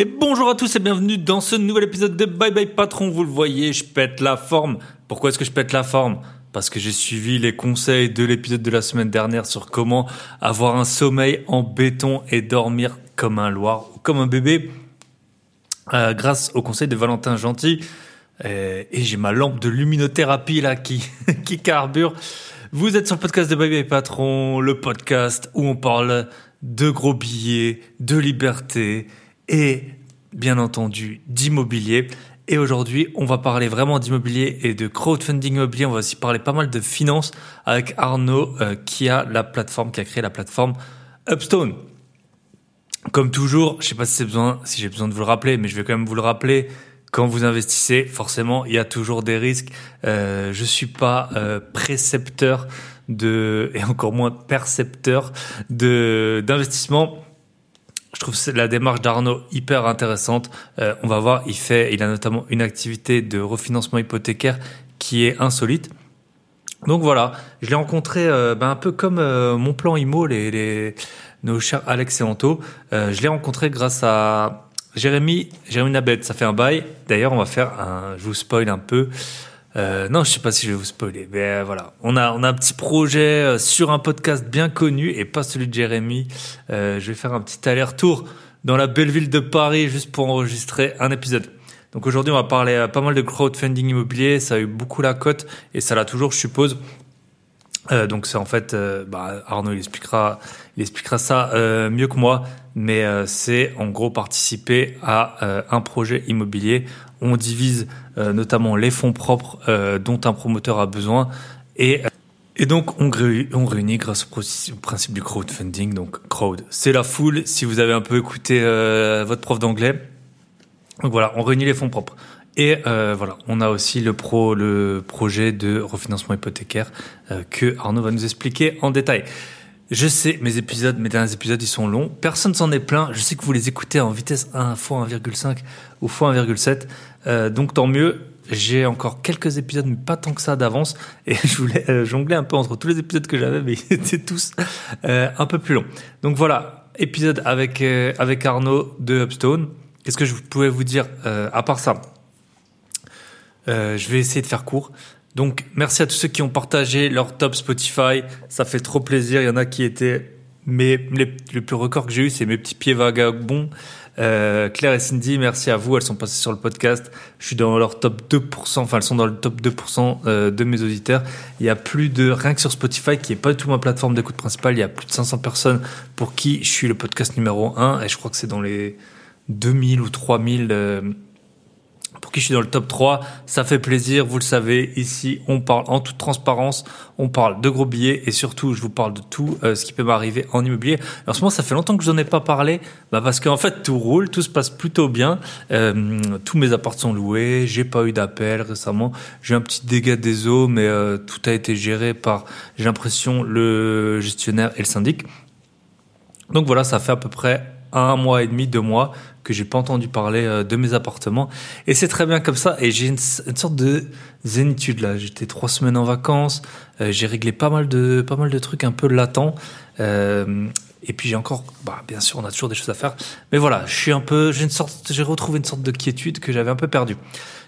Et bonjour à tous et bienvenue dans ce nouvel épisode de Bye Bye Patron. Vous le voyez, je pète la forme. Pourquoi est-ce que je pète la forme? Parce que j'ai suivi les conseils de l'épisode de la semaine dernière sur comment avoir un sommeil en béton et dormir comme un loir ou comme un bébé. Euh, grâce au conseil de Valentin Gentil. Euh, et j'ai ma lampe de luminothérapie là qui, qui carbure. Vous êtes sur le podcast de Bye Bye Patron, le podcast où on parle de gros billets, de liberté et bien entendu d'immobilier. Et aujourd'hui, on va parler vraiment d'immobilier et de crowdfunding immobilier. On va aussi parler pas mal de finances avec Arnaud euh, qui a la plateforme, qui a créé la plateforme Upstone. Comme toujours, je sais pas si besoin, si j'ai besoin de vous le rappeler, mais je vais quand même vous le rappeler. Quand vous investissez, forcément, il y a toujours des risques. Euh, je suis pas euh, précepteur de et encore moins percepteur de d'investissement je trouve la démarche d'Arnaud hyper intéressante. Euh, on va voir, il fait, il a notamment une activité de refinancement hypothécaire qui est insolite. Donc voilà, je l'ai rencontré euh, ben un peu comme euh, mon plan IMO, les, les, nos chers Alex et Anto. je l'ai rencontré grâce à Jérémy, Jérémy Nabet. Ça fait un bail. D'ailleurs, on va faire un, je vous spoil un peu. Euh, non, je sais pas si je vais vous spoiler, mais euh, voilà, on a on a un petit projet euh, sur un podcast bien connu et pas celui de Jérémy. je vais faire un petit aller-retour dans la belle ville de Paris juste pour enregistrer un épisode. Donc aujourd'hui, on va parler pas mal de crowdfunding immobilier. Ça a eu beaucoup la cote et ça l'a toujours, je suppose. donc c'est en fait, bah, Arnaud il expliquera, il expliquera ça mieux que moi, mais c'est en gros participer à un projet immobilier on divise euh, notamment les fonds propres euh, dont un promoteur a besoin et et donc, on, réunit grâce au principe du crowdfunding. Donc, crowd, c'est la foule. Si vous avez un peu écouté euh, votre prof d'anglais, donc voilà, on réunit les fonds propres. Et voilà, on a aussi le pro, le projet de refinancement hypothécaire que Arnaud va nous expliquer en détail. Je sais, mes épisodes, mes derniers épisodes, ils sont longs. Personne s'en est plein. Je sais que vous les écoutez en vitesse 1 x 1,5 ou x 1,7. Euh, donc tant mieux. J'ai encore quelques épisodes, mais pas tant que ça d'avance. Et je voulais euh, jongler un peu entre tous les épisodes que j'avais, mais ils étaient tous euh, un peu plus longs. Donc voilà, épisode avec, euh, avec Arnaud de Upstone. Qu'est-ce que je pouvais vous dire à part ça? Je vais essayer de faire court. Donc, merci à tous ceux qui ont partagé leur top Spotify. Ça fait trop plaisir. Il y en a qui étaient mais le plus record que j'ai eu, c'est mes petits pieds vagabonds. Euh, Claire et Cindy, merci à vous. Elles sont passées sur le podcast. Je suis dans leur top 2%. Enfin, elles sont dans le top 2% euh, de mes auditeurs. Il y a plus de, rien que sur Spotify, qui est pas du tout ma plateforme d'écoute principale, il y a plus de 500 personnes pour qui je suis le podcast numéro 1. Et je crois que c'est dans les 2000 ou 3000 euh, pour qui je suis dans le top 3. Ça fait plaisir, vous le savez. Ici, on parle en toute transparence, on parle de gros billets et surtout, je vous parle de tout euh, ce qui peut m'arriver en immobilier. En ce moment, ça fait longtemps que je n'en ai pas parlé, bah parce qu'en fait, tout roule, tout se passe plutôt bien. Euh, tous mes appartements sont loués, j'ai pas eu d'appel récemment. J'ai un petit dégât des eaux, mais euh, tout a été géré par, j'ai l'impression, le gestionnaire et le syndic. Donc voilà, ça fait à peu près un mois et demi, deux mois que j'ai pas entendu parler euh, de mes appartements. Et c'est très bien comme ça. Et j'ai une, sorte de zénitude là. J'étais trois semaines en vacances. Euh, j'ai réglé pas mal de pas mal de trucs un peu latents. Euh, et puis j'ai encore, bah, bien sûr, on a toujours des choses à faire. Mais voilà, je suis un peu, j'ai une sorte, j'ai retrouvé une sorte de quiétude que j'avais un peu perdue.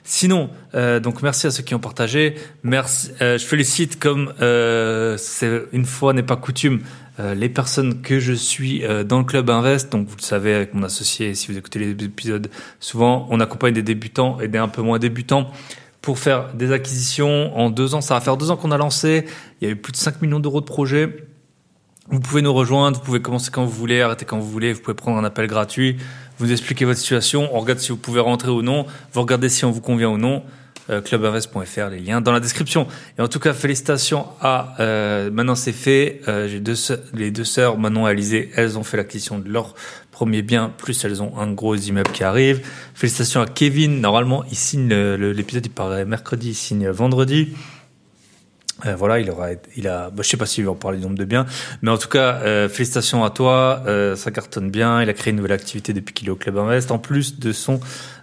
Sinon, euh, donc merci à ceux qui ont partagé. Merci, euh, je félicite comme euh, c'est une fois n'est pas coutume euh, les personnes que je suis euh, dans le club Invest. Donc vous le savez avec mon associé, si vous écoutez les épisodes, souvent on accompagne des débutants et des un peu moins débutants pour faire des acquisitions. En deux ans, ça va faire deux ans qu'on a lancé. Il y a eu plus de 5 millions d'euros de projets. Vous pouvez nous rejoindre, vous pouvez commencer quand vous voulez, arrêter quand vous voulez, vous pouvez prendre un appel gratuit, vous expliquez votre situation, on regarde si vous pouvez rentrer ou non, vous regardez si on vous convient ou non. Euh, clubinvest.fr, les liens dans la description. Et en tout cas, félicitations à euh, maintenant c'est fait. Euh, les deux sœurs Manon et Alizé, elles ont fait l'acquisition de leur premier bien, plus elles ont un gros immeuble qui arrive. Félicitations à Kevin. Normalement, il signe l'épisode, il paraît mercredi, il signe vendredi. Euh, voilà, il aura, il a, bah, je sais pas s'il va en parler du nombre de biens, mais en tout cas, euh, félicitations à toi, ça cartonne bien. Il a créé une nouvelle activité depuis qu'il est au Club Invest, en plus de son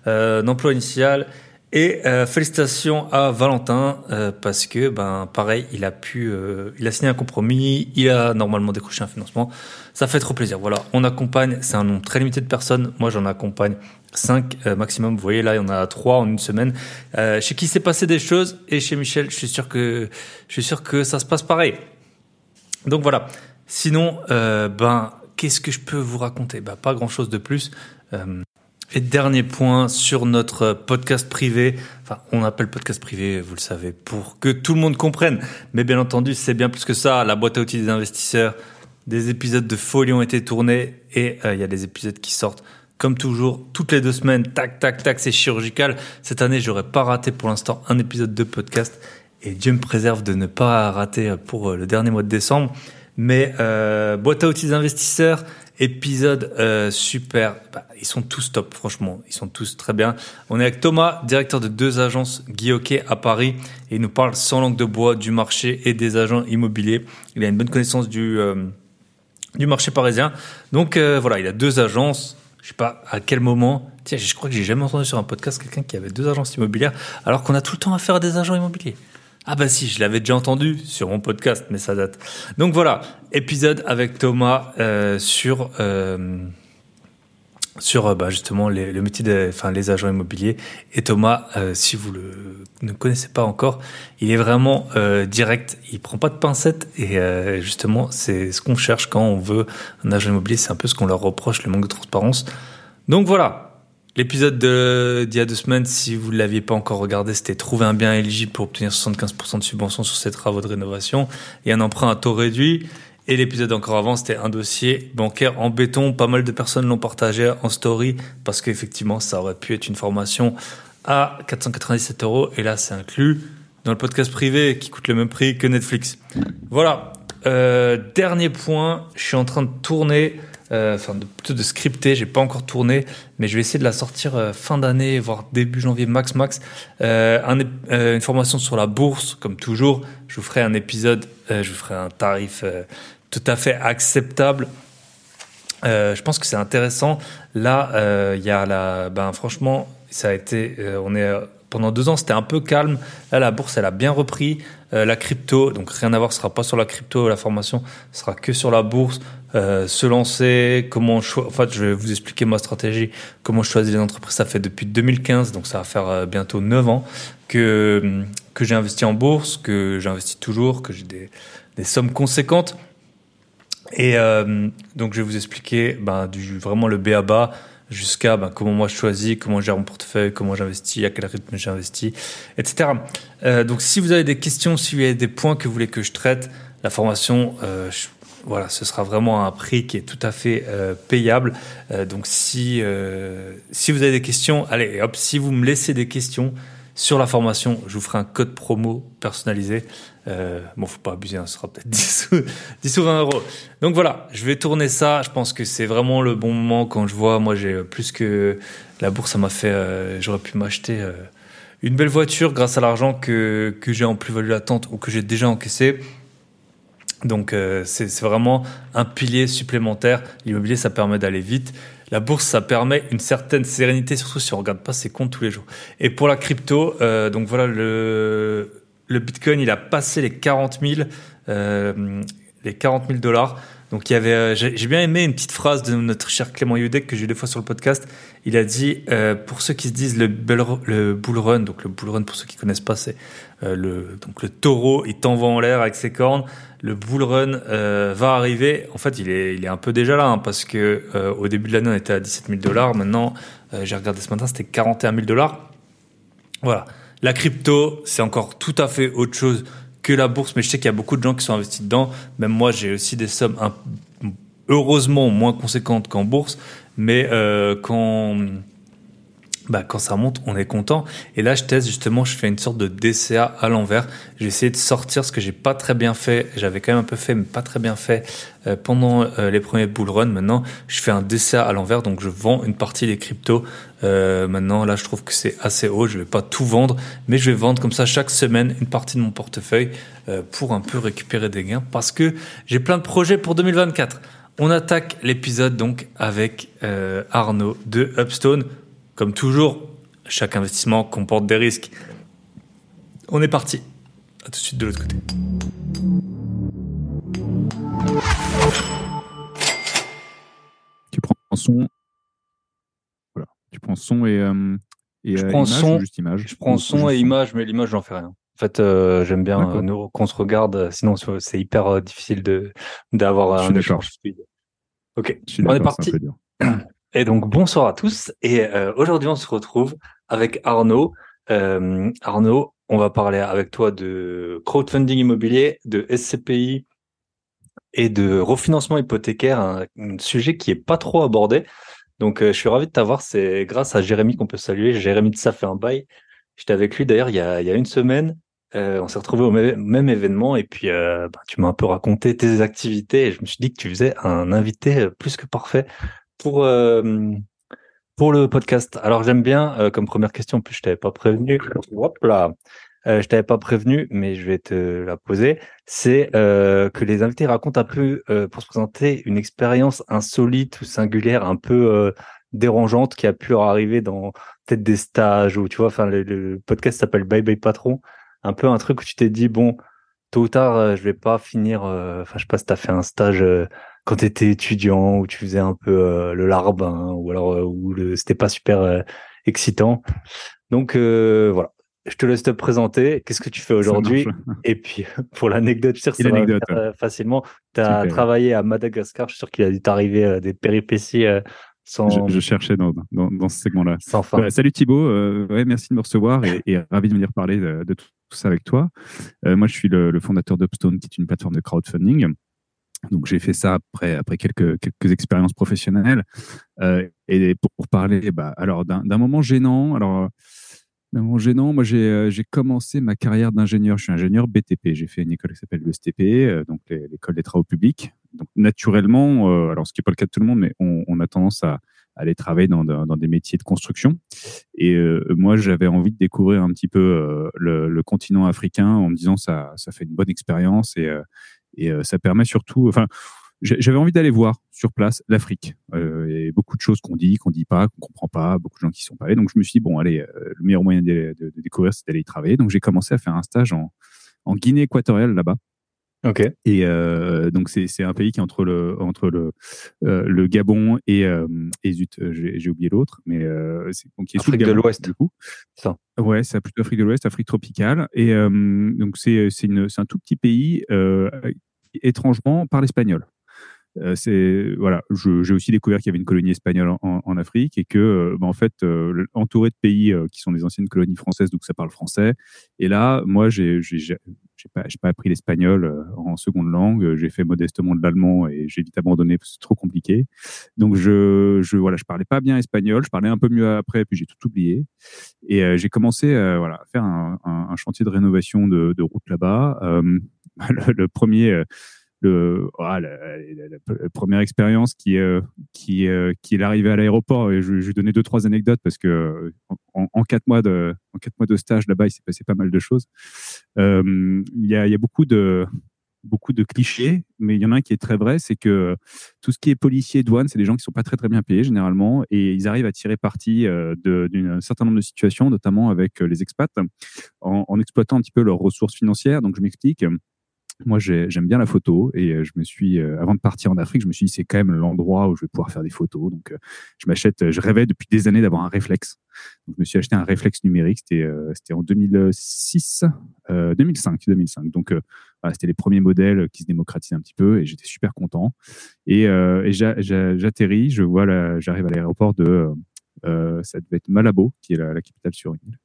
emploi initial. Et euh, félicitations à Valentin euh, parce que ben pareil, il a pu, euh, il a signé un compromis, il a normalement décroché un financement. Ça fait trop plaisir. Voilà, on accompagne, c'est un nombre très limité de personnes. Moi, j'en accompagne 5 maximum. Vous voyez là, il y en a trois en une semaine. chez qui s'est passé des choses et chez Michel, je suis sûr que je suis sûr que ça se passe pareil. Donc voilà. Sinon, ben qu'est-ce que je peux vous raconter? Ben pas grand chose de plus. Et dernier point sur notre podcast privé, enfin on appelle podcast privé, vous le savez, pour que tout le monde comprenne. Mais bien entendu, c'est bien plus que ça. La boîte à outils des investisseurs, des épisodes de folie ont été tournés et euh, il y a des épisodes qui sortent comme toujours toutes les deux semaines. Tac, tac, tac, c'est chirurgical. Cette année, j'aurais pas raté pour l'instant un épisode de podcast et Dieu me préserve de ne pas rater pour euh, le dernier mois de décembre. Mais euh, boîte à outils des investisseurs, Épisode euh, super. Bah, ils sont tous top, franchement. Ils sont tous très bien. On est avec Thomas, directeur de deux agences Guy à Paris. Et il nous parle sans langue de bois du marché et des agents immobiliers. Il a une bonne connaissance du, euh, du marché parisien. Donc euh, voilà, il a deux agences. Je sais pas à quel moment. Tiens, je crois que j'ai jamais entendu sur un podcast quelqu'un qui avait deux agences immobilières alors qu'on a tout le temps affaire à des agents immobiliers. Ah bah si, je l'avais déjà entendu sur mon podcast, mais ça date. Donc voilà, épisode avec Thomas euh, sur euh, sur euh, bah, justement les, le métier des, enfin les agents immobiliers. Et Thomas, euh, si vous le ne connaissez pas encore, il est vraiment euh, direct. Il prend pas de pincettes et euh, justement c'est ce qu'on cherche quand on veut un agent immobilier. C'est un peu ce qu'on leur reproche, le manque de transparence. Donc voilà, L'épisode d'il y a deux semaines, si vous ne l'aviez pas encore regardé, c'était trouver un bien éligible pour obtenir 75% de subvention sur ses travaux de rénovation et un emprunt à taux réduit. Et l'épisode encore avant, c'était un dossier bancaire en béton. Pas mal de personnes l'ont partagé en story parce qu'effectivement, ça aurait pu être une formation à 497 euros. Et là, c'est inclus dans le podcast privé qui coûte le même prix que Netflix. Voilà. Euh, dernier point, je suis en train de tourner enfin de, plutôt de scripter. J'ai pas encore tourné, mais je vais essayer de la sortir euh, fin d'année, voire début janvier max max. Euh, un, une formation sur la bourse, comme toujours. Je vous ferai un épisode, je vous ferai un tarif tout à fait acceptable. je pense que c'est intéressant. Là, il y a la, ben franchement, ça a été, on est pendant deux ans, c'était un peu calme. Là, la bourse, elle a bien repris. la crypto, donc rien à voir, ce sera pas sur la crypto, la formation sera que sur la bourse. Euh, se lancer, comment en fait, je vais vous expliquer ma stratégie, comment je choisis les entreprises. Ça fait depuis 2015, donc ça va faire euh, bientôt 9 ans que, que j'ai investi en bourse, que j'investis toujours, que j'ai des, des sommes conséquentes. Et euh, donc je vais vous expliquer ben, du, vraiment le B à bas jusqu'à ben, comment moi je choisis, comment j'ai mon portefeuille, comment j'investis, à quel rythme j'investis, etc. Euh, donc si vous avez des questions, si vous avez des points que vous voulez que je traite, la formation, euh, je voilà, ce sera vraiment un prix qui est tout à fait euh, payable. Euh, donc si euh, si vous avez des questions, allez hop, si vous me laissez des questions sur la formation, je vous ferai un code promo personnalisé. Euh, bon, faut pas abuser, hein, ce sera peut-être 10 ou, 10 ou 20 euros. Donc voilà, je vais tourner ça. Je pense que c'est vraiment le bon moment quand je vois, moi j'ai plus que la bourse, ça m'a fait, j'aurais pu m'acheter une belle voiture grâce à l'argent que, que j'ai en plus-value latente ou que j'ai déjà encaissé. Donc euh, c'est vraiment un pilier supplémentaire. L'immobilier, ça permet d'aller vite. La bourse, ça permet une certaine sérénité, surtout si on regarde pas ses comptes tous les jours. Et pour la crypto, euh, donc voilà, le, le Bitcoin, il a passé les 40 000, euh, les 40 000 dollars. Donc il y avait, euh, j'ai bien aimé une petite phrase de notre cher Clément Yudek que j'ai eu deux fois sur le podcast. Il a dit euh, pour ceux qui se disent le, le bull run, donc le bull run pour ceux qui connaissent pas, c'est euh, le donc le taureau, il t'envoie en l'air avec ses cornes. Le bull run euh, va arriver. En fait, il est il est un peu déjà là hein, parce que euh, au début de l'année on était à 17 000 dollars. Maintenant, j'ai regardé ce matin, c'était 41 000 dollars. Voilà. La crypto, c'est encore tout à fait autre chose que la bourse, mais je sais qu'il y a beaucoup de gens qui sont investis dedans. Même moi, j'ai aussi des sommes heureusement moins conséquentes qu'en bourse, mais euh, quand bah, quand ça monte, on est content. Et là, je teste justement, je fais une sorte de DCA à l'envers. J'ai essayé de sortir ce que j'ai pas très bien fait. J'avais quand même un peu fait, mais pas très bien fait euh, pendant euh, les premiers bull runs. Maintenant, je fais un DCA à l'envers, donc je vends une partie des cryptos. Euh, maintenant, là, je trouve que c'est assez haut. Je vais pas tout vendre, mais je vais vendre comme ça chaque semaine une partie de mon portefeuille euh, pour un peu récupérer des gains parce que j'ai plein de projets pour 2024. On attaque l'épisode donc avec Arnaud de Upstone. Comme toujours, Chaque investissement comporte des risques. On est parti. À tout de suite de l'autre côté. Tu prends son. Voilà. Tu prends son et. Euh, et je euh, prends image son, ou juste image? Je prends son juste et image, mais l'image, j'en fais rien. En fait, euh, j'aime bien euh, nous- qu'on se regarde, sinon c'est hyper euh, difficile de d'avoir Je suis un d'accord. échange fluide. Ok, Je suis on est parti. Et donc bonsoir à tous. Et euh, aujourd'hui, on se retrouve avec Arnaud. Euh, Arnaud, on va parler avec toi de crowdfunding immobilier, de SCPI et de refinancement hypothécaire, un, sujet qui est pas trop abordé. Donc, euh, je suis ravi de t'avoir. C'est grâce à Jérémy qu'on peut saluer. Jérémy de ça fait un bail. J'étais avec lui d'ailleurs il y a, une semaine. On s'est retrouvé au même, événement et puis bah, tu m'as un peu raconté tes activités et je me suis dit que tu faisais un invité plus que parfait pour euh, pour le podcast. Alors j'aime bien euh, comme première question, en plus je t'avais pas prévenu. Hop là, euh, je t'avais pas prévenu, mais je vais te la poser. C'est euh, que les invités racontent un peu euh, pour se présenter une expérience insolite ou singulière, un peu euh, dérangeante qui a pu leur arriver dans peut-être des stages ou tu vois. Enfin le, podcast s'appelle Bye Bye Patron. Un peu un truc où tu t'es dit bon, tôt ou tard je vais pas finir. Enfin je sais pas si t'as fait un stage. Quand tu étais étudiant où tu faisais un peu euh, le larbin ou alors euh, où le c'était pas super euh, excitant. Donc euh, voilà, je te laisse te présenter. Qu'est-ce que tu fais aujourd'hui? Et puis pour l'anecdote, je suis sûr que va facilement. Tu as travaillé à Madagascar, je suis sûr qu'il a dû t'arriver des péripéties sans, Je, je cherchais dans, dans, dans ce segment-là. sans fin. Salut Thibaut, euh, ouais, merci de me recevoir et, et ravi de venir parler de, de tout, tout ça avec toi. Euh, moi, je suis le, le fondateur d'Upstone, qui est une plateforme de crowdfunding. Donc, j'ai fait ça après, après quelques, quelques expériences professionnelles. Euh, et pour, parler, bah, alors d'un moment gênant, alors moment gênant, moi j'ai euh, commencé ma carrière d'ingénieur. Je suis ingénieur BTP. J'ai fait une école qui s'appelle le STP, euh, donc l'école des travaux publics. Donc naturellement, euh, alors ce qui n'est pas le cas de tout le monde, mais on, a tendance à aller travailler dans, dans, des métiers de construction. Et moi, j'avais envie de découvrir un petit peu le, le continent africain en me disant ça, ça fait une bonne expérience et, et euh, ça permet surtout, enfin, j'avais envie d'aller voir sur place l'Afrique. Euh, et beaucoup de choses qu'on dit, qu'on dit pas, qu'on comprend pas, beaucoup de gens qui sont pas allés. Donc je me suis dit bon, allez, euh, le meilleur moyen de, de- de découvrir, c'est d'aller y travailler. Donc j'ai commencé à faire un stage en, en Guinée équatoriale là-bas. Ok. Et euh, donc c'est un pays qui est entre le entre le le Gabon et et zut j'ai oublié l'autre mais c'est donc qui est sous le de l'Ouest. du coup Ça. ouais c'est plutôt Afrique de l'Ouest Afrique tropicale et donc c'est c'est un tout petit pays étrangement par l'espagnol euh, c'est voilà, j'ai aussi découvert qu'il y avait une colonie espagnole en, Afrique et que, euh, bah, en fait, euh, entouré de pays euh, qui sont des anciennes colonies françaises, donc ça parle français. Et là, moi, j'ai pas pas appris l'espagnol en seconde langue. J'ai fait modestement de l'allemand et j'ai vite abandonné parce que c'est trop compliqué. Donc je je voilà, je parlais pas bien espagnol. Je parlais un peu mieux après, puis j'ai tout oublié. Et j'ai commencé voilà à faire un chantier de rénovation de, de route là-bas. Le, premier euh, ah, la, première expérience qui, euh, qui, euh, qui est arrivée à l'aéroport. Et je, je vais donner deux, trois anecdotes parce que euh, en, quatre mois de, en quatre mois de stage là-bas, il s'est passé pas mal de choses. Il y, a, il y a beaucoup de, beaucoup de clichés, mais il y en a un qui est très vrai, c'est que tout ce qui est policier, douane, c'est des gens qui sont pas très très bien payés généralement, et ils arrivent à tirer parti d'un certain nombre de situations, notamment avec les expats, en exploitant un petit peu leurs ressources financières. Donc je m'explique. Moi, j'ai- j'aime bien la photo et euh, je me suis, euh, avant de partir en Afrique, je me suis dit c'est quand même l'endroit où je vais pouvoir faire des photos. Donc, euh, je m'achète. Je rêvais depuis des années d'avoir un réflexe. Donc, je me suis acheté un réflexe numérique. C'était, c'était en 2006, euh, 2005, 2005. Donc, c'était les premiers modèles qui se démocratisaient un petit peu et j'étais super content. Et, et j'a- j'a- j'atterris, je vois, j'arrive à l'aéroport de, ça devait être Malabo, qui est la, la capitale sur une île.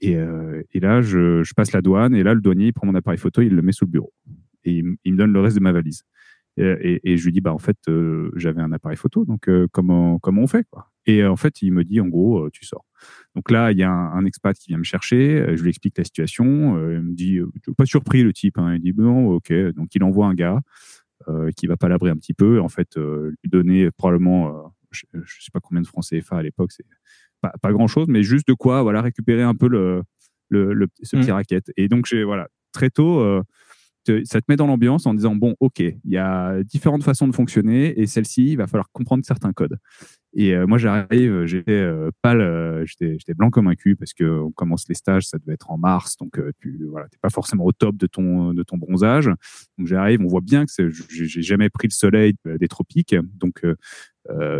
Et, euh, et là, je, je passe la douane et là, le douanier il prend mon appareil photo, il le met sous le bureau. Et il, me donne le reste de ma valise. Et, et- je lui dis, bah en fait, euh, j'avais un appareil photo, donc euh, comment comment on fait quoi? Et euh, en fait, il me dit, en gros, euh, tu sors. Donc là, il y a un, un expat qui vient me chercher, euh, je lui explique la situation, il me dit, pas surpris le type, hein, il dit, bon, ok, donc il envoie un gars qui va palabrer un petit peu, en fait, lui donner probablement, je, je sais pas combien de francs CFA à l'époque, c'est pas, pas grand chose, mais juste de quoi, voilà, récupérer un peu le, le, le- ce petit Mm. racket. Et donc, j'ai, voilà, très tôt, euh, te- ça te met dans l'ambiance en disant, bon, ok, il y a différentes façons de fonctionner et celle-ci, il va falloir comprendre certains codes. Et moi, j'arrive, j'étais pâle, j'étais blanc comme un cul parce que on commence les stages, ça devait être en mars, donc tu voilà, t'es pas forcément au top de ton de ton bronzage. Donc j'arrive, on voit bien que j'ai jamais pris le soleil des tropiques, donc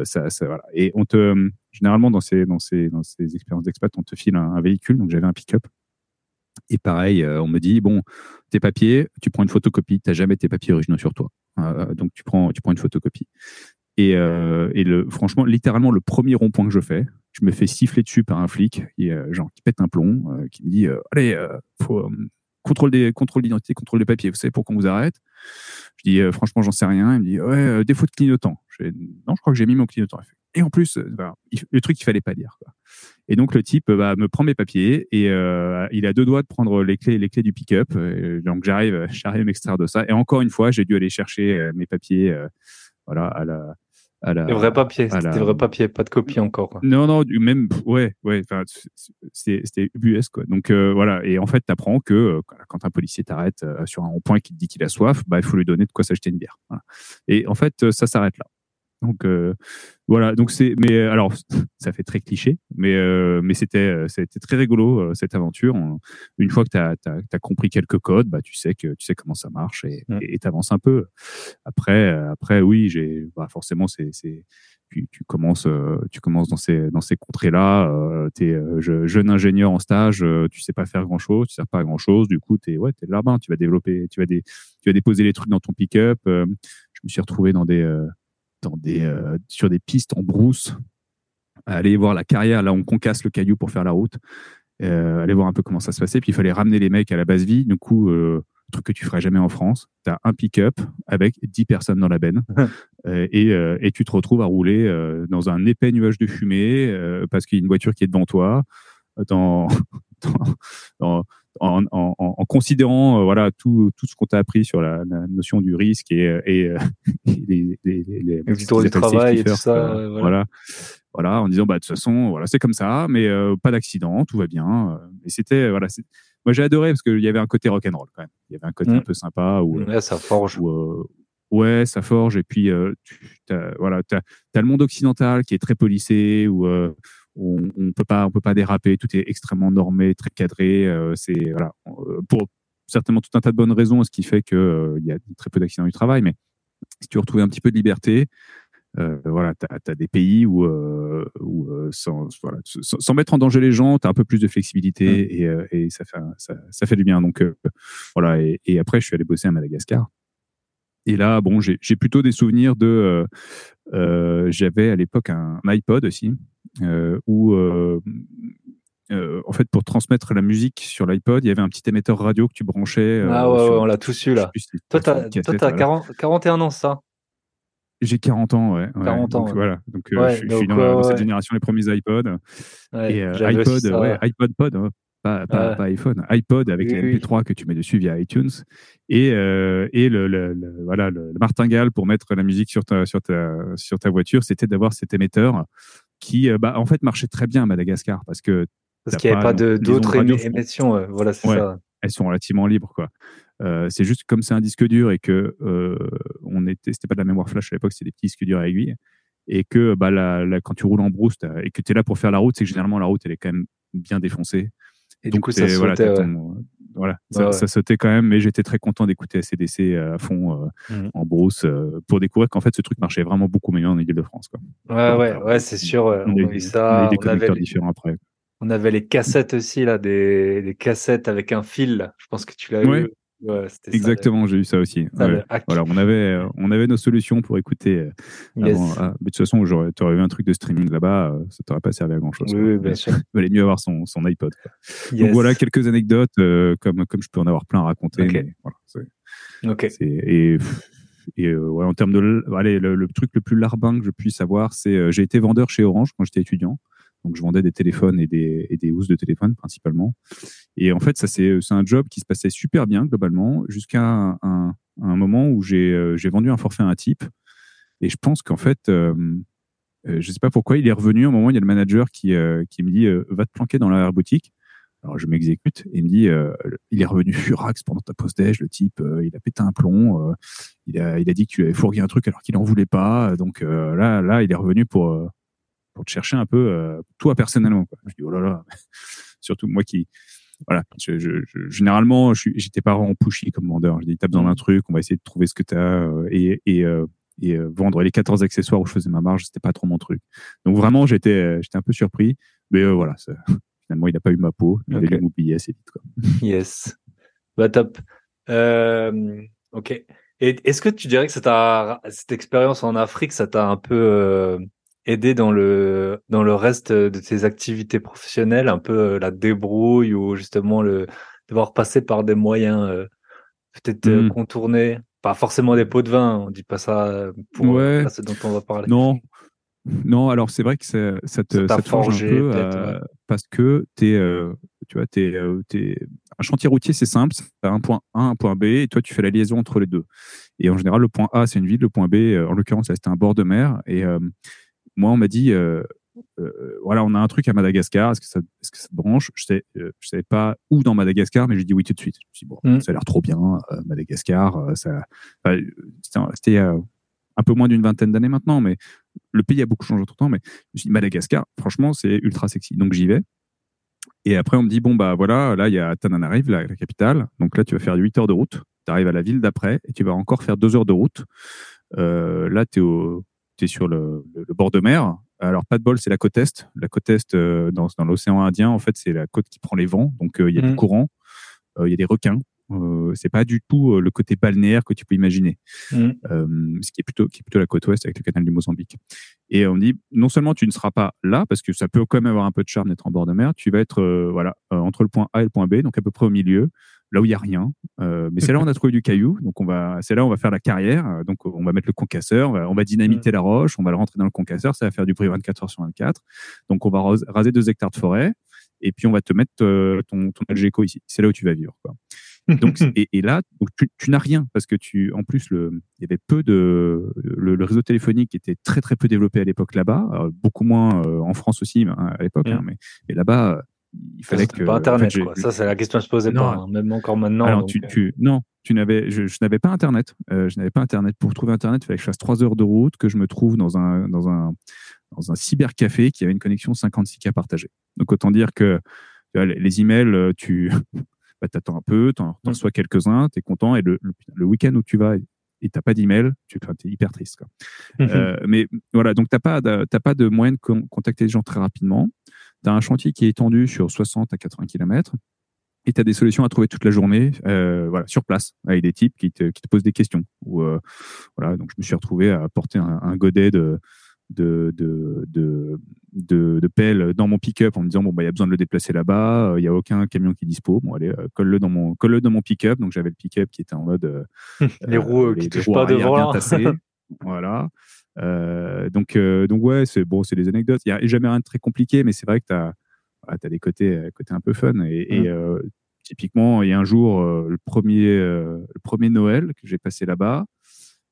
ça, ça, voilà. Et on te généralement dans ces dans ces dans ces expériences d'expat, on te file un, véhicule, donc j'avais un pick-up. Et pareil, on me dit bon, tes papiers, tu prends une photocopie, t'as jamais tes papiers originaux sur toi, donc tu prends tu prends une photocopie. Et, euh, et le, franchement, littéralement, le premier rond-point que je fais, je me fais siffler dessus par un flic, euh, genre, qui pète un plomb, euh, qui me dit euh, Allez, euh, faut, contrôle des contrôle d'identité, contrôle des papiers, vous savez pourquoi on vous arrête? Je dis Franchement, j'en sais rien. Il me dit Ouais, défaut de clignotant. Non, je crois que j'ai mis mon clignotant. Et en plus, bah, le truc qu'il fallait pas dire. Quoi. Et donc le type bah, me prend mes papiers et euh, il a deux doigts de prendre les clés, les clés du pick-up. Donc j'arrive, j'arrive à m'extraire de ça. Et encore une fois, j'ai dû aller chercher mes papiers, voilà, à la, des vrais papiers, c'était des vrais papiers, pas de copie encore. Quoi. Non, non, même, ouais, ouais, c'était UBS, quoi. Donc, euh, voilà. Et en fait, tu apprends que euh, quand un policier t'arrête euh, sur un rond-point qui te dit qu'il a soif, bah, il faut lui donner de quoi s'acheter une bière. Et en fait, ça s'arrête là. Donc euh, voilà, donc c'est mais euh, alors ça fait très cliché, mais euh, mais c'était c'était très rigolo cette aventure. Une fois que tu as, as, compris quelques codes, bah tu sais que tu sais comment ça marche et tu avances un peu. Après après oui, j'ai bah, forcément c'est c'est tu, tu, commences tu commences dans ces dans ces contrées là, tu es jeune ingénieur en stage, tu sais pas faire grand-chose, tu sais pas grand-chose, du coup tu es ouais, es là-bas, tu vas développer, tu vas des tu vas déposer les trucs dans ton pick-up. je me suis retrouvé dans des des, euh, sur des pistes en brousse, aller voir la carrière, là on concasse le caillou pour faire la route, euh, aller voir un peu comment ça se passait. Puis il fallait ramener les mecs à la base vie. Du coup, euh, truc que tu ferais jamais en France, tu as un pick-up avec 10 personnes dans la benne et, et, tu te retrouves à rouler dans un épais nuage de fumée parce qu'il y a une voiture qui est devant toi. Dans, dans, en, en, en, considérant euh, voilà tout, tout ce qu'on t'a appris sur la, la, notion du risque et, euh, et, euh, les, les, les, les travail et tout ça, voilà. voilà. voilà en disant bah de toute façon voilà c'est comme ça mais pas d'accident tout va bien et c'était voilà moi j'ai adoré parce qu'il y avait un côté rock and roll quand même il y avait un côté un mmh. peu sympa où ouais, ça forge où, ouais ça forge et puis tu as, voilà as le monde occidental qui est très policé où on, on peut pas on peut pas déraper tout est extrêmement normé très cadré euh, c'est voilà euh, pour certainement tout un tas de bonnes raisons ce qui fait que euh, il y a très peu d'accidents du travail mais si tu veux retrouver un petit peu de liberté euh, voilà, tu as, des pays où, euh, où sans, voilà, sans, mettre en danger les gens, tu as un peu plus de flexibilité mmh. et, et ça, fait, ça, ça, fait du bien. Donc voilà, et, et, après, je suis allé bosser à Madagascar. Et là, bon, j'ai plutôt des souvenirs de. Euh, J'avais à l'époque un, iPod aussi, euh, où euh, euh, en fait, pour transmettre la musique sur l'iPod, il y avait un petit émetteur radio que tu branchais. Euh, ah ouais, ouais on l'a tous eu là. toi, tu as, 41 ans, ça? J'ai 40 ans, ouais. 40 ans. Donc, voilà. Donc, je, je, suis dans, cette génération, les premiers iPods. et iPod, ouais, iPod Pod. Pas, pas, pas, iPhone, iPod avec les MP3 que tu mets dessus via iTunes et, euh, et le, le, voilà, le, martingale pour mettre la musique sur ta, sur ta, sur ta voiture, c'était d'avoir cet émetteur qui, euh, bah, en fait, marchait très bien à Madagascar parce que parce qu'il n'y avait pas d'autres émissions, voilà, c'est ça. Elles sont relativement libres, quoi. Euh, c'est juste comme c'est un disque dur et que on était, c'était pas de la mémoire flash à l'époque, c'était des petits disques durs à aiguille et que bah la, la, quand tu roules en brousse et que tu es là pour faire la route, c'est que généralement la route elle est quand même bien défoncée. Et du coup, ça sautait. Voilà, ça, ça, sautait quand même, mais j'étais très content d'écouter ACDC euh, à fond euh, mmh. en brousse euh, pour découvrir qu'en fait ce truc marchait vraiment beaucoup mieux en Ile-de-France. Ouais, ouais, ouais, c'est sûr. On, a eu ça. On, avait des différents après. On avait les cassettes aussi, là, des, des cassettes avec un fil. Je pense que tu l'as eu. Exactement, j'ai eu ça aussi. voilà, on avait, euh, on avait nos solutions pour écouter. Euh, ah, mais de toute façon, tu aurais eu un truc de streaming là-bas, euh, ça t'aurait pas servi à grand chose. Oui, bien sûr. Il valait mieux avoir son, son iPod. Donc voilà quelques anecdotes, comme, comme je peux en avoir plein à raconter. Et, et ouais, en termes de, allez, le, le, truc le plus larbin que je puisse avoir, c'est j'ai été vendeur chez Orange quand j'étais étudiant. Donc, je vendais des téléphones et des, et des housses de téléphone principalement. Et en fait, ça c'est un job qui se passait super bien globalement jusqu'à un, un, moment où j'ai euh, vendu un forfait à un type. Et je pense qu'en fait, euh, euh, je sais pas pourquoi, il est revenu. Un moment, il y a le manager qui, euh, qui me dit Va te planquer dans la boutique. Alors je m'exécute et il me dit il est revenu furax pendant ta pause déj, le type, il a pété un plomb, il a il a dit que tu avais fourgué un truc alors qu'il en voulait pas. Donc là là il est revenu pour pour te chercher un peu toi personnellement. Quoi. Je dis oh là là, surtout moi qui voilà, je, je, je, généralement, j'étais pas en pushy comme vendeur. Je dis, t'as besoin d'un mmh. truc, on va essayer de trouver ce que tu as et, et, et vendre les 14 accessoires où je faisais ma marge, c'était pas trop mon truc. Donc vraiment, j'étais, j'étais un peu surpris, mais voilà, finalement, il n'a pas eu ma peau. Il avait m'oublier assez vite. Quoi. Yes. Bah top. Euh, ok. Et est-ce que tu dirais que cette expérience en Afrique, ça t'a un peu euh, aidé dans le dans le reste de tes activités professionnelles, un peu euh, la débrouille ou justement le devoir passer par des moyens peut-être mmh. contournés, pas forcément des pots de vin, on dit pas ça pour ouais. ce dont on va parler. Non, non, alors c'est vrai que ça, ça te, ça, forge un peu parce que t'es, euh, tu vois, t'es, euh, un chantier routier, c'est simple, t'as un point A, un point B, et toi tu fais la liaison entre les deux. Et en général, le point A c'est une ville, le point B, euh, en l'occurrence, c'était un bord de mer. Et moi, on m'a dit, voilà, on a un truc à Madagascar, est-ce que ça, est-ce que ça te branche? Je sais, je savais pas où dans Madagascar, mais j'ai dit oui tout de suite. Je me suis dit, bon, mmh. ça a l'air trop bien, Madagascar. ça, c'était un peu moins d'une vingtaine d'années maintenant, mais le pays a beaucoup changé entre temps. Mais je me suis dit, Madagascar, franchement, c'est ultra sexy. Donc j'y vais. Et après, on me dit, bon, bah voilà, là, il y a Tananarive, la, la capitale. Donc là, tu vas faire 8 heures de route. Tu arrives à la ville d'après et tu vas encore faire 2 heures de route. Euh, là, tu es, sur le, bord de mer. Alors, pas de bol, c'est la côte Est. La côte Est, euh, dans, l'océan Indien, en fait, c'est la côte qui prend les vents. Donc, euh, il y a du mmh. courant, il y a des requins. Euh, c'est pas du tout euh, le côté balnéaire que tu peux imaginer, mmh. euh, ce qui est plutôt qui est plutôt la côte ouest avec le canal du Mozambique. Et on dit non seulement tu ne seras pas là parce que ça peut quand même avoir un peu de charme d'être en bord de mer, tu vas être voilà entre le point A et le point B, donc à peu près au milieu, là où il y a rien. mais c'est là où on a trouvé du caillou, donc on va c'est là où on va faire la carrière, donc on va mettre le concasseur, on va, dynamiter mmh. la roche, on va le rentrer dans le concasseur, ça va faire du bruit 24 heures sur 24. Donc on va raser deux hectares de forêt et puis on va te mettre ton, ton Algeco ici. C'est là où tu vas vivre. Quoi. Donc, et, là, donc tu, tu n'as rien parce que tu, en plus, le, il y avait peu de le, réseau téléphonique était très très peu développé à l'époque là-bas, beaucoup moins euh, en France aussi hein, à l'époque, hein, mais et là-bas, il fallait que pas Internet. quoi. Ça, c'est la question que je posais pas, hein, même encore maintenant. Alors, tu, euh. tu, non, tu n'avais, je, je n'avais pas Internet. Euh, je n'avais pas Internet. Pour trouver Internet, il fallait que je fasse trois heures de route, que je me trouve dans un dans un dans un cybercafé qui avait une connexion 56K partagée. Donc autant dire que les emails, tu bah, attends un peu, tu en reçois quelques-uns, tu es content, et le, le, week-end où tu vas et t'as pas d'email, tu es hyper triste. Quoi. Mmh euh, mais voilà, donc tu n'as pas, de, pas de moyen de contacter les gens très rapidement. Tu as un chantier qui est étendu sur 60 à 80 km et tu as des solutions à trouver toute la journée euh, voilà, sur place, avec des types qui te, qui te posent des questions. Ou, euh, voilà, donc je me suis retrouvé à porter un, un godet de, de, de, de, de, de pelle dans mon pick-up en me disant bon bah il y a besoin de le déplacer là-bas, euh, il y a aucun camion qui est dispo. Bon allez, colle-le dans mon colle-le dans mon pick-up. Donc j'avais le pick-up qui était en mode les roues qui touchent pas devant. voilà. Donc donc ouais c'est bon c'est des anecdotes. Il y a jamais rien de très compliqué, mais c'est vrai que tu as as des côtés côtés un peu fun et, mmh. typiquement il y a un jour le premier le premier Noël que j'ai passé là-bas.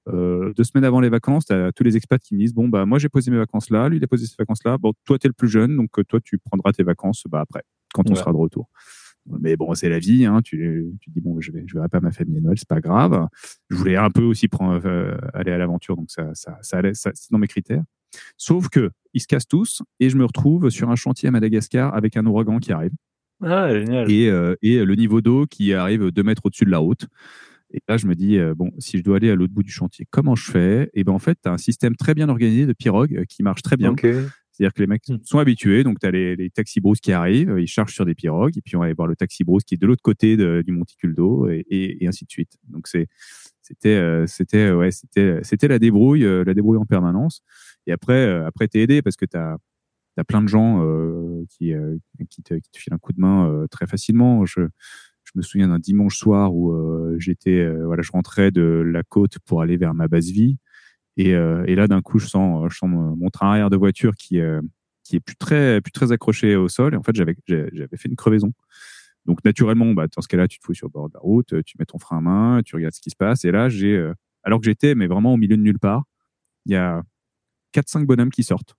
Euh, deux semaines avant les vacances, tu as tous les expats qui me disent bon bah moi j'ai posé mes vacances là, lui il a posé ses vacances là. Bon toi tu es le plus jeune donc euh, toi tu prendras tes vacances bah après quand on sera de retour. Mais bon c'est la vie, hein, tu, tu dis bon je vais je verrai pas ma famille à Noël, c'est pas grave. Je voulais un peu aussi prendre euh, aller à l'aventure donc ça ça ça allait ça, c'est dans mes critères. Sauf que ils se cassent tous et je me retrouve sur un chantier à Madagascar avec un ouragan qui arrive. Ah, génial. Et, et le niveau d'eau qui arrive deux mètres au-dessus de la route. Et là, je me dis, euh, bon, si je dois aller à l'autre bout du chantier, comment je fais? Et ben en fait, tu as un système très bien organisé de pirogue euh, qui marche très bien. C'est-à-dire que les mecs hmm. sont habitués, donc tu as les, les taxis brousse qui arrivent, ils chargent sur des pirogues, et puis on va aller voir le taxi brousse qui est de l'autre côté du monticule d'eau, et, et, ainsi de suite. Donc c'est c'était euh, c'était ouais c'était c'était la débrouille la débrouille en permanence et après après t'es aidé parce que tu as plein de gens qui qui te, qui te filent un coup de main très facilement je je me souviens d'un dimanche soir où euh, j'étais, euh, voilà, je rentrais de la côte pour aller vers ma base vie. Et, euh, et là, d'un coup, je sens, je sens mon train arrière de voiture qui, qui est plus très, plus très accroché au sol. Et en fait, j'avais, fait une crevaison. Donc, naturellement, bah, dans ce cas-là, tu te fous sur le bord de la route, tu mets ton frein à main, tu regardes ce qui se passe. Et là, j'ai, alors que j'étais, mais vraiment au milieu de nulle part, il y a quatre, cinq bonhommes qui sortent.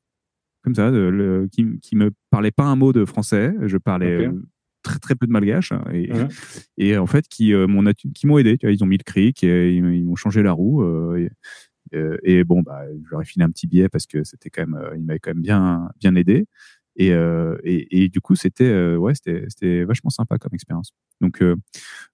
Comme ça, le, qui, qui me parlaient pas un mot de français. Je parlais très très peu de malgaches hein, et, et en fait qui euh, m'ont qui m'ont aidé. ils ont mis le cric, et ils, m'ont changé la roue. Euh, euh, et bon, bah, j'aurais filé un petit billet parce que c'était quand même, il m'avait quand même bien, bien aidé. Et, et, et, du coup, c'était ouais, c'était vachement sympa comme expérience. Donc,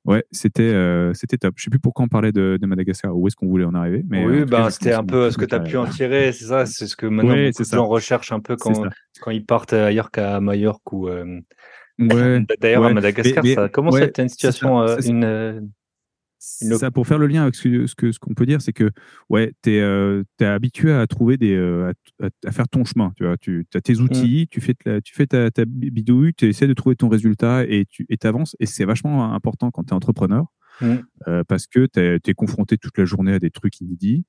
ouais, c'était c'était top. Je sais plus pourquoi on parlait de, de Madagascar, où est-ce qu'on voulait en arriver. Mais oui, bah, c'était un peu ce que tu as pu en tirer, c'est ça. C'est ce que maintenant ouais, beaucoup de gens recherchent un peu quand, quand ils partent ailleurs qu'à Majorque ou. Ouais, D'ailleurs, à Madagascar, ça commence à être une situation, une, ça, pour faire le lien avec ce que ce que ce qu'on peut dire, c'est que ouais, tu es, euh, habitué à trouver des euh, à, faire ton chemin. Tu vois, tu as tes outils, mm. tu fais tu fais ta, ta bidouille, tu essaies de trouver ton résultat et tu et avances. Et c'est vachement important quand tu es entrepreneur mm. euh, parce que tu es, confronté toute la journée à des trucs inédits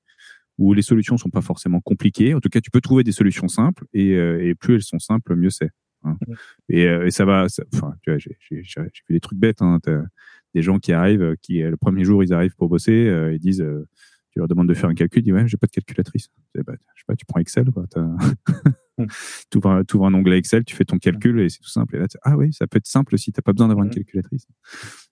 où les solutions sont pas forcément compliquées. En tout cas, tu peux trouver des solutions simples et, euh, et plus elles sont simples, mieux c'est. Hein. Mm. Et, euh, et, ça va. Enfin, tu vois, j'ai fait des trucs bêtes. Hein, des gens qui arrivent, euh, qui euh, le premier jour ils arrivent pour bosser, euh, ils disent, tu leur demandes de faire un calcul, ils disent ouais, j'ai pas de calculatrice. Bah, je sais pas, tu prends Excel, quoi. tu ouvres, un, un onglet Excel, tu fais ton calcul et c'est tout simple. Et là, ah oui, ça peut être simple si t'as pas besoin d'avoir une calculatrice.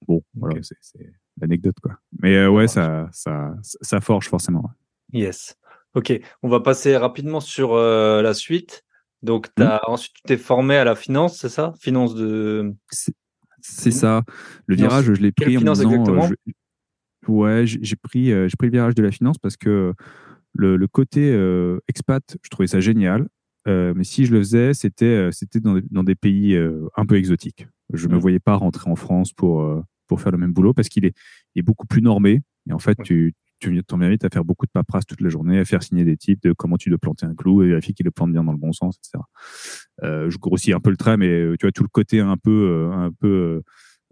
Bon, voilà, c'est l'anecdote, quoi. Mais ouais, ça, ça, ça forge forcément. Yes. Ok, on va passer rapidement sur la suite. Donc, as, mmh. ensuite, tu t'es formé à la finance, c'est ça? Finance de. C'est ça. Le virage, je l'ai pris en me disant. Euh, ouais, j'ai pris, euh, j'ai pris le virage de la finance parce que le, côté euh, expat, je trouvais ça génial. mais si je le faisais, c'était c'était dans, dans, des pays un peu exotiques. Je ne me mmh. voyais pas rentrer en France pour, pour faire le même boulot parce qu'il est, est, beaucoup plus normé. Et en fait, tu, tu t'en mérites à faire beaucoup de paperasse toute la journée, à faire signer des types de comment tu dois planter un clou et vérifier qu'il le plante bien dans le bon sens, etc. Euh, je grossis un peu le trait, mais euh, tu vois tout le côté un peu, euh, un peu,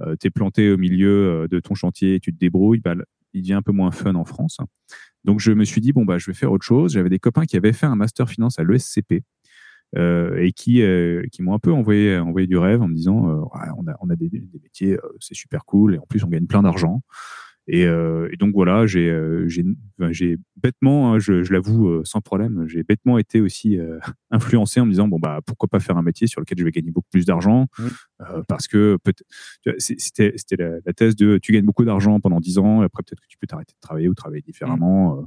euh, t'es planté au milieu de ton chantier, et tu te débrouilles, bah, il devient un peu moins fun en France. Donc je me suis dit bon bah je vais faire autre chose. J'avais des copains qui avaient fait un master finance à l'ESCP. Euh, et qui qui m'ont un peu envoyé envoyé du rêve en me disant ouais, on a on a des, des métiers c'est super cool et en plus on gagne plein d'argent et, euh, et, donc voilà, j'ai euh, j'ai bêtement, hein, je, je l'avoue euh, sans problème, j'ai bêtement été aussi influencé en me disant bon bah pourquoi pas faire un métier sur lequel je vais gagner beaucoup plus d'argent mmh. parce que c'était c'était la, la, thèse de tu gagnes beaucoup d'argent pendant 10 ans et après peut-être que tu peux t'arrêter de travailler ou travailler différemment,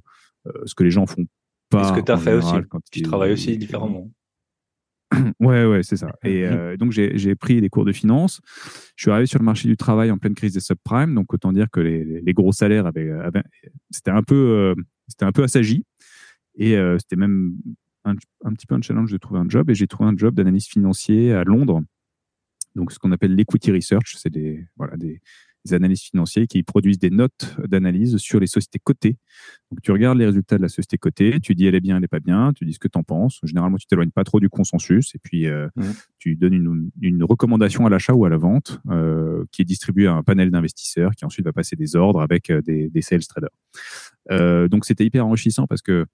mmh. ce que les gens font pas. Ce que tu as fait aussi, quand tu travailles aussi différemment. Ouais, ouais, c'est ça. Et euh, donc, j'ai pris des cours de finance. Je suis arrivé sur le marché du travail en pleine crise des subprimes. Donc, autant dire que les, les gros salaires avaient, c'était un peu, euh, c'était un peu assagi. Et euh, c'était même un, un, petit peu un challenge de trouver un job. Et j'ai trouvé un job d'analyste financier à Londres. Donc, ce qu'on appelle l'equity research. C'est des, voilà, des, des analystes financiers qui produisent des notes d'analyse sur les sociétés cotées. Donc, tu regardes les résultats de la société cotée, tu dis elle est bien, elle n'est pas bien, tu dis ce que tu en penses. Généralement, tu t'éloignes pas trop du consensus et puis euh, mmh. tu donnes une, une recommandation à l'achat ou à la vente euh, qui est distribuée à un panel d'investisseurs qui ensuite va passer des ordres avec euh, des, des sales traders. Euh, donc, c'était hyper enrichissant parce que,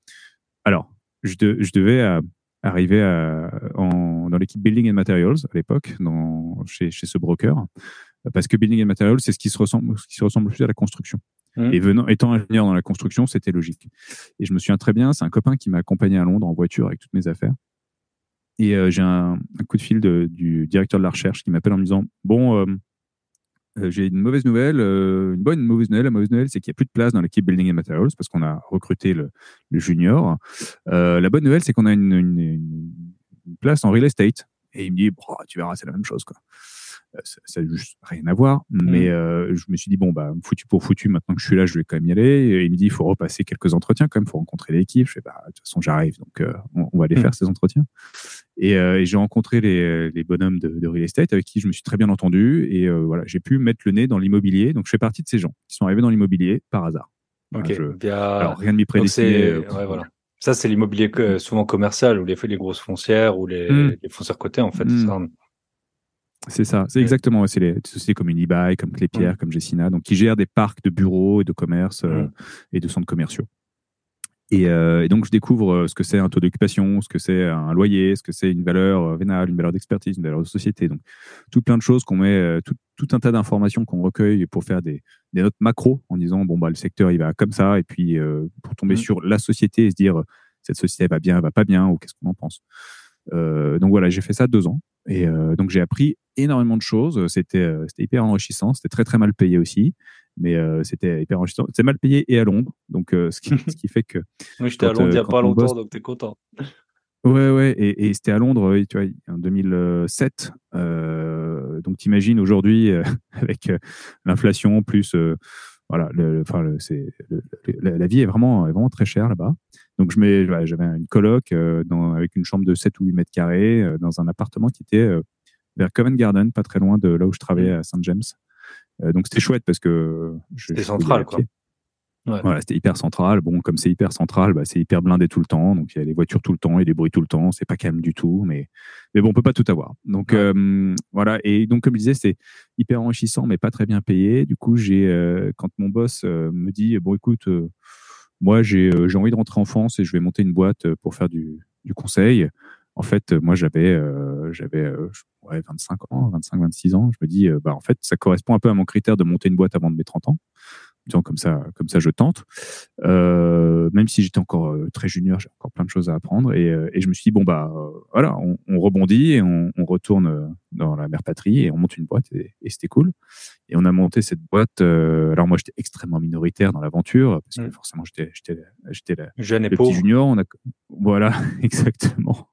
alors, je, je devais arriver à, en, dans l'équipe Building and Materials à l'époque, chez, chez ce broker parce que building and material, c'est ce qui se ressemble, ce qui se ressemble plus à la construction. Mmh. Et venant, étant ingénieur dans la construction, c'était logique. Et je me souviens très bien, c'est un copain qui m'a accompagné à Londres en voiture avec toutes mes affaires. Et euh, j'ai un, coup de fil du directeur de la recherche qui m'appelle en me disant bon, euh, euh, j'ai une mauvaise nouvelle, une bonne, une mauvaise nouvelle. La mauvaise nouvelle, c'est qu'il n'y a plus de place dans l'équipe Building and Materials parce qu'on a recruté le, junior. la bonne nouvelle, c'est qu'on a une, une, place en real estate. Et il me dit, tu verras, c'est la même chose. Quoi. Euh, ça n'a juste rien à voir. Mais mmh. euh, je me suis dit, bon, bah, foutu pour foutu, maintenant que je suis là, je vais quand même y aller. Et il me dit, il faut repasser quelques entretiens quand même, il faut rencontrer l'équipe. Je fais, bah, de toute façon, j'arrive, donc euh, on, va aller mmh. faire ces entretiens. Et, et j'ai rencontré les, les bonhommes de, de, real estate avec qui je me suis très bien entendu. Et voilà, j'ai pu mettre le nez dans l'immobilier. Donc, je fais partie de ces gens qui sont arrivés dans l'immobilier par hasard. Ok. Alors, rien de m'y prédestiné. Ouais, voilà. Ça, c'est l'immobilier souvent commercial, ou les, les grosses foncières, ou les, mmh. les foncières cotées, en fait. Ça. C'est ça, c'est exactement. C'est les sociétés comme Unibail, comme Clépierre, mm. comme Gessina, donc qui gèrent des parcs de bureaux et de commerce euh, et de centres commerciaux. Et, euh, et, donc, je découvre euh, ce que c'est un taux d'occupation, ce que c'est un loyer, ce que c'est une valeur vénale, une valeur d'expertise, une valeur de société. Donc, tout plein de choses qu'on met, tout, tout, un tas d'informations qu'on recueille pour faire des, des, notes macro en disant, bon, bah, le secteur, il va comme ça. Et puis, pour tomber mm. sur la société et se dire, cette société va bien, va pas bien, ou qu'est-ce qu'on en pense. donc, voilà, j'ai fait ça deux ans. Et donc, j'ai appris énormément de choses. C'était euh, c'était hyper enrichissant. C'était très très mal payé aussi. Mais euh, c'était hyper enrichissant. C'est mal payé et à Londres. Donc, euh, ce, qui, ce qui fait que. Moi, j'étais à Londres il n'y euh, a pas on longtemps, bosse- donc t'es content. Ouais, ouais, et, et c'était à Londres, oui, tu vois, en 2007. Euh, donc, t'imagines aujourd'hui, euh, avec euh, l'inflation, plus, euh, voilà, le, enfin, le- la, la vie est vraiment, est vraiment très chère là-bas. Donc, voilà, j'avais une coloc euh, dans, avec une chambre de 7 ou 8 mètres carrés euh, dans un appartement qui était euh, vers Covent Garden, pas très loin de là où je travaillais à St. James. Euh, donc, c'était chouette parce que C'était central, quoi. Ouais. Voilà, c'était hyper central. Bon, comme c'est hyper central, bah, c'est hyper blindé tout le temps. Donc, il y a des voitures tout le temps, il y a des bruits tout le temps. C'est pas calme du tout. Mais, mais bon, on peut pas tout avoir. Donc, Ouais. euh, voilà. Et donc, comme je disais, c'est hyper enrichissant, mais pas très bien payé. Du coup, j'ai, euh, quand mon boss me dit, bon, écoute, moi, j'ai, j'ai envie de rentrer en France et je vais monter une boîte pour faire du, du conseil. En fait, euh, moi, j'avais, euh, j'avais, euh, ouais, 25 ans, 25, 26 ans. Je me dis, euh, bah, en fait, ça correspond un peu à mon critère de monter une boîte avant de mes 30 ans. Comme ça, comme ça, je tente. Euh, même si j'étais encore euh, très junior, j'ai encore plein de choses à apprendre. Et, euh, et je me suis dit, bon, bah, voilà, on, on rebondit et on, on retourne dans la mère patrie et on monte une boîte et, et c'était cool. Et on a monté cette boîte. euh, alors, moi, j'étais extrêmement minoritaire dans l'aventure parce que Mm. forcément, j'étais, j'étais, j'étais la- Jeune et pauvre. petit junior. On a, voilà, exactement.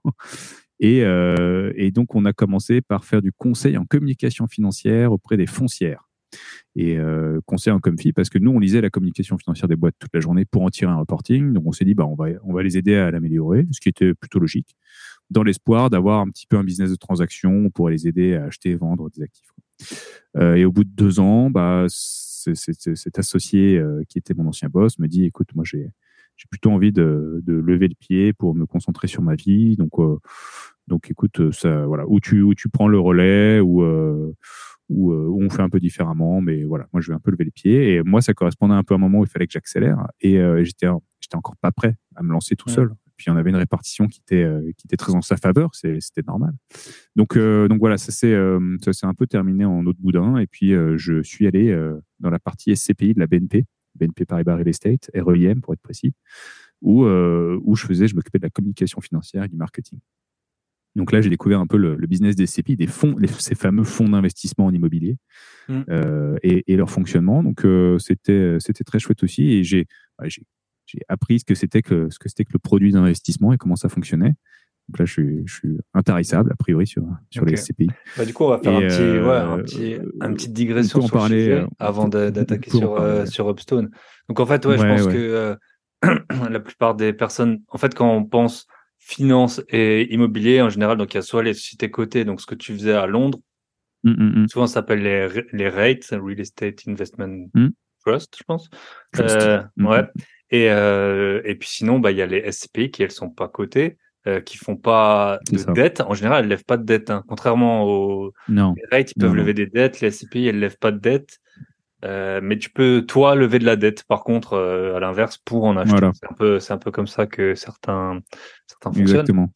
Et, euh, et donc, on a commencé par faire du conseil en communication financière auprès des foncières. Et euh, conseil en comfi, parce que nous, on lisait la communication financière des boîtes toute la journée pour en tirer un reporting. Donc, on s'est dit, bah, on va, on va les aider à l'améliorer, ce qui était plutôt logique, dans l'espoir d'avoir un petit peu un business de transaction pour les aider à acheter et vendre des actifs. Euh, et au bout de deux ans, bah, cet associé euh, qui était mon ancien boss me dit, écoute, moi, j'ai j'ai plutôt envie de, lever le pied pour me concentrer sur ma vie. Donc, euh, donc écoute, ça, voilà, où tu, où tu prends le relais, ou où, euh, où on fait un peu différemment, mais voilà, moi je vais un peu lever le pied. Et moi, ça correspondait un peu à un moment où il fallait que j'accélère, et euh, j'étais, j'étais encore pas prêt à me lancer tout Ouais. seul. Puis on avait une répartition qui était, euh, qui était très en sa faveur, c'est- c'était normal. Donc, euh, donc voilà, ça s'est, euh, ça s'est un peu terminé en autre boudin. Et puis euh, je suis allé euh, dans la partie SCPI de la BNP, BNP Paribas Real Estate, REIM pour être précis, où, euh, où je faisais, je m'occupais de la communication financière et du marketing. Donc là, j'ai découvert un peu le, le business des SCPI, des fonds, les- ces fameux fonds d'investissement en immobilier Mm. euh, et, et leur fonctionnement. Donc euh, c'était c'était très chouette aussi et j'ai ouais, j'ai j'ai appris ce que c'était que ce que c'était que le produit d'investissement et comment ça fonctionnait. Donc là, je suis, je suis intarissable a priori sur sur les Ok. SCPI. Bah, du coup, on va faire un petit, euh, ouais, un petit, un petite digression sur parler, le sujet avant d'attaquer sur, euh, sur Upstone. Donc, en fait, ouais, je pense ouais. que euh, la plupart des personnes, en fait, quand on pense finance et immobilier, en général, donc il y a soit les sociétés cotées, donc ce que tu faisais à Londres, Mm, mm, mm. souvent ça s'appelle les, les Real Estate Investment. Trust, je pense. Trust. Euh. Ouais. Et, euh, et puis sinon, bah, il y a les SCPI qui, elles, sont pas cotées, euh, qui font pas de ça. dette. En général, elles lèvent pas de dette. hein. Contrairement aux Non. les REIT, ils peuvent non. lever des dettes. Les SCPI, elles lèvent pas de dette. Euh, mais tu peux, toi, lever de la dette, par contre, euh, à l'inverse, pour en acheter. Voilà. C'est un peu, c'est un peu comme ça que certains, certains fonctionnent. Exactement.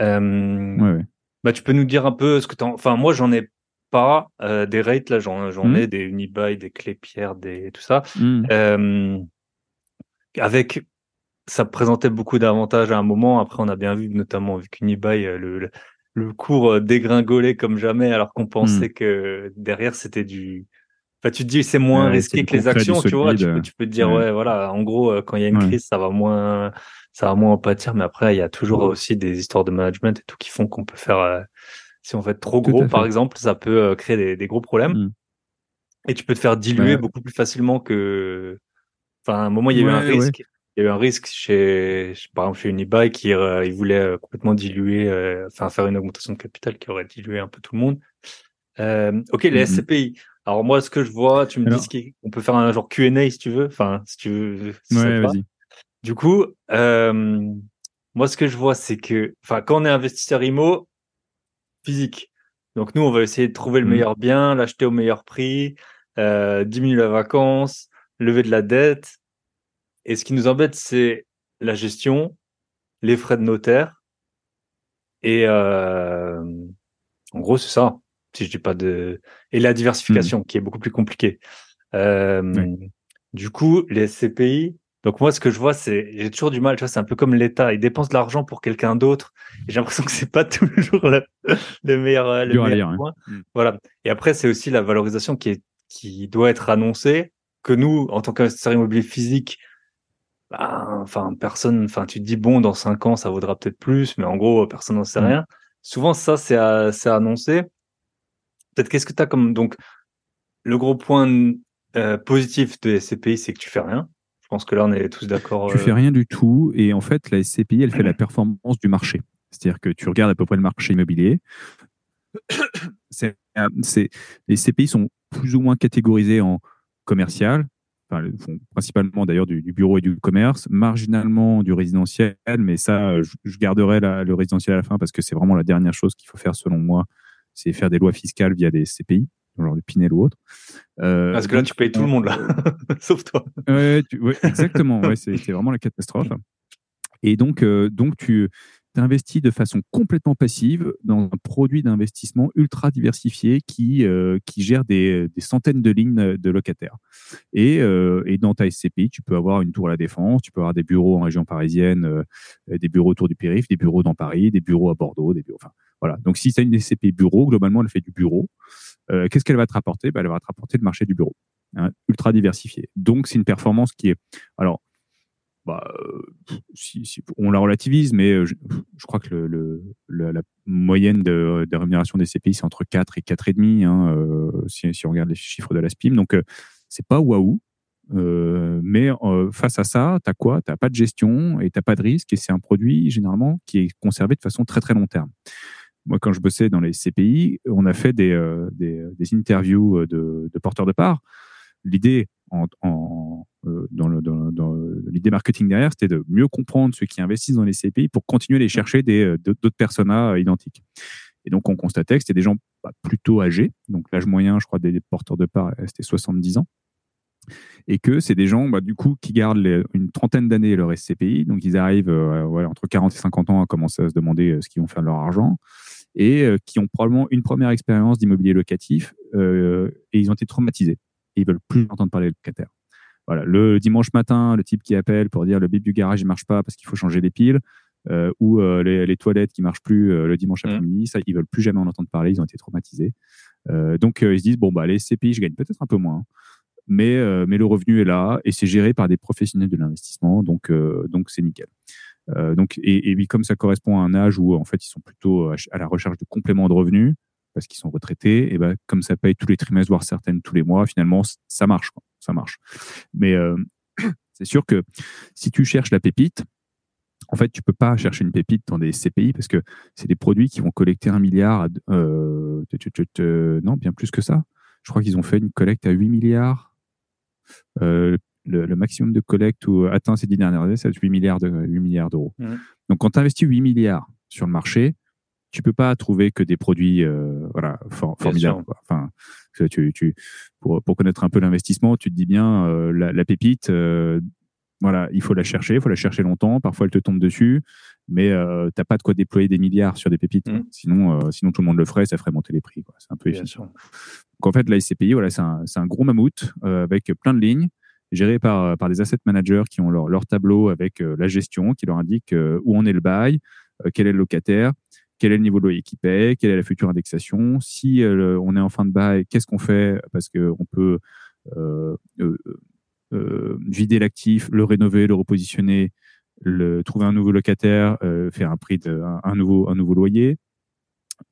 Euh, Ouais, ouais. bah, tu peux nous dire un peu ce que t'en, enfin, moi, j'en ai pas, euh, des rates, là, j'en, j'en Mhm. ai des Unibuy, des Clépierre, des, tout ça. Mm. Euh, avec, ça présentait beaucoup d'avantages à un moment. Après, on a bien vu, notamment avec Unibuy, euh, le, le, le cours dégringolait comme jamais, alors qu'on pensait que derrière, c'était du, Enfin, tu te dis c'est moins. Ouais, risqué que les actions, tu vois. Tu peux, tu peux te dire Ouais. ouais, voilà. En gros, euh, quand il y a une Ouais. crise, ça va moins, ça va moins en pâtir. Mais après, il y a toujours aussi des histoires de management et tout qui font qu'on peut faire, euh, si on fait trop gros, par exemple, ça peut euh, créer des, des gros problèmes. Mm. Et tu peux te faire diluer beaucoup plus facilement que. Enfin, à un moment, il y a eu un risque. Il y a eu un risque chez, par exemple, chez Unibail qui euh, il voulait complètement diluer, enfin faire une augmentation de capital qui aurait dilué un peu tout le monde. Ok, les Mhm. SCPI. Alors moi, ce que je vois, tu me Alors- dis ce qui, on peut faire un genre Q&A si tu veux. Enfin, si tu veux. si Ouais, va. vas-y. Du coup, euh, moi, ce que je vois, c'est que, enfin, quand on est investisseur IMO, physique. Donc nous, on va essayer de trouver le Mhm. meilleur bien, l'acheter au meilleur prix, euh, diminuer la vacance, lever de la dette. Et ce qui nous embête, c'est la gestion, les frais de notaire. Et euh, en gros, c'est ça. Si je dis pas de et la diversification qui est beaucoup plus compliquée. Euh. Du coup, les SCPI. Donc moi, ce que je vois, c'est j'ai toujours du mal. Tu vois, c'est un peu comme l'État. Il dépense de l'argent pour quelqu'un d'autre. Et j'ai l'impression que c'est pas toujours le, le meilleur, le meilleur lire, point. Mm. Voilà. Et après, c'est aussi la valorisation qui est qui doit être annoncée que nous, en tant qu'investisseur immobilier physique, bah, enfin, personne, enfin, tu te dis, bon, dans cinq ans, ça vaudra peut-être plus, mais en gros, personne n'en sait Mm. rien. Souvent, ça, c'est annoncé. Peut-être, qu'est-ce que tu as comme, donc, le gros point euh, positif de SCPI, c'est que tu fais rien. Je pense que là, on est tous d'accord. Tu euh, fais rien du tout. Et en fait, la SCPI, elle fait la performance du marché. C'est-à-dire que tu regardes à peu près le marché immobilier. C'est, euh, les SCPI sont plus ou moins catégorisés en commercial, enfin, font principalement d'ailleurs du, du bureau et du commerce, marginalement du résidentiel, mais ça, euh, je, je garderai la- le résidentiel à la fin parce que c'est vraiment la dernière chose qu'il faut faire selon moi, c'est faire des lois fiscales via des SCPI, genre du Pinel ou autre. Euh, Parce que là, tu payes tout le monde, là. Sauf toi. Ouais, tu- ouais, exactement. Ouais, c'est vraiment la catastrophe. Et donc, euh, donc tu investis de façon complètement passive dans un produit d'investissement ultra diversifié qui, euh, qui gère des, des centaines de lignes de locataires. Et, et dans ta SCPI, tu peux avoir une tour à la défense, tu peux avoir des bureaux en région parisienne, des bureaux autour du périph, des bureaux dans Paris, des bureaux à Bordeaux, des bureaux. Enfin, voilà. Donc, si tu as une SCPI bureau, globalement, elle fait du bureau. Euh, Qu'est-ce qu'elle va te rapporter? Bah, Elle va te rapporter le marché du bureau hein, ultra diversifié. Donc, c'est une performance qui est. Alors, bah, euh, on la relativise, mais euh, je, crois que la, moyenne de, de rémunération des CPI, c'est entre 4 et 4,5 hein, euh, si, on regarde les chiffres de la SPIM. Donc, euh, c'est pas waouh. Mais face à ça, tu as quoi? Tu pas de gestion et tu pas de risque. Et c'est un produit, généralement, qui est conservé de façon très, très long terme. Moi, quand je bossais dans les CPI, on a fait des, euh, des, interviews de, de porteurs de parts. L'idée en, euh, dans, marketing derrière, c'était de mieux comprendre ceux qui investissent dans les CPI pour continuer à aller chercher des, euh, d'autres personas identiques. Et donc, on constatait que c'était des gens bah, plutôt âgés. Donc, l'âge moyen, je crois, des porteurs de parts, c'était 70 ans. Et que c'est des gens, bah, du coup, qui gardent une trentaine d'années leur SCPI. Donc, ils arrivent euh, entre 40 et 50 ans à commencer à se demander euh, ce qu'ils vont faire de leur argent et euh, qui ont probablement une première expérience d'immobilier locatif euh, et ils ont été traumatisés. Et ils veulent plus entendre parler de locataires. Voilà, le dimanche matin, le type qui appelle pour dire le bip du garage il marche pas parce qu'il faut changer les piles, euh, ou euh, les, les, toilettes qui marchent plus le dimanche après-midi, ça ils veulent plus jamais en entendre parler, ils ont été traumatisés. Donc ils se disent bon bah les CPI je gagne peut-être un peu moins, mais mais le revenu est là et c'est géré par des professionnels de l'investissement, donc donc c'est nickel. Euh, donc et, et, comme ça correspond à un âge où en fait ils sont plutôt à la recherche de compléments de revenus parce qu'ils sont retraités, et ben comme ça paye tous les trimestres voire certaines tous les mois, finalement ça marche, ça marche. Mais euh, c'est sûr que si tu cherches la pépite, en fait tu peux pas chercher une pépite dans des CPI parce que c'est des produits qui vont collecter un milliard, euh, non bien plus que ça. Je crois qu'ils ont fait une collecte à 8 milliards. Euh, le, le, maximum de collecte ou atteint ces dix dernières années, c'est 8 milliards de 8 milliards d'euros. Mmh. Donc, quand tu investis 8 milliards sur le marché, tu peux pas trouver que des produits euh, voilà for, formidables. Quoi. Enfin, tu, tu, pour, pour connaître un peu l'investissement, tu te dis bien euh, la, la, pépite. Euh, voilà, il faut la chercher, il faut la chercher longtemps. Parfois, elle te tombe dessus, mais euh, t'as pas de quoi déployer des milliards sur des pépites. Mmh. Sinon, euh, sinon tout le monde le ferait, ça ferait monter les prix. C'est un peu efficient. Donc en fait, la SCPI, voilà, c'est un, un, gros mammouth euh, avec plein de lignes gérés par, par des asset managers qui ont leur, leur tableau avec euh, la gestion, qui leur indique euh, où en est le bail, euh, quel est le locataire, quel est le niveau de loyer qui paie, quelle est la future indexation. Si euh, on est en fin de bail, qu'est-ce qu'on fait Parce qu'on peut euh, euh, vider l'actif, le rénover, le repositionner, le, trouver un nouveau locataire, euh, faire un prix de un, nouveau un nouveau loyer,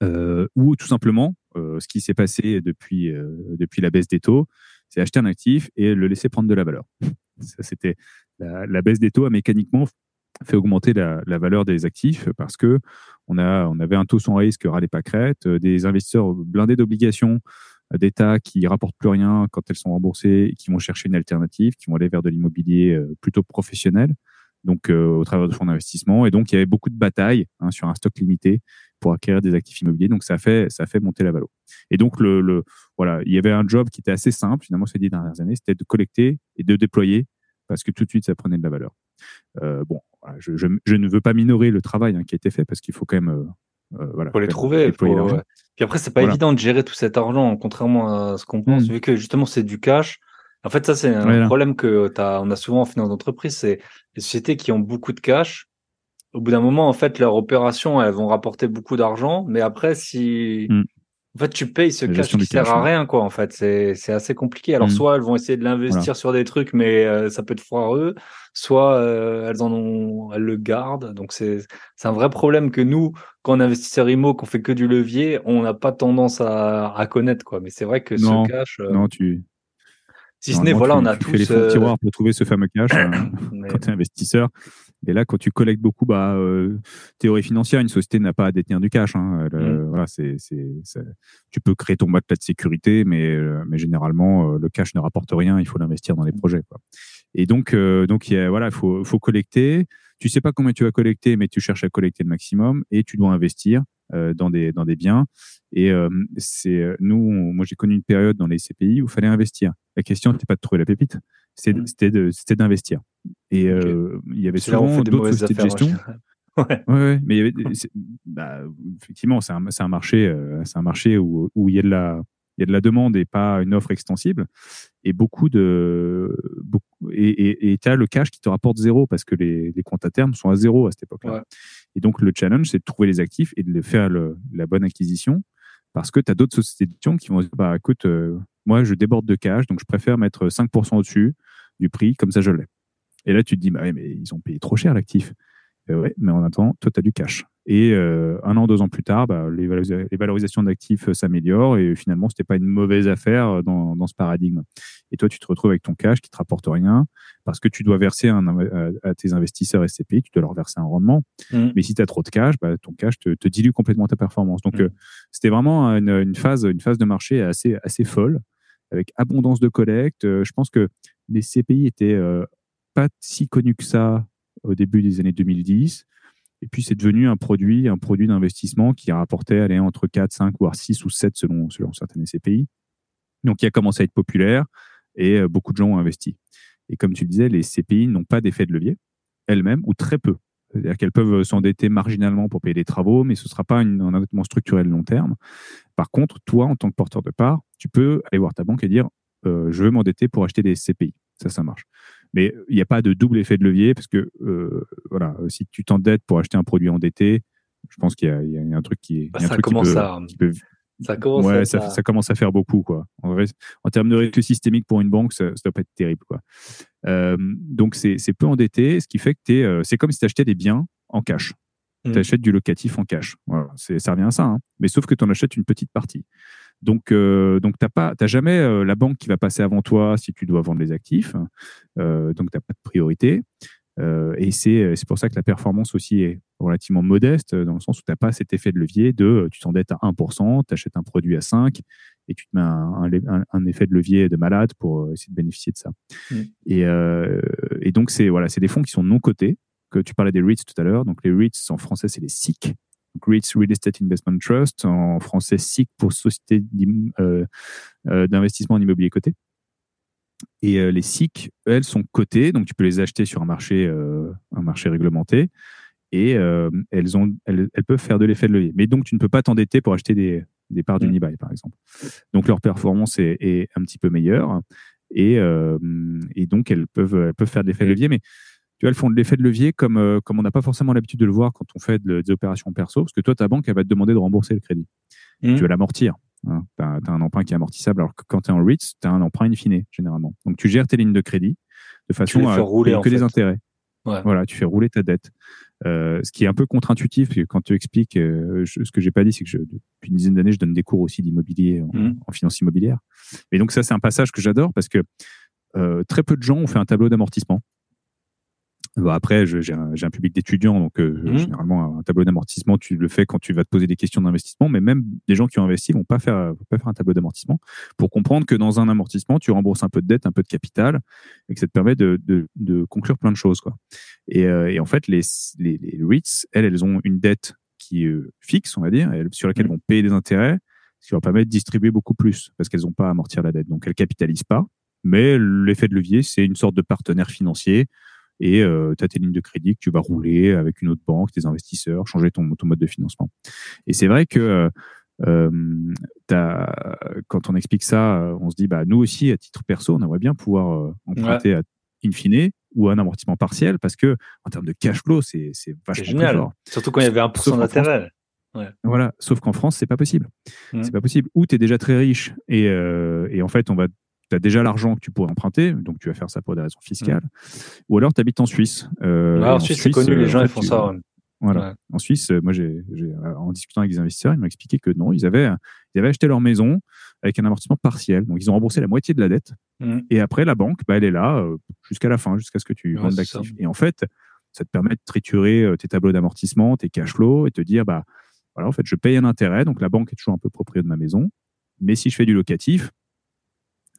euh, ou tout simplement ce qui s'est passé depuis depuis la baisse des taux, c'est acheter un actif et le laisser prendre de la valeur. Ça, c'était la, baisse des taux a mécaniquement fait augmenter la, valeur des actifs parce que on a on avait un taux sans risque râlait pas crête, des investisseurs blindés d'obligations d'État qui rapportent plus rien quand elles sont remboursées, qui vont chercher une alternative, qui vont aller vers de l'immobilier plutôt professionnel, donc euh, au travers de fonds d'investissement. Et donc il y avait beaucoup de batailles hein, sur un stock limité pour acquérir des actifs immobiliers. Donc ça fait ça fait monter la valeur. Et donc le, le voilà, il y avait un job qui était assez simple finalement ces dix dernières années, c'était de collecter et de déployer parce que tout de suite ça prenait de la valeur. Euh, bon, je, je, je, ne veux pas minorer le travail hein, qui a été fait parce qu'il faut quand même euh, euh, voilà, faut les trouver. Faut... Ouais. Puis après, c'est pas voilà. évident de gérer tout cet argent, contrairement à ce qu'on pense, mmh. vu que justement c'est du cash. En fait, ça c'est un voilà. problème que as, on a souvent en finance d'entreprise, c'est les sociétés qui ont beaucoup de cash. Au bout d'un moment, en fait, leurs opérations, elles vont rapporter beaucoup d'argent, mais après, si mmh. En fait, tu payes ce cash qui sert à rien, quoi. En fait, c'est assez compliqué. Alors, mmh. soit elles vont essayer de l'investir sur des trucs, mais euh, ça peut être foireux. Soit euh, elles en ont, elles le gardent. Donc, c'est un vrai problème que nous, quand on investisseur IMO, qu'on fait que du levier, on n'a pas tendance à, à, connaître, quoi. Mais c'est vrai que ce cash. Euh, non, tu. Si ce n'est, voilà, on a tu tous. Fais les fonds tiroirs pour trouver ce fameux cash quand tu es investisseur. Et là, quand tu collectes beaucoup, bah, euh, théorie financière, une société n'a pas à détenir du cash. Hein. Mm. Voilà, c'est, tu peux créer ton matelas de sécurité, mais, euh, mais généralement, euh, le cash ne rapporte rien. Il faut l'investir dans les projets. Quoi. Et donc, donc y a, voilà, il faut, faut collecter. Tu sais pas combien tu vas collecter, mais tu cherches à collecter le maximum et tu dois investir dans des dans des biens. Et c'est nous, moi j'ai connu une période dans les CPI où il fallait investir. La question n'était pas de trouver la pépite, Mm. c'était d'investir. Et euh, il y avait souvent d'autres sociétés de gestion. Ouais. ouais. mais il y avait, bah, effectivement, c'est un, un, marché, euh, c'est un marché où, où, il y a de la, il y a de la demande et pas une offre extensible. Et beaucoup de, beaucoup, et tu as le cash qui te rapporte zéro parce que les, les comptes à terme sont à zéro à cette époque-là. Et donc, le challenge, c'est de trouver les actifs et de faire le, la bonne acquisition parce que tu as d'autres sociétés de gestion qui vont dire, bah, écoute, euh, moi, je déborde de cash, donc je préfère mettre 5% au-dessus du prix, comme ça je l'ai. Et là, tu te dis, bah, mais ils ont payé trop cher l'actif. Euh, ouais, mais en attendant, toi, tu as du cash. Et euh, un an, deux ans plus tard, bah, les, valorisations d'actifs euh, s'améliorent et finalement, ce n'était pas une mauvaise affaire dans, ce paradigme. Et toi, tu te retrouves avec ton cash qui te rapporte rien parce que tu dois verser un, à, tes investisseurs SCPI, tu dois leur verser un rendement. Mmh. Mais si tu as trop de cash, bah, ton cash te, dilue complètement ta performance. Donc, mmh. c'était vraiment une, phase, une phase de marché assez, assez folle avec abondance de collecte. je pense que les CPI étaient pas si connus que ça au début des années 2010. Et puis, c'est devenu un produit, un produit d'investissement qui rapportait allez, entre 4, 5, voire 6 ou 7 selon, selon certaines CPI. Donc, il a commencé à être populaire et beaucoup de gens ont investi. Et comme tu le disais, les CPI n'ont pas d'effet de levier elles-mêmes ou très peu. C'est-à-dire qu'elles peuvent s'endetter marginalement pour payer des travaux, mais ce ne sera pas un endettement structurel long terme. Par contre, toi, en tant que porteur de part, tu peux aller voir ta banque et dire euh, je veux m'endetter pour acheter des CPI. Ça, ça marche. Mais il n'y a pas de double effet de levier parce que euh, voilà, si tu t'endettes pour acheter un produit endetté, je pense qu'il y, a un truc qui est. ça commence à. ça commence, ouais, à... Ça, ça, commence à faire beaucoup. Quoi. En, vrai, en termes de risque systémique pour une banque, ça ne doit pas être terrible. Quoi. Euh, donc, c'est peu endetté, ce qui fait que c'est comme si tu achetais des biens en cash. Mmh. Tu achètes du locatif en cash. Voilà, ça revient à ça. Hein. Mais sauf que tu en achètes une petite partie. Donc, euh, donc tu n'as jamais euh, la banque qui va passer avant toi si tu dois vendre les actifs. Euh, donc, tu n'as pas de priorité. et c'est pour ça que la performance aussi est relativement modeste, dans le sens où tu n'as pas cet effet de levier de tu t'endettes à 1%, tu achètes un produit à 5% et tu te mets un, effet de levier de malade pour essayer de bénéficier de ça. Mmh. Et, et, donc, c'est voilà, des fonds qui sont non cotés. Que tu parlais des REITs tout à l'heure. Donc, les REITs en français, c'est les SIC. REITs Real Estate Investment Trust, en français SIC pour Société euh, euh, d'investissement en immobilier coté. Et euh, les SIC, elles sont cotées, donc tu peux les acheter sur un marché, un marché réglementé, et elles, ont, elles, peuvent faire de l'effet de levier. Mais donc tu ne peux pas t'endetter pour acheter des, des parts d'Unibail, par exemple. Donc leur performance est, est, un petit peu meilleure, et, et donc elles peuvent, elles peuvent faire de l'effet de levier. Mais tu vois, elles font de l'effet de levier comme, euh, comme on n'a pas forcément l'habitude de le voir quand on fait des opérations perso, parce que toi, ta banque, elle va te demander de rembourser le crédit. Mmh. Tu vas l'amortir. Hein. Tu as, un emprunt qui est amortissable, alors que quand tu es en REITs, tu as un emprunt in fine, généralement. Donc, tu gères tes lignes de crédit de façon à rouler que des intérêts. Voilà, tu fais rouler ta dette. Euh, ce qui est un peu contre-intuitif, parce que quand tu expliques, euh, ce que j'ai pas dit, c'est que je, depuis une dizaine d'années, je donne des cours aussi d'immobilier en, mmh. en, finance immobilière. Et donc ça, c'est un passage que j'adore parce que très peu de gens ont fait un tableau d'amortissement. Bah, après, j'ai un, un, public d'étudiants, donc euh, mmh. généralement un tableau d'amortissement, tu le fais quand tu vas te poser des questions d'investissement, mais même des gens qui ont investi vont pas faire, vont pas faire un tableau d'amortissement pour comprendre que dans un amortissement, tu rembourses un peu de dette, un peu de capital, et que ça te permet de, de, de conclure plein de choses, quoi. Et, euh, et en fait, les, les, les, REITs, elles, elles ont une dette qui est euh, fixe, on va dire, sur laquelle mmh. vont payer des intérêts, ce qui leur permet de distribuer beaucoup plus parce qu'elles n'ont pas à amortir la dette, donc elles capitalisent pas. Mais l'effet de levier, c'est une sorte de partenaire financier et euh, tu as tes lignes de crédit que tu vas rouler avec une autre banque, tes investisseurs, changer ton, mode de financement. Et c'est vrai que euh, quand on explique ça, on se dit, bah, nous aussi, à titre perso, on aimerait bien pouvoir euh, emprunter à in fine ou un amortissement partiel parce que en termes de cash flow, c'est vachement génial. Surtout quand il y avait 1% d'intérêt. Voilà. Sauf qu'en France, c'est pas possible. Mm. C'est pas possible. Ou tu es déjà très riche et, euh, et en fait, on va tu as déjà l'argent que tu pourrais emprunter, donc tu vas faire ça pour des raisons fiscales. Ou alors tu habites en Suisse. Euh, Ouais, et en Suisse, c'est connu, euh, les gens en ils font tu- ça. ouais. Voilà. Ouais. En Suisse, euh, moi, j'ai, euh, en discutant avec des investisseurs, ils m'ont expliqué que non, ils avaient, ils avaient acheté leur maison avec un amortissement partiel. Donc, ils ont remboursé la moitié de la dette. Mm. Et après, la banque, bah, elle est là euh, jusqu'à la fin, jusqu'à ce que tu Ouais, vendes c'est l'actif. Et en fait, ça te permet de triturer euh, tes tableaux d'amortissement, tes cash flows et te dire, bah, voilà, en fait, je paye un intérêt. Donc, la banque est toujours un peu propriétaire de ma maison. Mais si je fais du locatif,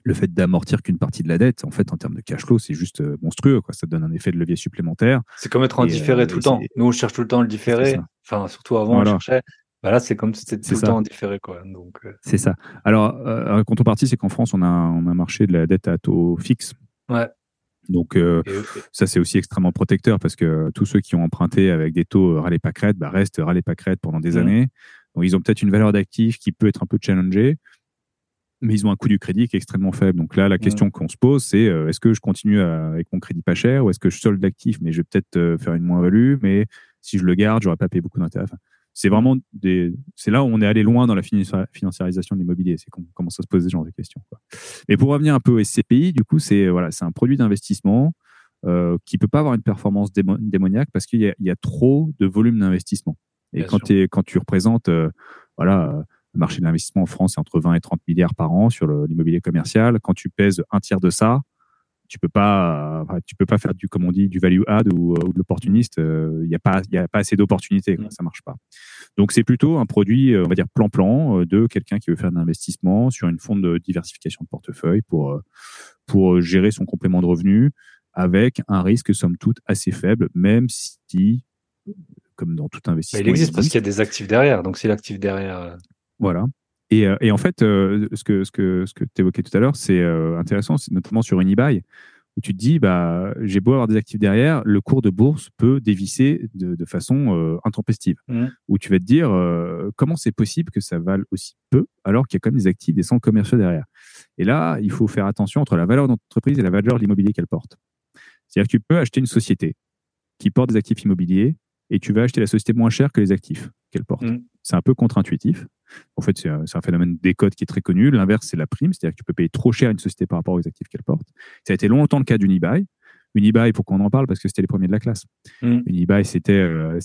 le fait d'amortir qu'une partie de la dette, en fait, en termes de cash flow, c'est juste euh, monstrueux. Quoi. Ça donne un effet de levier supplémentaire. C'est comme être en Et, différé euh, tout le temps. Nous, on cherche tout le temps le différé. Enfin, surtout avant, Voilà. on cherchait. Bah là, c'est comme si c'était tout le ça. temps en différé, quoi. Donc, euh, C'est ça. Alors, euh, en contrepartie, c'est qu'en France, on a, un- on a un marché de la dette à taux fixe. Ouais. Donc, euh, ça, c'est aussi extrêmement protecteur parce que tous ceux qui ont emprunté avec des taux râlés pas crête, bah, restent râlés pas crête pendant des Mhm. années. Donc, ils ont peut-être une valeur d'actif qui peut être un peu challengée, mais ils ont un coût du crédit qui est extrêmement faible. Donc là, la question qu'on se pose, c'est euh, est-ce que je continue à- avec mon crédit pas cher ou est-ce que je solde l'actif, mais je vais peut-être euh, faire une moins-value, mais si je le garde, j'aurais pas payé beaucoup d'intérêt. Enfin, c'est vraiment des, c'est là où on est allé loin dans la finan- financiarisation de l'immobilier. C'est qu'on commence à se poser ce genre de questions. quoi. Mais pour revenir un peu au SCPI, du coup, c'est voilà, c'est un produit d'investissement euh, qui peut pas avoir une performance démo- démoniaque parce qu'il y, a- il y a trop de volume d'investissement. Et Bien quand, quand tu représentes, euh, voilà, euh, le marché de l'investissement en France, c'est entre 20 et 30 milliards par an sur l'immobilier commercial. Quand tu pèses un tiers de ça, tu peux pas, euh, tu peux pas faire du, comme on dit, du value add ou, euh, ou de l'opportuniste. euh, Il n'y a pas, il y a pas assez d'opportunités. Mm. Ça marche pas. Donc c'est plutôt un produit, on va dire plan-plan de quelqu'un qui veut faire de l'investissement sur une forme de diversification de portefeuille pour pour gérer son complément de revenu avec un risque somme toute assez faible, même si, comme dans tout Bah, investissement, il existe parce qu'il y a des actifs derrière. Donc, si l'actif derrière. Voilà. Et, euh, et en fait, euh, ce que, ce que, ce que tu évoquais tout à l'heure, c'est euh, intéressant, c'est notamment sur une eBay, où tu te dis, bah, j'ai beau avoir des actifs derrière, le cours de bourse peut dévisser de, de façon euh, intempestive. Mhm. Où tu vas te dire, euh, comment c'est possible que ça vale aussi peu, alors qu'il y a quand même des actifs, des centres commerciaux derrière. Et là, il faut faire attention entre la valeur d'entreprise et la valeur de l'immobilier qu'elle porte. C'est-à-dire que tu peux acheter une société qui porte des actifs immobiliers et tu vas acheter la société moins chère que les actifs qu'elle porte. Mhm. C'est un peu contre-intuitif. En fait, c'est un, phénomène des codes qui est très connu. L'inverse, c'est la prime, c'est-à-dire que tu peux payer trop cher une société par rapport aux actifs qu'elle porte. Ça a été longtemps le cas d'Unibail. Unibail, pourquoi on en parle Parce que c'était les premiers de la classe. Mm. Unibail, c'était, euh,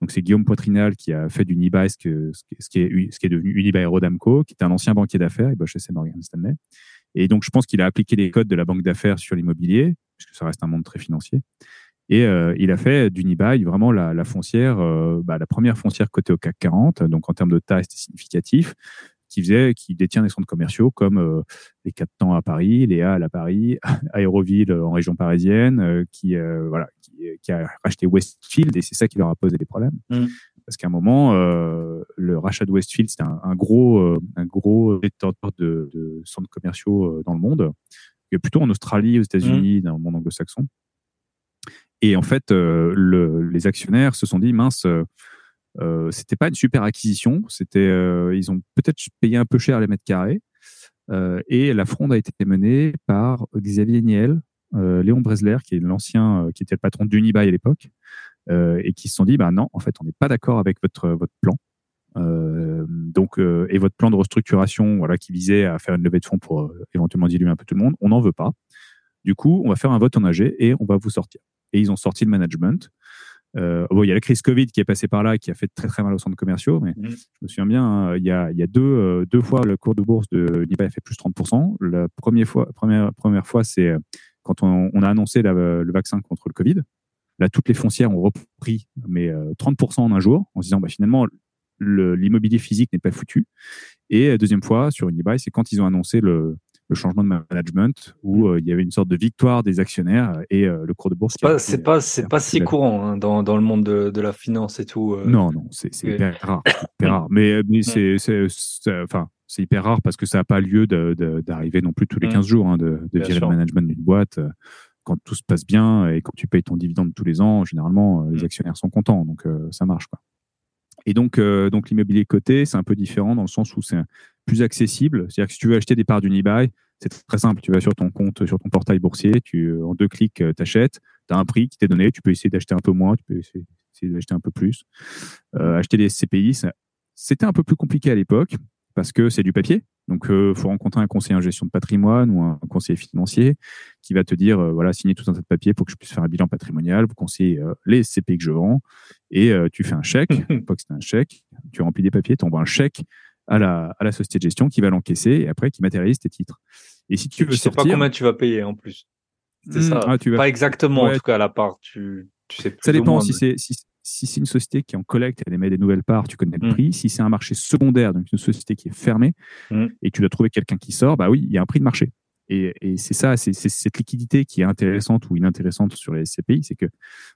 donc c'est Guillaume Poitrinal qui a fait d'Unibail ce, que, ce qui est, ce qui est devenu Unibail Rodamco, qui était un ancien banquier d'affaires, il bossait chez Morgan Stanley. Et donc, je pense qu'il a appliqué les codes de la banque d'affaires sur l'immobilier, puisque ça reste un monde très financier. Et euh, il a fait d'Unibail vraiment la, la foncière, euh, bah, la première foncière cotée au CAC 40. Donc en termes de taille, c'était significatif. Qui faisait, qui détient des centres commerciaux comme euh, les Quatre Temps à Paris, les Halles à Paris, Aéroville en région parisienne, euh, qui voilà, qui, qui a racheté Westfield et c'est ça qui leur a posé des problèmes. Mm. Parce qu'à un moment, le rachat de Westfield, c'était un, un gros, un gros détenteur de, de centres commerciaux dans le monde, Et plutôt en Australie, aux États-Unis, dans le monde anglo-saxon. Et en fait, euh, le, les actionnaires se sont dit mince, euh, euh, c'était pas une super acquisition. C'était, euh, ils ont peut-être payé un peu cher les mètres carrés. Et la fronde a été menée par Xavier Niel, Léon Bresler, qui est l'ancien, qui était le patron d'Unibail à l'époque, et qui se sont dit bah non, en fait, on n'est pas d'accord avec votre votre plan. Donc et votre plan de restructuration, voilà, qui visait à faire une levée de fonds pour éventuellement diluer un peu tout le monde, on n'en veut pas. Du coup, on va faire un vote en AG et on va vous sortir. Et ils ont sorti le management. Euh, bon, il y a la crise Covid qui est passée par là qui a fait très très mal aux centres commerciaux, mais Mhm. je me souviens bien, hein, il y a, il y a deux, euh, deux fois le cours de bourse de Unibail a fait plus 30%. La première fois, première, première fois, c'est euh, quand on, on a annoncé la- le vaccin contre le Covid. Là, toutes les foncières ont repris, mais euh, 30% en un jour, en se disant, bah, finalement, le- l'immobilier physique n'est pas foutu. Et deuxième fois, sur Unibail, c'est quand ils ont annoncé le, le changement de management, où euh, il y avait une sorte de victoire des actionnaires et euh, le cours de bourse. C'est pas, c'est euh, pas, c'est pas si courant hein, dans, dans le monde de, de la finance et tout. euh. non, non, c'est c'est Oui. hyper rare. hyper rare. Mais, mais c'est, c'est, enfin, c'est hyper rare parce que ça n'a pas lieu d'arriver non plus tous les Mm. 15 jours, hein, de, de virer le management d'une boîte. euh, Quand tout se passe bien et quand tu payes ton dividende tous les ans, généralement, euh, les Mm. actionnaires sont contents. Donc, euh, ça marche. Quoi. Et donc, euh, donc l'immobilier coté, c'est un peu différent dans le sens où c'est plus accessible. C'est-à-dire que si tu veux acheter des parts d'Unibail, c'est très simple. Tu vas sur ton compte, sur ton portail boursier, tu, en deux clics, tu achètes, tu as un prix qui t'est donné, tu peux essayer d'acheter un peu moins, tu peux essayer, essayer d'acheter un peu plus. acheter des SCPI, c'était un peu plus compliqué à l'époque parce que c'est du papier. Donc, il euh, faut rencontrer un conseiller en gestion de patrimoine ou un conseiller financier qui va te dire, euh, voilà, signer tout un tas de papiers pour que je puisse faire un bilan patrimonial, vous conseiller euh, les CPI que je vends, et tu fais un chèque, une fois que c'est un chèque, tu remplis des papiers, tu envoies un chèque à la, à la société de gestion qui va l'encaisser et après qui matérialise tes titres. Et si tu veux sais pas combien tu vas payer en plus. C'est hmm, ça. Ah, pas exactement, en tout cas, à la part. Tu, tu sais plus ça dépend si c'est si, si c'est une société qui en collecte, elle émet des nouvelles parts, tu connais le mm. prix. Si c'est un marché secondaire, donc une société qui est fermée, mm. et tu dois trouver quelqu'un qui sort, bah oui, il y a un prix de marché. Et, c'est ça, c'est cette liquidité qui est intéressante ou inintéressante sur les SCPI, c'est que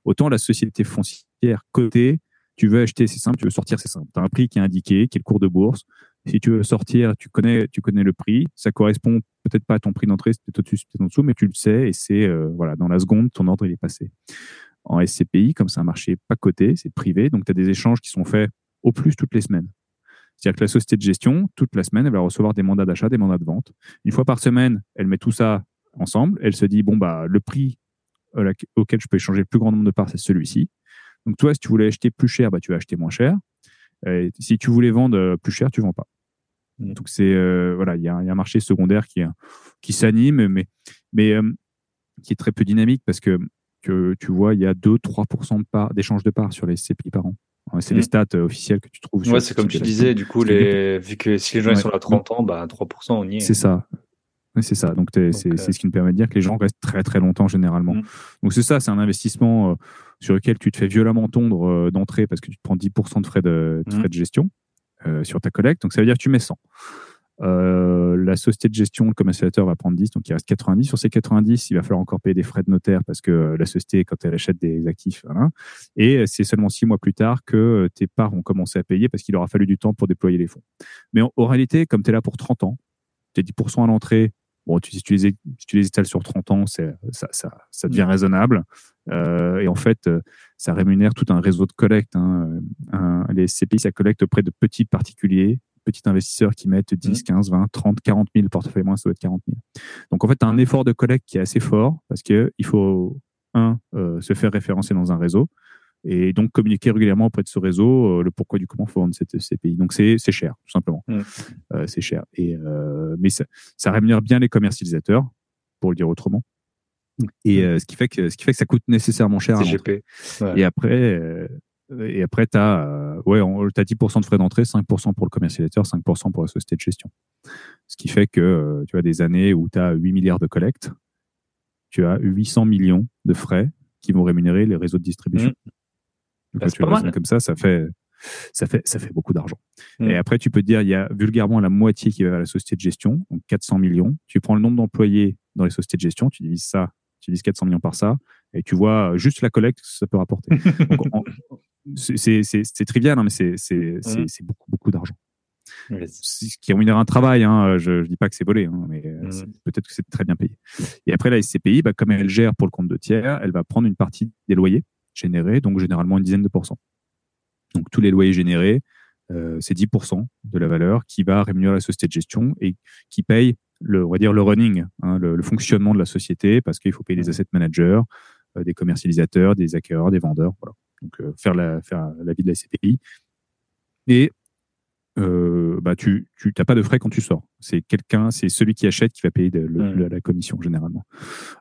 autant la société foncière cotée, tu veux acheter, c'est simple, tu veux sortir, c'est simple. Tu as un prix qui est indiqué, qui est le cours de bourse. Si tu veux sortir, tu connais, tu connais le prix. Ça correspond peut-être pas à ton prix d'entrée, c'est peut-être au-dessus, peut-être en dessous, mais tu le sais et c'est, euh, voilà, dans la seconde, ton ordre, est passé en SCPI, comme c'est un marché pas coté, c'est privé, donc tu as des échanges qui sont faits au plus toutes les semaines. C'est-à-dire que la société de gestion, toute la semaine, elle va recevoir des mandats d'achat, des mandats de vente. Une fois par semaine, elle met tout ça ensemble. Elle se dit, bon, bah, le prix euh, auquel je peux échanger le plus grand nombre de parts, c'est celui-ci. Donc, toi, si tu voulais acheter plus cher, bah, tu vas acheter moins cher. Et si tu voulais vendre euh, plus cher, tu vends pas. Mmh. Donc, c'est, euh, voilà, il y, a un marché secondaire qui, qui s'anime, mais, mais qui est très peu dynamique parce que que tu vois, il y a 2-3% de part, d'échange de parts sur les CPI par an. C'est les mm. stats euh, officielles que tu trouves. Ouais, c'est comme tu disais, du coup, les... vu que si les gens sont à 30 ans, bah, 3%, on y est. C'est ça. c'est ça. Donc, c'est euh, ce qui me permet de dire que les gens restent très, très longtemps généralement. Mm. Donc, c'est ça, c'est un investissement euh, sur lequel tu te fais violemment tondre d'entrée parce que tu te prends 10% de frais de, de, mm. frais de gestion sur ta collecte. Donc, ça veut dire que tu mets 100. Euh, la société de gestion, le commercialisateur va prendre 10, donc il reste 90. Sur ces 90, il va falloir encore payer des frais de notaire parce que la société, quand elle achète des actifs, voilà. et c'est seulement six mois plus tard que tes parts ont commencé à payer parce qu'il aura fallu du temps pour déployer les fonds. Mais en, réalité, comme tu es là pour 30 ans, tu es 10% à l'entrée, bon, tu, si, tu les, tu les étales sur 30 ans, ça, ça, ça, devient raisonnable. Euh, et en fait, ça rémunère tout un réseau de collecte. Hein. les CPI, ça collecte auprès de petits particuliers petits investisseurs qui mettent 10, 15, 20, 30, 40 000 portefeuilles moins, ça doit être 40 000. Donc en fait, tu as un effort de collecte qui est assez fort parce qu'il faut, un, euh, se faire référencer dans un réseau et donc communiquer régulièrement auprès de ce réseau euh, le pourquoi du comment faut vendre cette, ces pays. Donc c'est cher, tout simplement. Euh, c'est cher. Et, mais ça, ça rémunère bien les commercialisateurs, pour le dire autrement. Et ce, qui fait que, ce qui fait que ça coûte nécessairement cher. CGP. Et après, et après, tu as, euh, ouais, as 10% de frais d'entrée, 5% pour le commercialisateur, 5% pour la société de gestion. Ce qui fait que euh, tu as des années où tu as 8 milliards de collecte, tu as 800 millions de frais qui vont rémunérer les réseaux de distribution. Mmh. Donc, bah, quand tu raisonnes comme ça, ça fait, ça fait, ça fait beaucoup d'argent. Mmh. Et après, tu peux te dire, il y a vulgairement la moitié qui va à la société de gestion, donc 400 millions. Tu prends le nombre d'employés dans les sociétés de gestion, tu divises ça, tu divises 400 millions par ça, et tu vois juste la collecte, ça peut rapporter. c'est trivial, hein, mais c'est mmh. beaucoup, beaucoup d'argent. Ce qui rémunère un travail, hein, je ne dis pas que c'est volé, hein, mais euh, mmh. peut-être que c'est très bien payé. Et après, la SCPI, bah, comme elle gère pour le compte de tiers, elle va prendre une partie des loyers générés, donc généralement une dizaine de pourcents. Donc tous les loyers générés, euh, c'est 10% de la valeur qui va rémunérer la société de gestion et qui paye le, on va dire le running, le, le, fonctionnement de la société, parce qu'il faut payer des asset managers, euh, des commercialisateurs, des acquéreurs, des vendeurs. Voilà donc euh, faire, la, faire la vie de la SCPI. Et euh, bah, tu n'as pas de frais quand tu sors. C'est quelqu'un, c'est celui qui achète qui va payer la commission généralement.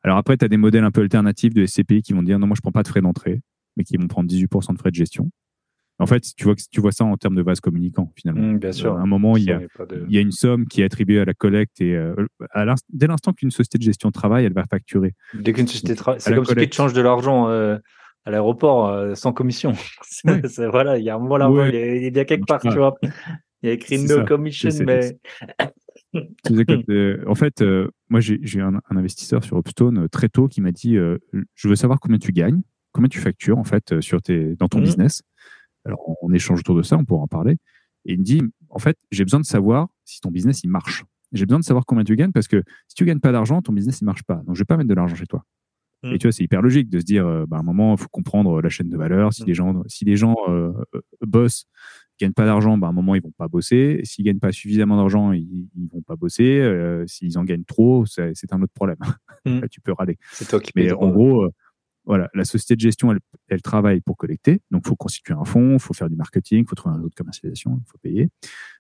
Alors après, tu as des modèles un peu alternatifs de SCPI qui vont dire non, moi je prends pas de frais d'entrée, mais qui vont prendre 18% de frais de gestion. En fait, tu vois, tu vois ça en termes de vase communicant finalement. Mmh, bien sûr. à un moment, il y, a, il y, a, une somme qui est attribuée à la collecte et euh, dès l'instant qu'une société de gestion travaille, elle va facturer. Dès qu'une société travaille, c'est comme si tu changes de l'argent à l'aéroport euh, sans commission. voilà, il y a un moment là, il, est, bien quelque part, tu vois. Il y a écrit no commission, mais. Euh, en fait, euh, moi, j'ai eu un, investisseur sur Upstone très tôt qui m'a dit Je veux savoir combien tu gagnes, combien tu factures, en fait, sur tes, dans ton mmh. business. Alors, on, échange autour de ça, on pourra en parler. Et il me dit En fait, j'ai besoin de savoir si ton business, il marche. J'ai besoin de savoir combien tu gagnes parce que si tu gagnes pas d'argent, ton business, il marche pas. Donc, je vais pas mettre de l'argent chez toi. Et mm. tu vois, c'est hyper logique de se dire, euh, bah, à un moment, il faut comprendre la chaîne de valeur. Si mm. les gens, si les gens euh, euh, bossent, gagnent pas d'argent, bah, à un moment, ils vont pas bosser. S'ils gagnent pas suffisamment d'argent, ils, ils vont pas bosser. Euh, S'ils en gagnent trop, c'est un autre problème. Mm. tu peux râler. C'est toi qui Mais en gros, voilà, la société de gestion, elle, elle travaille pour collecter. Donc, il faut constituer un fonds, il faut faire du marketing, il faut trouver un autre de commercialisation, il faut payer.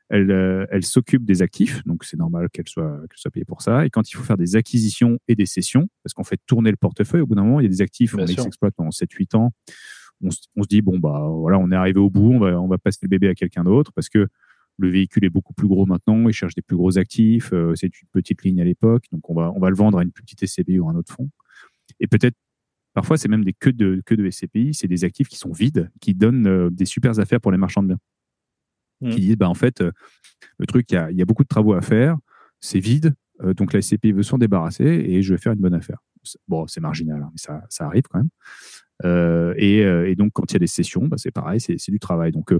Elle, euh, elle s'occupe des actifs, donc c'est normal qu'elle soit, qu'elle soit payée pour ça. Et quand il faut faire des acquisitions et des cessions, parce qu'on fait tourner le portefeuille, au bout d'un moment, il y a des actifs, Bien on sûr. les exploite pendant 7-8 ans. On, se- on se dit, bon, bah voilà, on est arrivé au bout, on va, on va passer le bébé à quelqu'un d'autre parce que le véhicule est beaucoup plus gros maintenant, il cherche des plus gros actifs, euh, c'est une petite ligne à l'époque, donc on va, on va le vendre à une plus petite SCPI ou à un autre fonds. Et peut-être, parfois, c'est même des queues de, queues de SCPI, c'est des actifs qui sont vides, qui donnent euh, des super affaires pour les marchands de biens. Qui disent, bah, en fait, euh, le truc, il y a, il y a beaucoup de travaux à faire, c'est vide, euh, donc la SCPI veut s'en débarrasser et je vais faire une bonne affaire. Bon, c'est marginal, hein, mais ça, ça arrive quand même. Et, et donc, quand il y a des sessions, bah, c'est pareil, c'est du travail. Donc,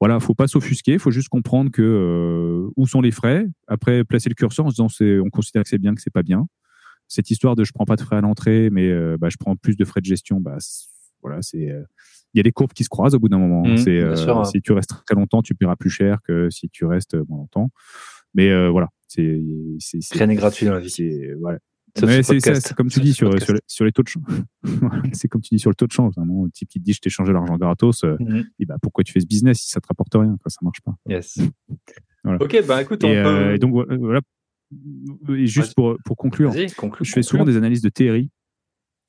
voilà, faut pas s'offusquer, il faut juste comprendre que où sont les frais. Après, placer le curseur en se disant, on considère que c'est bien, que c'est pas bien. Cette histoire de je prends pas de frais à l'entrée, mais euh, bah, je prends plus de frais de gestion, bah, voilà, c'est euh, il y a des courbes qui se croisent au bout d'un moment. C'est bien euh, sûr, hein. si tu restes très longtemps, tu paieras plus cher que si tu restes moins longtemps. Mais euh, voilà, c'est c'est c'est- Rien n'est gratuit dans la vie. c'est voilà. C'est comme tu dis sur, les, sur les taux de change. C'est comme tu dis sur le taux de change. Le type qui te dit je t'ai changé l'argent gratos, il dit, bah, pourquoi tu fais ce business si ça te rapporte rien, quoi, ça marche pas. Yes. Voilà. Ok, bah écoute, on Et, peut. et donc voilà. Et juste pour, pour conclure, je fais souvent des analyses de TRI.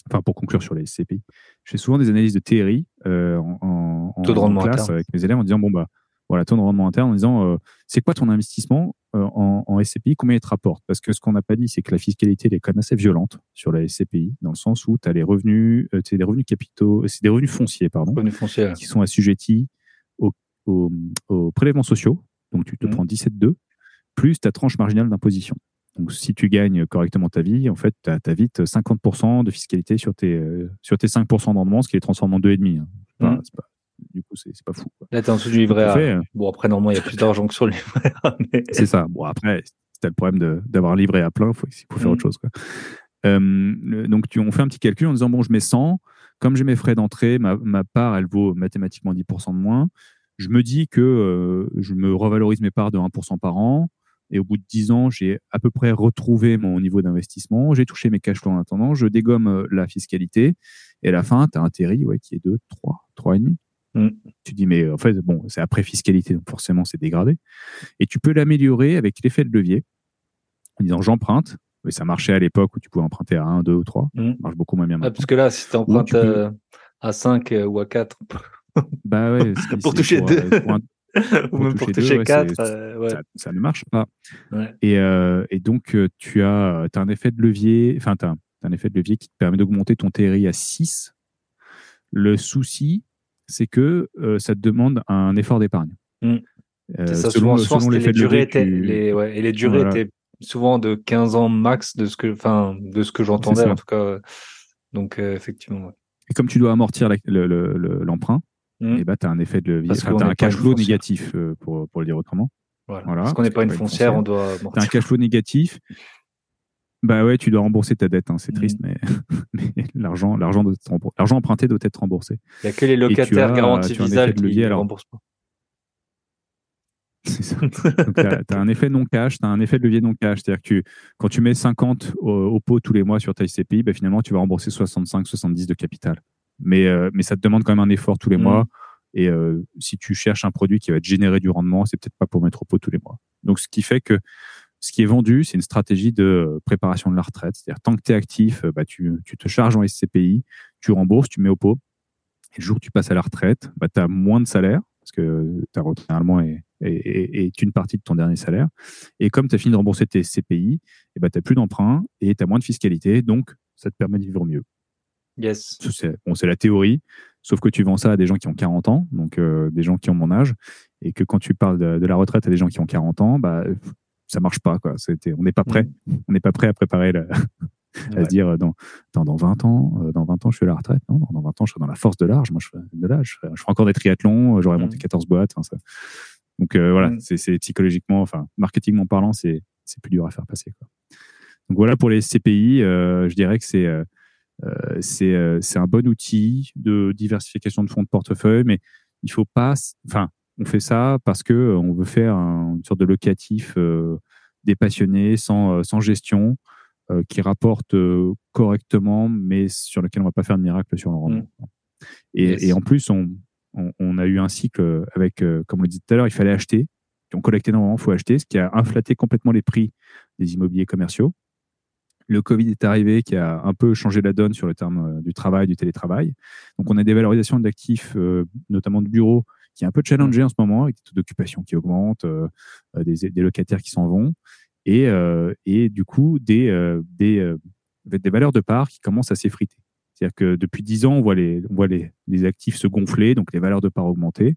Enfin, pour conclure sur les CPI, je fais souvent des analyses de TRI euh, en, en, en- Taux de en classe interne. avec mes élèves en disant bon bah voilà taux de rendement interne en disant euh, c'est quoi ton investissement euh, en, en SCPI combien il te rapporte? Parce que ce qu'on n'a pas dit c'est que la fiscalité elle est quand même assez violente sur la SCPI dans le sens où tu as les revenus c'est des revenus capitaux c'est des revenus fonciers pardon qui sont assujettis aux, aux, aux prélèvements sociaux. Donc, tu te Mhm. prends 17,2 plus ta tranche marginale d'imposition. Donc, si tu gagnes correctement ta vie, en fait, tu as, vite 50% de fiscalité sur tes, euh, sur tes 5% de rendement, ce qui les transforme en 2,5. Hein. Pas- du coup, c'est pas fou. quoi. Là, t'es en dessous du livret A. fait, euh, Bon, après, normalement, il y a plus d'argent que sur le livret A. mais- C'est ça. Bon, après, si tu as le problème d'avoir un livret à plein, il faut, faut faire autre chose. Quoi. Euh, le- donc, tu, on fait un petit calcul en disant bon, je mets 100. Comme j'ai mes frais d'entrée, ma, ma part, elle vaut mathématiquement 10% de moins. Je me dis que euh, je me revalorise mes parts de 1% par an. Et au bout de 10 ans, j'ai à peu près retrouvé mon niveau d'investissement. J'ai touché mes cash flows en attendant. Je dégomme euh, la fiscalité. Et à la fin, tu as un TRI ouais, qui est de 3, 3,5. Mm. Tu dis, mais en fait, bon, c'est après fiscalité, donc forcément, c'est dégradé. Et tu peux l'améliorer avec l'effet de levier en disant j'emprunte. Mais ça marchait à l'époque où tu pouvais emprunter à 1, 2 ou 3. Mm. Ça marche beaucoup moins bien Ah, maintenant. parce que là, si tu peux- euh, à 5 euh, ou à 4, Bah ouais, Pour toucher pour, deux. euh, pour un- ou même pour toucher deux, toucher ouais, 4, c'est- euh, ouais. ça, ça ne marche pas. Ouais. Et, euh, et donc, euh, tu as, as un effet de levier, enfin, tu as, un effet de levier qui te permet d'augmenter ton TRI à 6. Le souci, c'est que euh, ça te demande un effort d'épargne. Mm. Euh, C'est ça, selon souvent, selon les de durées levier, étaient, tu- les, ouais, et les durées Voilà. étaient souvent de 15 ans max de ce que, enfin, de ce que j'entendais, en tout cas. Donc, euh, effectivement, ouais. Et comme tu dois amortir l'emprunt, Mm. et bah, tu as un effet de levier, enfin, qu'on t'as n'est un cash flow négatif, euh, pour, pour le dire autrement. Voilà. Voilà, Parce qu'on n'est pas une pas une foncière, foncière. on doit Tu as un cash flow négatif. Bah ouais, tu dois rembourser ta dette, hein, c'est Mm. triste, mais, mais l'argent, l'argent, doit être remboursé. l'argent emprunté doit être remboursé. Il n'y a que les tu locataires as- garantis tu as un Visal effet de qui levier, ne alors. remboursent pas. C'est ça. Donc, tu as, un effet non cash, tu as un effet de levier non cash. C'est-à-dire que tu, quand tu mets 50 au, au pot tous les mois sur ta SCPI, bah, finalement, tu vas rembourser 65, 70 de capital. Mais, euh, mais ça te demande quand même un effort tous les Mm. mois. Et euh, si tu cherches un produit qui va te générer du rendement, c'est peut-être pas pour mettre au pot tous les mois. Donc, ce qui fait que ce qui est vendu, c'est une stratégie de euh, préparation de la retraite. C'est-à-dire, tant que tu es actif, euh, bah, tu, tu te charges en SCPI, tu rembourses, tu mets au pot. Et le jour où tu passes à la retraite, bah, tu as moins de salaire, parce que ta retraite, généralement, est, est, est- une partie de ton dernier salaire. Et comme tu as fini de rembourser tes CPI, et bah, tu n'as plus d'emprunt et tu as moins de fiscalité. Donc, ça te permet de vivre mieux. Yes. C'est bon, c'est la théorie, sauf que tu vends ça à des gens qui ont 40 ans, donc euh, des gens qui ont mon âge, et que quand tu parles de, de la retraite à des gens qui ont 40 ans, bah, ça marche pas. Quoi. C'était, on n'est pas prêt. On n'est pas prêt à préparer le- à Ouais. se dire euh, dans, dans, dans 20 ans, euh, dans 20 ans, je suis à la retraite. Non, non, dans 20 ans, je serai dans la force de l'âge. Moi, je ferai de l'âge. Je ferai, je ferai encore des triathlons. euh, J'aurai monté Mhm. 14 boîtes. hein, ça. Donc euh, voilà, Mhm. c'est, c'est psychologiquement, enfin, marketingment parlant, c'est, c'est plus dur à faire passer. Quoi. Donc voilà pour les CPI. euh, je dirais que c'est, euh, euh, c'est, euh, c'est un bon outil de diversification de fonds de portefeuille, mais il faut pas. Enfin, on fait ça parce que euh, on veut faire un- une sorte de locatif euh, des passionnés, sans, euh, sans gestion, euh, qui rapporte euh, correctement, mais sur lequel on va pas faire de miracle sur le rendement. Et, et, en plus, on, on, a eu un cycle avec, euh, comme on le dit tout à l'heure, il fallait acheter. on collectait énormément, il faut acheter, ce qui a inflaté complètement les prix des immobiliers commerciaux. Le Covid est arrivé, qui a un peu changé la donne sur le terme euh, du travail, du télétravail. Donc, on a des valorisations d'actifs, euh, notamment de bureaux, qui est un peu challengé en ce moment, avec des taux d'occupation qui augmentent, des, des, locataires qui s'en vont, et, et du coup, des, des, des valeurs de part qui commencent à s'effriter. C'est-à-dire que depuis 10 ans, on voit, les, on voit les, les, actifs se gonfler, donc les valeurs de part augmenter.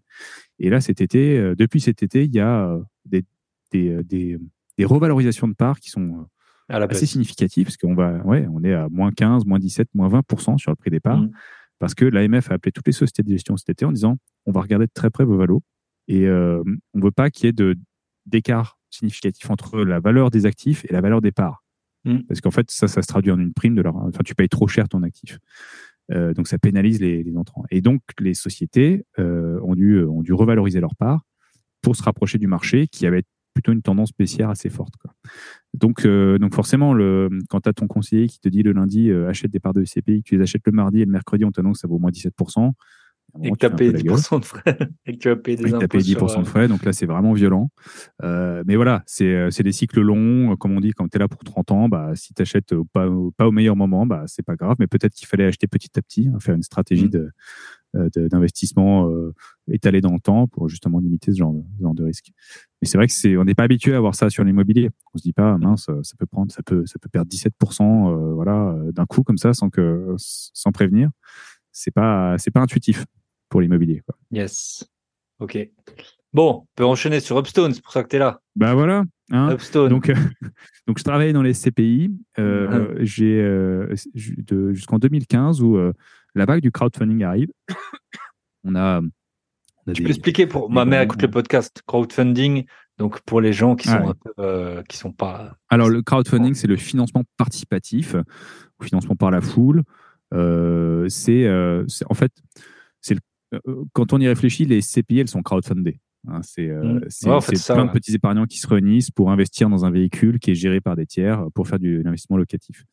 Et là, cet été, euh, depuis cet été, il y a euh, des, des, euh, des, des revalorisations de parts qui sont assez significatives, parce qu'on va, ouais, on est à moins 15, moins 17, moins 20% sur le prix des parts, mmh. parce que l'AMF a appelé toutes les sociétés de gestion cet été en disant on va regarder de très près vos valos et on ne veut pas qu'il y ait d'écart significatif entre la valeur des actifs et la valeur des parts. Mm. Parce qu'en fait, ça, ça se traduit en une prime de leur. Enfin, tu payes trop cher ton actif. Euh, donc, ça pénalise les, les, entrants. Et donc, les sociétés euh, ont, dû, euh, ont dû revaloriser leur part pour se rapprocher du marché qui avait plutôt une tendance baissière assez forte. Quoi. Donc, euh, donc forcément, le, quand tu as ton conseiller qui te dit le lundi achète des parts de SCPI, tu les achètes le mardi et le mercredi, on t'annonce que ça vaut moins 17%, et que tu as payé 10% de frais. et que tu as payé des impôts. payé 10% de frais, donc là, c'est vraiment violent. Euh, mais voilà, euh, c'est des cycles longs. Comme on dit, quand tu es là pour 30 ans, bah, si tu achètes pas, pas au meilleur moment, bah, c'est pas grave. Mais peut-être qu'il fallait acheter petit à petit, hein, faire une stratégie mmh. euh, de d'investissement euh, étalé dans le temps pour justement limiter ce genre de, ce genre de risque. Mais c'est vrai que c'est, on n'est pas habitué à voir ça sur l'immobilier. On se dit pas, mince, ça peut prendre, ça peut, ça peut perdre 17%, euh, voilà, d'un coup comme ça, sans que, sans prévenir. C'est pas, c'est pas intuitif pour l'immobilier. Yes. Ok. Bon, on peut enchaîner sur Upstone, c'est pour ça que tu es là. Bah voilà. Hein. Upstone. Donc, euh, donc, je travaille dans les CPI. Euh, uh-huh. J'ai euh, jusqu'en 2015 où la vague du crowdfunding arrive. on a. tu peux expliquer pour ma mère écoute le podcast crowdfunding. Donc pour les gens qui sont qui sont pas. Alors le crowdfunding, c'est le financement participatif, financement par la foule. c'est en fait c'est euh, quand on y réfléchit, les CPI, elles sont crowdfundées. Hein, c'est euh, mmh. plein de petits épargnants qui se réunissent pour investir dans un véhicule qui est géré par des tiers pour faire de l'investissement locatif.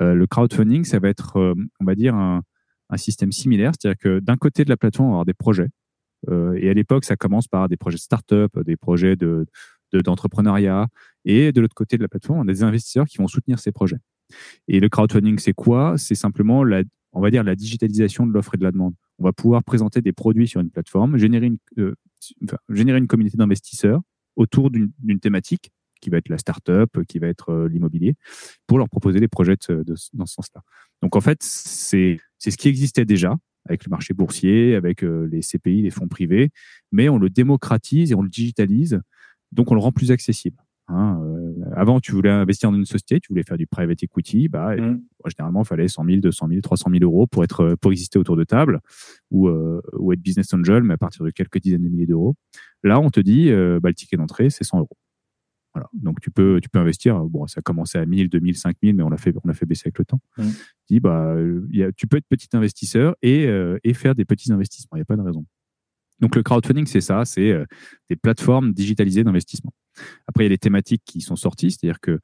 Euh, le crowdfunding, ça va être, on va dire, un, un système similaire. C'est-à-dire que d'un côté de la plateforme, on va avoir des projets. Et à l'époque, ça commence par des projets de start-up, des projets de, d'entrepreneuriat. et de l'autre côté de la plateforme, on a des investisseurs qui vont soutenir ces projets. Et le crowdfunding, c'est quoi? C'est simplement la, on va dire, la digitalisation de l'offre et de la demande. On va pouvoir présenter des produits sur une plateforme, générer une, euh, générer une communauté d'investisseurs autour d'une thématique qui va être la start-up, qui va être euh, l'immobilier, pour leur proposer des projets dans ce sens-là. Donc en fait, c'est ce qui existait déjà avec le marché boursier, avec euh, les CPI, les fonds privés, mais on le démocratise et on le digitalise, donc on le rend plus accessible. Hein, euh, avant, tu voulais investir dans une société, tu voulais faire du private equity, bah, mmh. généralement, il fallait 100 000, 200 000, 300 000 euros pour être, pour exister autour de table ou, euh, ou être business angel, mais à partir de quelques dizaines de milliers d'euros. Là, on te dit, euh, bah, le ticket d'entrée, c'est 100 euros. Voilà. Donc, tu peux, tu peux investir. Bon, ça a commencé à 1000, 2000, 5000, mais on l'a fait, on l'a fait baisser avec le temps. Mmh. Dis, bah, y a, tu peux être petit investisseur et, et faire des petits investissements. Il n'y a pas de raison. Donc le crowdfunding, c'est ça, c'est euh, des plateformes digitalisées d'investissement. Après, il y a les thématiques qui sont sorties, c'est-à-dire que euh,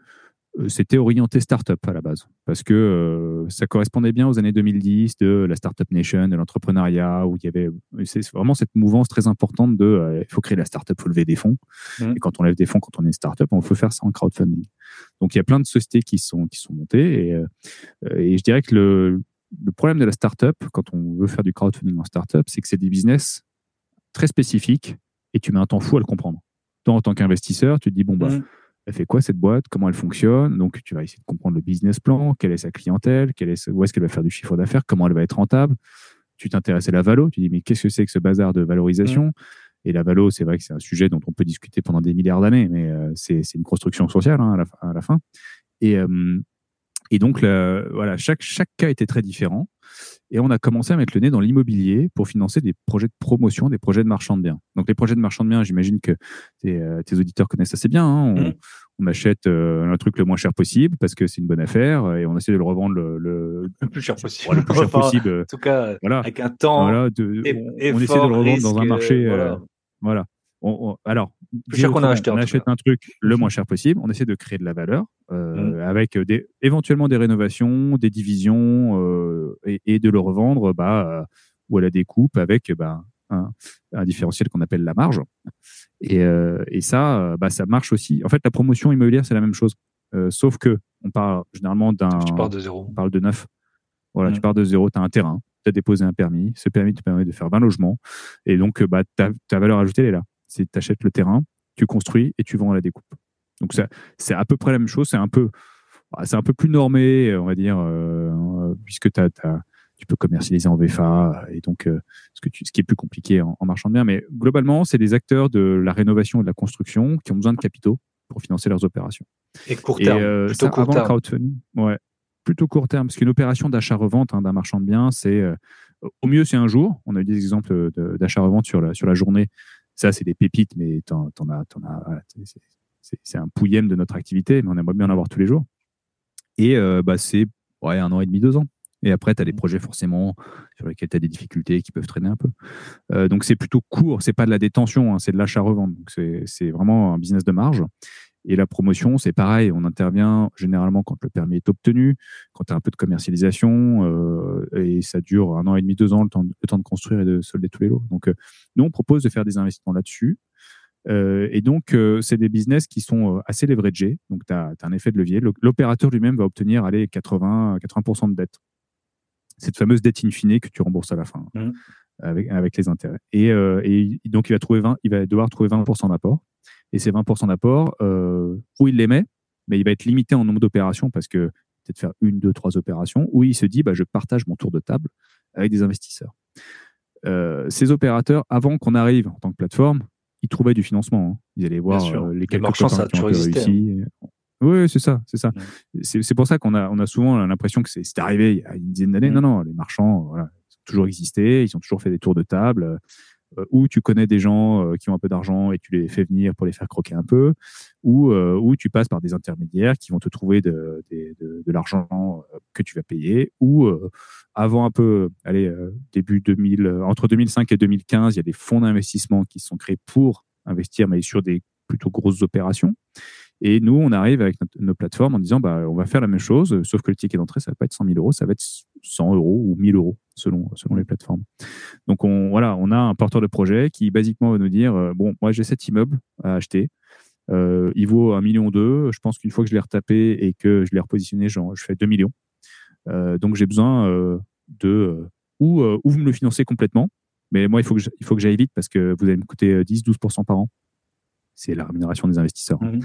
c'était orienté startup à la base, parce que euh, ça correspondait bien aux années 2010 de la startup nation, de l'entrepreneuriat, où il y avait c'est vraiment cette mouvance très importante de il faut créer la startup, il faut lever des fonds. Mmh. Et quand on lève des fonds, quand on est une startup, on peut faire ça en crowdfunding. Donc il y a plein de sociétés qui sont qui sont montées, et, et je dirais que le, le problème de la startup, quand on veut faire du crowdfunding en startup, c'est que c'est des business très spécifique et tu mets un temps fou à le comprendre. Toi, en tant qu'investisseur, tu te dis, bon, bah, elle fait quoi cette boîte? Comment elle fonctionne? Donc, tu vas essayer de comprendre le business plan, quelle est sa clientèle, où est-ce qu'elle va faire du chiffre d'affaires, comment elle va être rentable? Tu t'intéresses à la valo, tu dis, mais qu'est-ce que c'est que ce bazar de valorisation? Et la valo, c'est vrai que c'est un sujet dont on peut discuter pendant des milliards d'années, mais euh, c'est une construction sociale hein, à, la, fin. Et, euh, et donc, voilà, chaque, chaque cas était très différent. Et on a commencé à mettre le nez dans l'immobilier pour financer des projets de promotion, des projets de marchand de biens. Donc les projets de marchand de biens, j'imagine que tes, euh, auditeurs connaissent assez bien. Hein. Mmh. On, achète euh, un truc le moins cher possible parce que c'est une bonne affaire et on essaie de le revendre le, le... plus cher possible. le plus cher possible. En tout cas, voilà. avec un temps. Voilà, on, essaie de le revendre dans un marché. voilà. Euh, voilà alors, qu'on a acheté, on achète un truc le moins cher possible. On essaie de créer de la valeur mmh. avec des, éventuellement des rénovations, des divisions et, de le revendre bah, ou à la découpe avec bah, un, différentiel qu'on appelle la marge. Et, et ça, bah, ça marche aussi. En fait, la promotion immobilière, c'est la même chose. sauf que on parle généralement d'un. Tu pars de zéro. On parle de neuf. Voilà, tu mmh. pars de zéro, tu as un terrain, tu as déposé un permis. Ce permis te permet de faire 20 logements. Et donc, bah, ta, ta valeur ajoutée, elle est là. C'est tu achètes le terrain, tu construis et tu vends à la découpe. Donc, c'est à peu près la même chose. C'est un peu, bah, c'est un peu plus normé, on va dire, euh, puisque tu peux commercialiser en VFA et donc euh, ce, que tu, ce qui est plus compliqué en, marchand de biens. Mais globalement, c'est des acteurs de la rénovation et de la construction qui ont besoin de capitaux pour financer leurs opérations. Et court terme, euh, plutôt court terme. crowdfunding, ouais, plutôt court terme, parce qu'une opération d'achat-revente hein, d'un marchand de biens, c'est au mieux c'est un jour. On a eu des exemples d'achat-revente sur la, sur la journée. Ça, c'est des pépites, mais t'en, as, as c'est, un pouillème de notre activité, mais on aimerait bien en avoir tous les jours. Et euh, bah, c'est ouais, un an et demi, deux ans. Et après, tu as des mmh. projets forcément sur lesquels tu as des difficultés qui peuvent traîner un peu. Euh, donc c'est plutôt court, c'est pas de la détention, hein, c'est de l'achat-revente. Donc c'est vraiment un business de marge. Et la promotion, c'est pareil, on intervient généralement quand le permis est obtenu, quand tu as un peu de commercialisation, euh, et ça dure un an et demi, deux ans, le temps, le temps de construire et de solder tous les lots. Donc, euh, nous, on propose de faire des investissements là-dessus. Euh, et donc, c'est des business qui sont assez leveragés. Donc, tu as, un effet de levier. L'opérateur lui-même va obtenir allez, 80, 80% de dette. Cette fameuse dette in fine que tu rembourses à la fin, mmh. avec, avec les intérêts. Et, et, donc, il va, trouver 20, il va devoir trouver 20% d'apport. Et ces 20% d'apport, euh, où il les met, mais il va être limité en nombre d'opérations parce que peut-être faire une, deux, trois opérations, où il se dit, bah, je partage mon tour de table avec des investisseurs. Euh, ces opérateurs, avant qu'on arrive en tant que plateforme, ils trouvaient du financement. Hein. Ils allaient voir euh, les quelques copains ça qui ont réussi. Hein. Oui, c'est ça, c'est ça. C'est pour ça qu'on a, on a souvent l'impression que c'est arrivé il y a une dizaine d'années. Non, non, les marchands, voilà, ils ont toujours existé, ils ont toujours fait des tours de table. Euh, ou tu connais des gens euh, qui ont un peu d'argent et tu les fais venir pour les faire croquer un peu, ou, euh, ou tu passes par des intermédiaires qui vont te trouver de, de, l'argent que tu vas payer, ou avant un peu, allez, début 2000, entre 2005 et 2015, il y a des fonds d'investissement qui sont créés pour investir, mais sur des plutôt grosses opérations. Et nous, on arrive avec nos plateformes en disant, bah, on va faire la même chose, sauf que le ticket d'entrée, ça va pas être 100 000 euros, ça va être 100 euros ou 1000 euros selon, selon les plateformes. Donc, on, voilà, on a un porteur de projet qui, basiquement, va nous dire, euh, bon, moi, j'ai cet immeuble à acheter. Euh, il vaut un million deux. Je pense qu'une fois que je l'ai retapé et que je l'ai repositionné, je fais 2 millions. Euh, donc, j'ai besoin de ou, ou vous me le financez complètement. Mais moi, il faut que j'aille vite parce que vous allez me coûter 10-12% par an. C'est la rémunération des investisseurs. Mmh.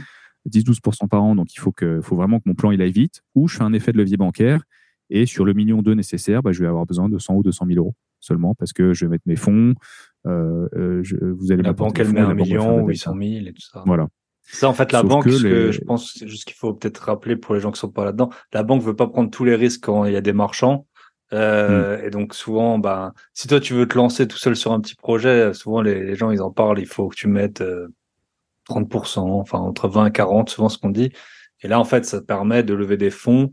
10-12% par an, donc il faut, que, faut vraiment que mon plan il aille vite, ou je fais un effet de levier bancaire, et sur le million d'euros nécessaire, bah, je vais avoir besoin de 100 ou 200 000 euros seulement, parce que je vais mettre mes fonds, euh, euh vous allez La banque, elle met un million, 800 000 et tout ça. Voilà. Ça, en fait, la banque, que je pense, juste qu'il faut peut-être rappeler pour les gens qui sont pas là-dedans, la banque veut pas prendre tous les risques quand il y a des marchands. Euh, mm. Et donc souvent, bah, si toi tu veux te lancer tout seul sur un petit projet, souvent les, gens ils en parlent. Il faut que tu mettes euh, 30%, enfin entre 20 et 40, souvent ce qu'on dit. Et là, en fait, ça permet de lever des fonds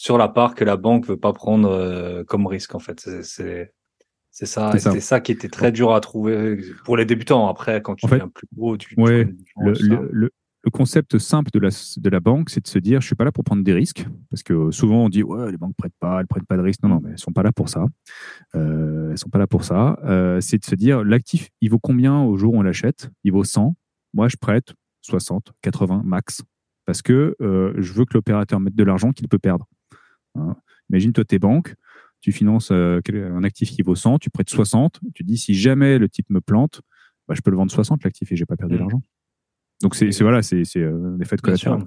sur la part que la banque veut pas prendre euh, comme risque. En fait, c'est c'est ça. C'était ça. qui était très dur à trouver pour les débutants. Après, quand tu es plus gros, tu. Ouais, le, le, le, concept simple de la, de la banque, c'est de se dire, je suis pas là pour prendre des risques, parce que souvent on dit, ouais, les banques prêtent pas, elles prennent pas de risques. Non, non, mais elles sont pas là pour ça. Euh, elles sont pas là pour ça. Euh, c'est de se dire, l'actif, il vaut combien au jour où on l'achète? Il vaut 100. Moi, je prête 60, 80 max parce que euh, je veux que l'opérateur mette de l'argent qu'il peut perdre. Hein. Imagine, toi, tes banques, tu finances euh, un actif qui vaut 100, tu prêtes 60, tu dis si jamais le type me plante, bah, je peux le vendre 60 l'actif et j'ai pas perdu mmh. d'argent. Donc c'est voilà, c'est euh, un effet de collatéral.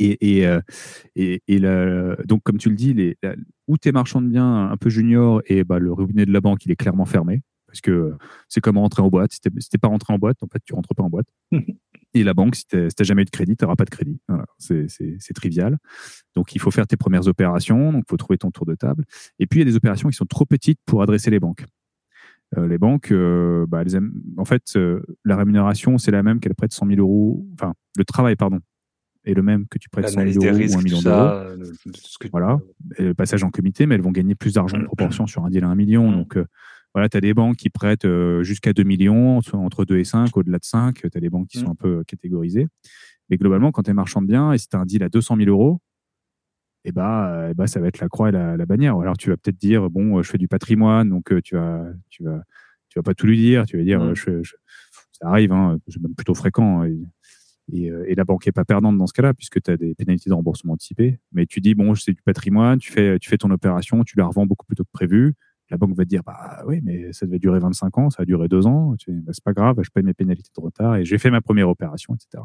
Et, et, et, donc, comme tu le dis, les, où tu es marchand de biens un peu junior et bah, le robinet de la banque, il est clairement fermé. Parce que c'est comme rentrer en boîte. Si tu n'es pas rentré en boîte, en fait, tu rentres pas en boîte. Et la banque, si tu n'as jamais eu de crédit, tu n'auras pas de crédit. c'est trivial. Donc, il faut faire tes premières opérations. Donc, il faut trouver ton tour de table. Et puis, il y a des opérations qui sont trop petites pour adresser les banques. Euh, les banques, euh, bah, elles aiment... en fait, euh, la rémunération, c'est la même qu'elles prêtent 100 000 euros. Enfin, le travail, pardon, est le même que tu prêtes 100 000 euros ou un million d'euros. Voilà. le passage en comité, mais elles vont gagner plus d'argent en proportion sur un deal à un million. Mm. Donc, voilà, tu as des banques qui prêtent jusqu'à 2 millions, entre 2 et 5, au-delà de 5, tu as des banques qui sont mmh. un peu catégorisées. Mais globalement, quand tu es marchand de biens et si tu as un deal à 200 000 euros, eh bah, eh bah, ça va être la croix et la, la bannière. Alors tu vas peut-être dire, bon, je fais du patrimoine, donc tu vas, tu vas, tu vas pas tout lui dire. Tu vas dire, mmh. je, ça arrive, hein, c'est même plutôt fréquent. Hein, et, et, la banque est pas perdante dans ce cas-là, puisque tu as des pénalités de remboursement anticipé. Mais tu dis, bon, c'est du patrimoine, tu fais, tu fais ton opération, tu la revends beaucoup plus tôt que prévu la banque va te dire bah oui mais ça devait durer 25 ans ça a duré deux ans. Bah, c'est pas grave je paye mes pénalités de retard et j'ai fait ma première opération etc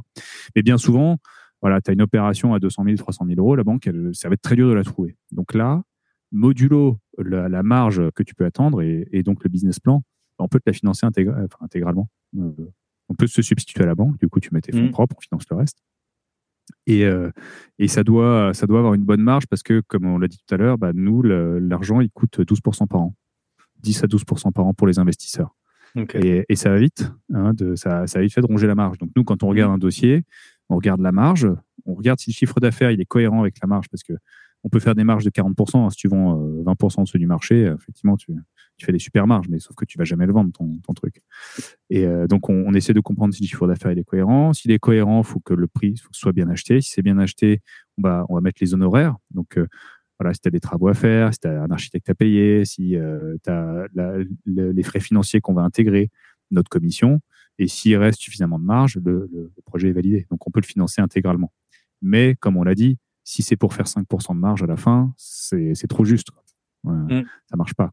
mais bien souvent voilà tu as une opération à 200 000 300 000 euros la banque ça va être très dur de la trouver. Donc là modulo la, marge que tu peux attendre et, donc le business plan on peut te la financer intégralement. Euh, on peut se substituer à la banque du coup tu mets tes fonds mmh. propres on finance le reste et, euh, et, ça, doit, ça doit avoir une bonne marge parce que, comme on l'a dit tout à l'heure, bah, nous, l'argent, il coûte 12% par an. 10 à 12% par an pour les investisseurs. Et, et, ça va vite. Hein, de, ça, ça va vite fait de ronger la marge. Donc, nous, quand on regarde mmh. un dossier, on regarde la marge, on regarde si le chiffre d'affaires il est cohérent avec la marge parce que on peut faire des marges de 40%. Hein, si tu vends 20% euh, en dessous du marché, effectivement, tu, tu, fais des super marges, mais sauf que tu vas jamais le vendre, ton, ton truc. Et euh, donc, on, on, essaie de comprendre si le chiffre d'affaires est cohérent. S'il est cohérent, il faut que le prix soit bien acheté. Si c'est bien acheté, on va, on va mettre les honoraires. Donc, euh, voilà, si tu as des travaux à faire, si tu as un architecte à payer, si tu as les frais financiers qu'on va intégrer, notre commission, et s'il reste suffisamment de marge, le, le, projet est validé. Donc, on peut le financer intégralement. Mais, comme on l'a dit, si c'est pour faire 5% de marge à la fin, c'est trop juste. Quoi. ne mm. Ça marche pas.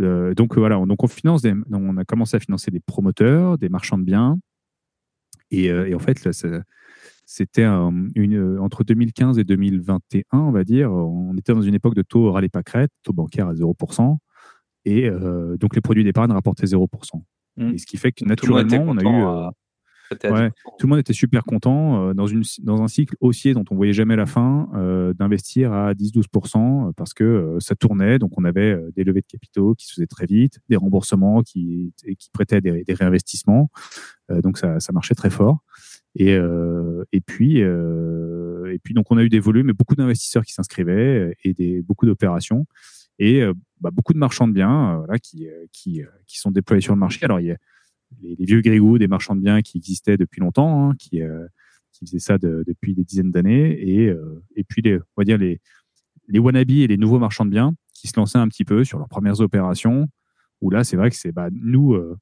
Euh, donc voilà, on, donc on finance on a commencé à financer des promoteurs, des marchands de biens, et, euh, en fait c'était entre 2015 et 2021, on va dire, on était dans une époque de taux râlé pas crête, taux bancaire à 0%, et euh, donc les produits d'épargne rapportaient 0%. Mm. Et ce qui fait que naturellement, on a eu Ouais, tout le monde était super content euh, dans, une, dans un cycle haussier dont on voyait jamais la fin euh, d'investir à 10-12% euh, parce que ça tournait. Donc on avait des levées de capitaux qui se faisaient très vite, des remboursements qui, qui prêtaient des, des réinvestissements. donc ça, ça marchait très fort. Et, et puis et puis donc on a eu des volumes et beaucoup d'investisseurs qui s'inscrivaient et des beaucoup d'opérations et bah, beaucoup de marchands de biens voilà, qui, qui, qui sont déployés sur le marché. Alors il y a les, vieux grégous des marchands de biens qui existaient depuis longtemps, hein, qui, euh, qui faisaient ça depuis des dizaines d'années, et, euh, et puis les, on va dire les, les wannabes et les nouveaux marchands de biens qui se lançaient un petit peu sur leurs premières opérations, où là, c'est vrai que c'est bah, nous, euh,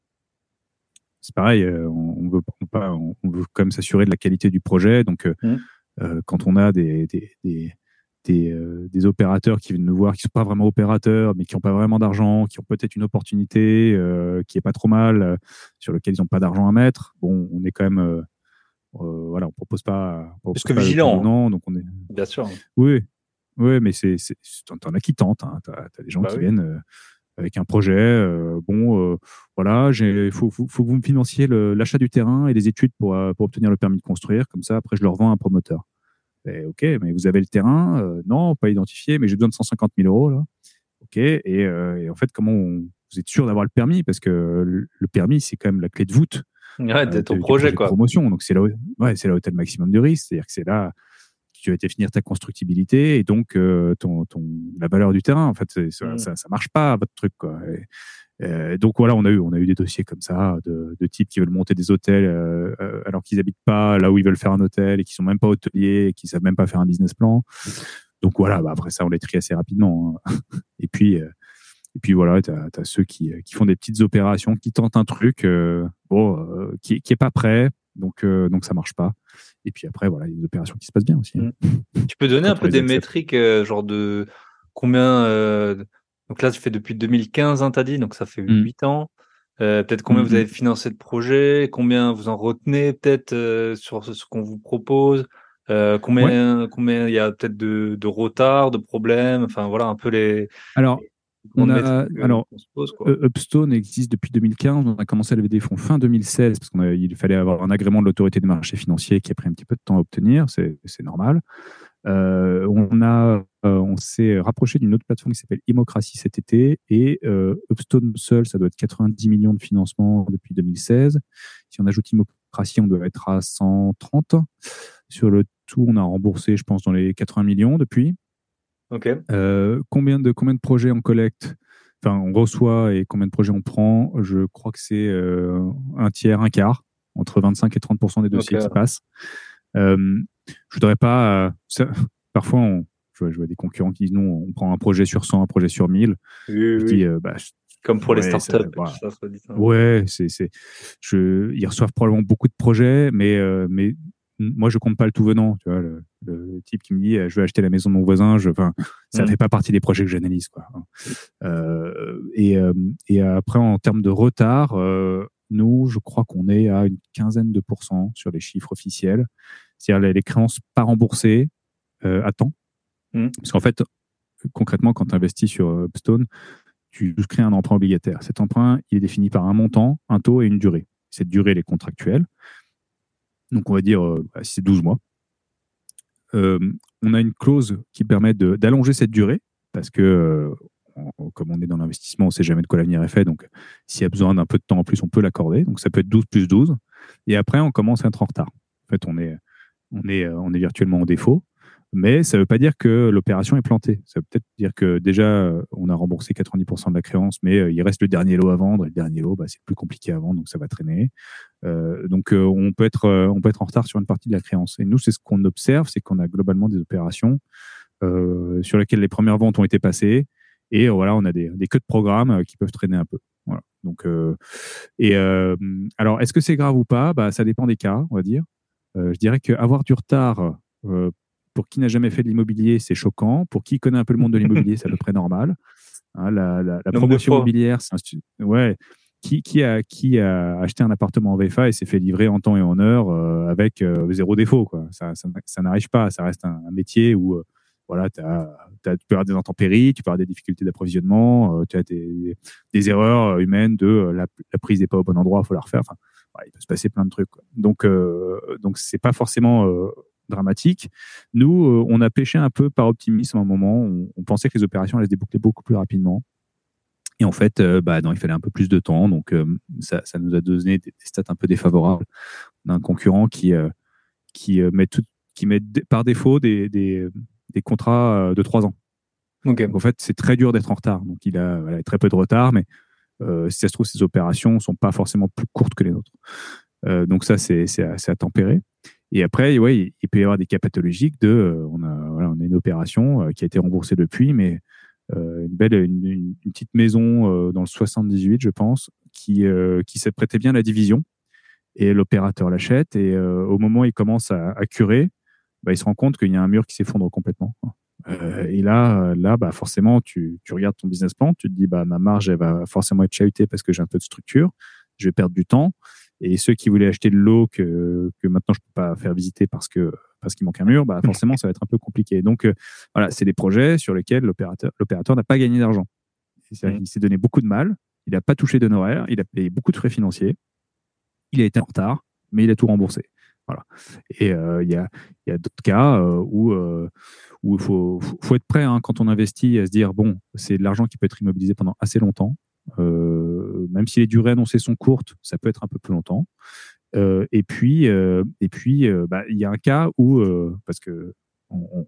c'est pareil, on, veut, on, on, veut quand même s'assurer de la qualité du projet. Donc, mmh. quand on a des, des, des, euh, des, opérateurs qui viennent nous voir, qui sont pas vraiment opérateurs, mais qui n'ont pas vraiment d'argent, qui ont peut-être une opportunité euh, qui est pas trop mal, euh, sur lequel ils n'ont pas d'argent à mettre. Bon, on est quand même, voilà, on propose pas. Parce que vigilant. Non, donc on est. Bien sûr. Oui, oui, mais c'est, t'en as qui tentent. Hein. T'as, des gens bah qui viennent avec un projet. bon, voilà, il faut, faut, faut, que vous me financiez l'achat du terrain et les études pour, pour obtenir le permis de construire. Comme ça, après, je leur vends à un promoteur. Ok, mais vous avez le terrain euh, Non, pas identifié, mais j'ai besoin de 150 000 euros là. Ok, et, euh, et en fait, comment vous êtes sûr d'avoir le permis? Parce que le permis, c'est quand même la clé de voûte. Ouais, euh, de ton projet, quoi. promotion. Donc, c'est là, ouais, c'est là où tu as le maximum de risque. C'est-à-dire que c'est là tu vas définir ta constructibilité et donc ton, ton, la valeur du terrain. En fait, ça, mmh. ça, ça, marche pas, votre truc, quoi. Et, euh, donc voilà, on a eu, on a eu des dossiers comme ça de, de types qui veulent monter des hôtels euh, euh, alors qu'ils habitent pas là où ils veulent faire un hôtel et qui sont même pas hôteliers, et qui savent même pas faire un business plan. Donc voilà, bah après ça, on les trie assez rapidement. Hein. et puis, et puis voilà, tu as, as, ceux qui, qui font des petites opérations, qui tentent un truc, bon, qui, qui est pas prêt, donc donc ça marche pas. Et puis après, voilà, il y a des opérations qui se passent bien aussi. Hein. Mmh. Tu peux donner un peu des métriques, genre de combien donc là, tu fais depuis 2015, hein, t'as dit, donc ça fait 8 mmh. ans. Euh, peut-être combien vous mmh avez financé de projets, combien vous en retenez peut-être euh, sur ce, qu'on vous propose, euh, combien combien il y a peut-être de, de retard, de problèmes, enfin voilà un peu les. Alors. On a, alors, Upstone existe depuis 2015. On a commencé à lever des fonds fin 2016 parce qu'il fallait avoir un agrément de l'autorité des marchés financiers qui a pris un petit peu de temps à obtenir. C'est normal. Euh, on a, euh, on s'est rapproché d'une autre plateforme qui s'appelle Imocratie cet été et euh, Upstone seul, ça doit être 90 millions de financement depuis 2016. Si on ajoute Imocratie, on doit être à 130. Sur le tout, on a remboursé, je pense, dans les 80 millions depuis. Ok. combien de combien de projets on collecte? Enfin, on reçoit et combien de projets on prend, je crois que c'est un tiers, un quart, entre 25 et 30 des dossiers qui passent. je voudrais pas. parfois, on, je, vois, des concurrents qui disent non, on prend un projet sur 100, un projet sur 1000. je dis, bah, comme pour les startups. ouais, c'est, c'est, je, ils reçoivent probablement beaucoup de projets, mais, euh, mais moi, je compte pas le tout venant. Tu vois, le, type qui me dit, je vais acheter la maison de mon voisin, je, enfin, ça ne mm. fait pas partie des projets que j'analyse, quoi. Euh, et, euh, et après, en termes de retard, nous, je crois qu'on est à une quinzaine de pourcents sur les chiffres officiels, c'est-à-dire les, créances pas remboursées à temps. Mm. Parce qu'en fait, concrètement, quand tu investis sur Upstone, tu souscris un emprunt obligataire. Cet emprunt, il est défini par un montant, un taux et une durée. Cette durée, elle est contractuelle. Donc, on va dire, euh, bah, c'est 12 mois. Euh, on a une clause qui permet d'allonger cette durée, parce que, euh, comme on est dans l'investissement, on ne sait jamais de quoi l'avenir est fait. Donc, s'il y a besoin d'un peu de temps en plus, on peut l'accorder. Donc, ça peut être 12 plus 12. Et après, on commence à être en retard. En fait, on est, on est, on est virtuellement en défaut. Mais ça ne veut pas dire que l'opération est plantée. Ça veut peut-être dire que déjà, euh, on a remboursé 90% de la créance, mais euh, il reste le dernier lot à vendre. Et le dernier lot, bah, c'est plus compliqué à vendre, donc ça va traîner. Euh, donc, euh, on, peut être, on peut être en retard sur une partie de la créance. Et nous, c'est ce qu'on observe, c'est qu'on a globalement des opérations sur lesquelles les premières ventes ont été passées. Et voilà, on a des, des queues de programme qui peuvent traîner un peu. Voilà. Donc, et alors, est-ce que c'est grave ou pas? Bah, Ça dépend des cas, on va dire. je dirais qu'avoir du retard pour qui n'a jamais fait de l'immobilier, c'est choquant. Pour qui connaît un peu le monde de l'immobilier, c'est à peu près normal. Hein, la, la, promotion immobilière, c'est un ouais. Qui, qui, a, qui a acheté un appartement en VFA et s'est fait livrer en temps et en heure euh, avec euh, zéro défaut quoi. Ça, ça, ça n'arrive pas. Ça reste un, métier où euh, voilà, tu peux avoir des intempéries, tu peux avoir des difficultés d'approvisionnement, tu as des, des, erreurs humaines de la, la prise n'est pas au bon endroit, il faut la refaire. Enfin, il peut se passer plein de trucs. Quoi. Donc, donc c'est pas forcément dramatique. Nous, euh, on a pêché un peu par optimisme à un moment. On, pensait que les opérations allaient se déboucler beaucoup plus rapidement. Et en fait, euh, bah non, il fallait un peu plus de temps. Donc, euh, ça, nous a donné des, stats un peu défavorables. On a un concurrent qui, qui, met, tout, qui met par défaut des, des, contrats de trois ans. Donc, en fait, c'est très dur d'être en retard. Donc, il a très peu de retard, mais si ça se trouve, ces opérations ne sont pas forcément plus courtes que les nôtres. donc, ça, c'est à tempérer. Et après, ouais, il peut y avoir des cas pathologiques de, euh, on a, voilà, on a une opération euh, qui a été remboursée depuis, mais euh, une belle, une, petite maison dans le 78, je pense, qui, qui s'apprêtait bien à la division. Et l'opérateur l'achète et au moment où il commence à, curer, bah, il se rend compte qu'il y a un mur qui s'effondre complètement. et là, là, bah, forcément, tu, tu, regardes ton business plan, tu te dis, bah, ma marge, elle va forcément être chahutée parce que j'ai un peu de structure, je vais perdre du temps. Et ceux qui voulaient acheter de l'eau que, que maintenant je peux pas faire visiter parce que parce qu'il manque un mur, bah forcément ça va être un peu compliqué. Donc euh, voilà, c'est des projets sur lesquels l'opérateur l'opérateur n'a pas gagné d'argent. Mm. Il s'est donné beaucoup de mal, il n'a pas touché d'honoraires, il a payé beaucoup de frais financiers, il a été en retard, mais il a tout remboursé. Voilà. Et euh, il y a, y a d'autres cas euh, où où il faut, faut être prêt hein, quand on investit à se dire bon, c'est de l'argent qui peut être immobilisé pendant assez longtemps. Euh, même si les durées annoncées sont courtes, ça peut être un peu plus longtemps. Euh, et puis, euh, et puis, bah, il y a un cas où, parce que on,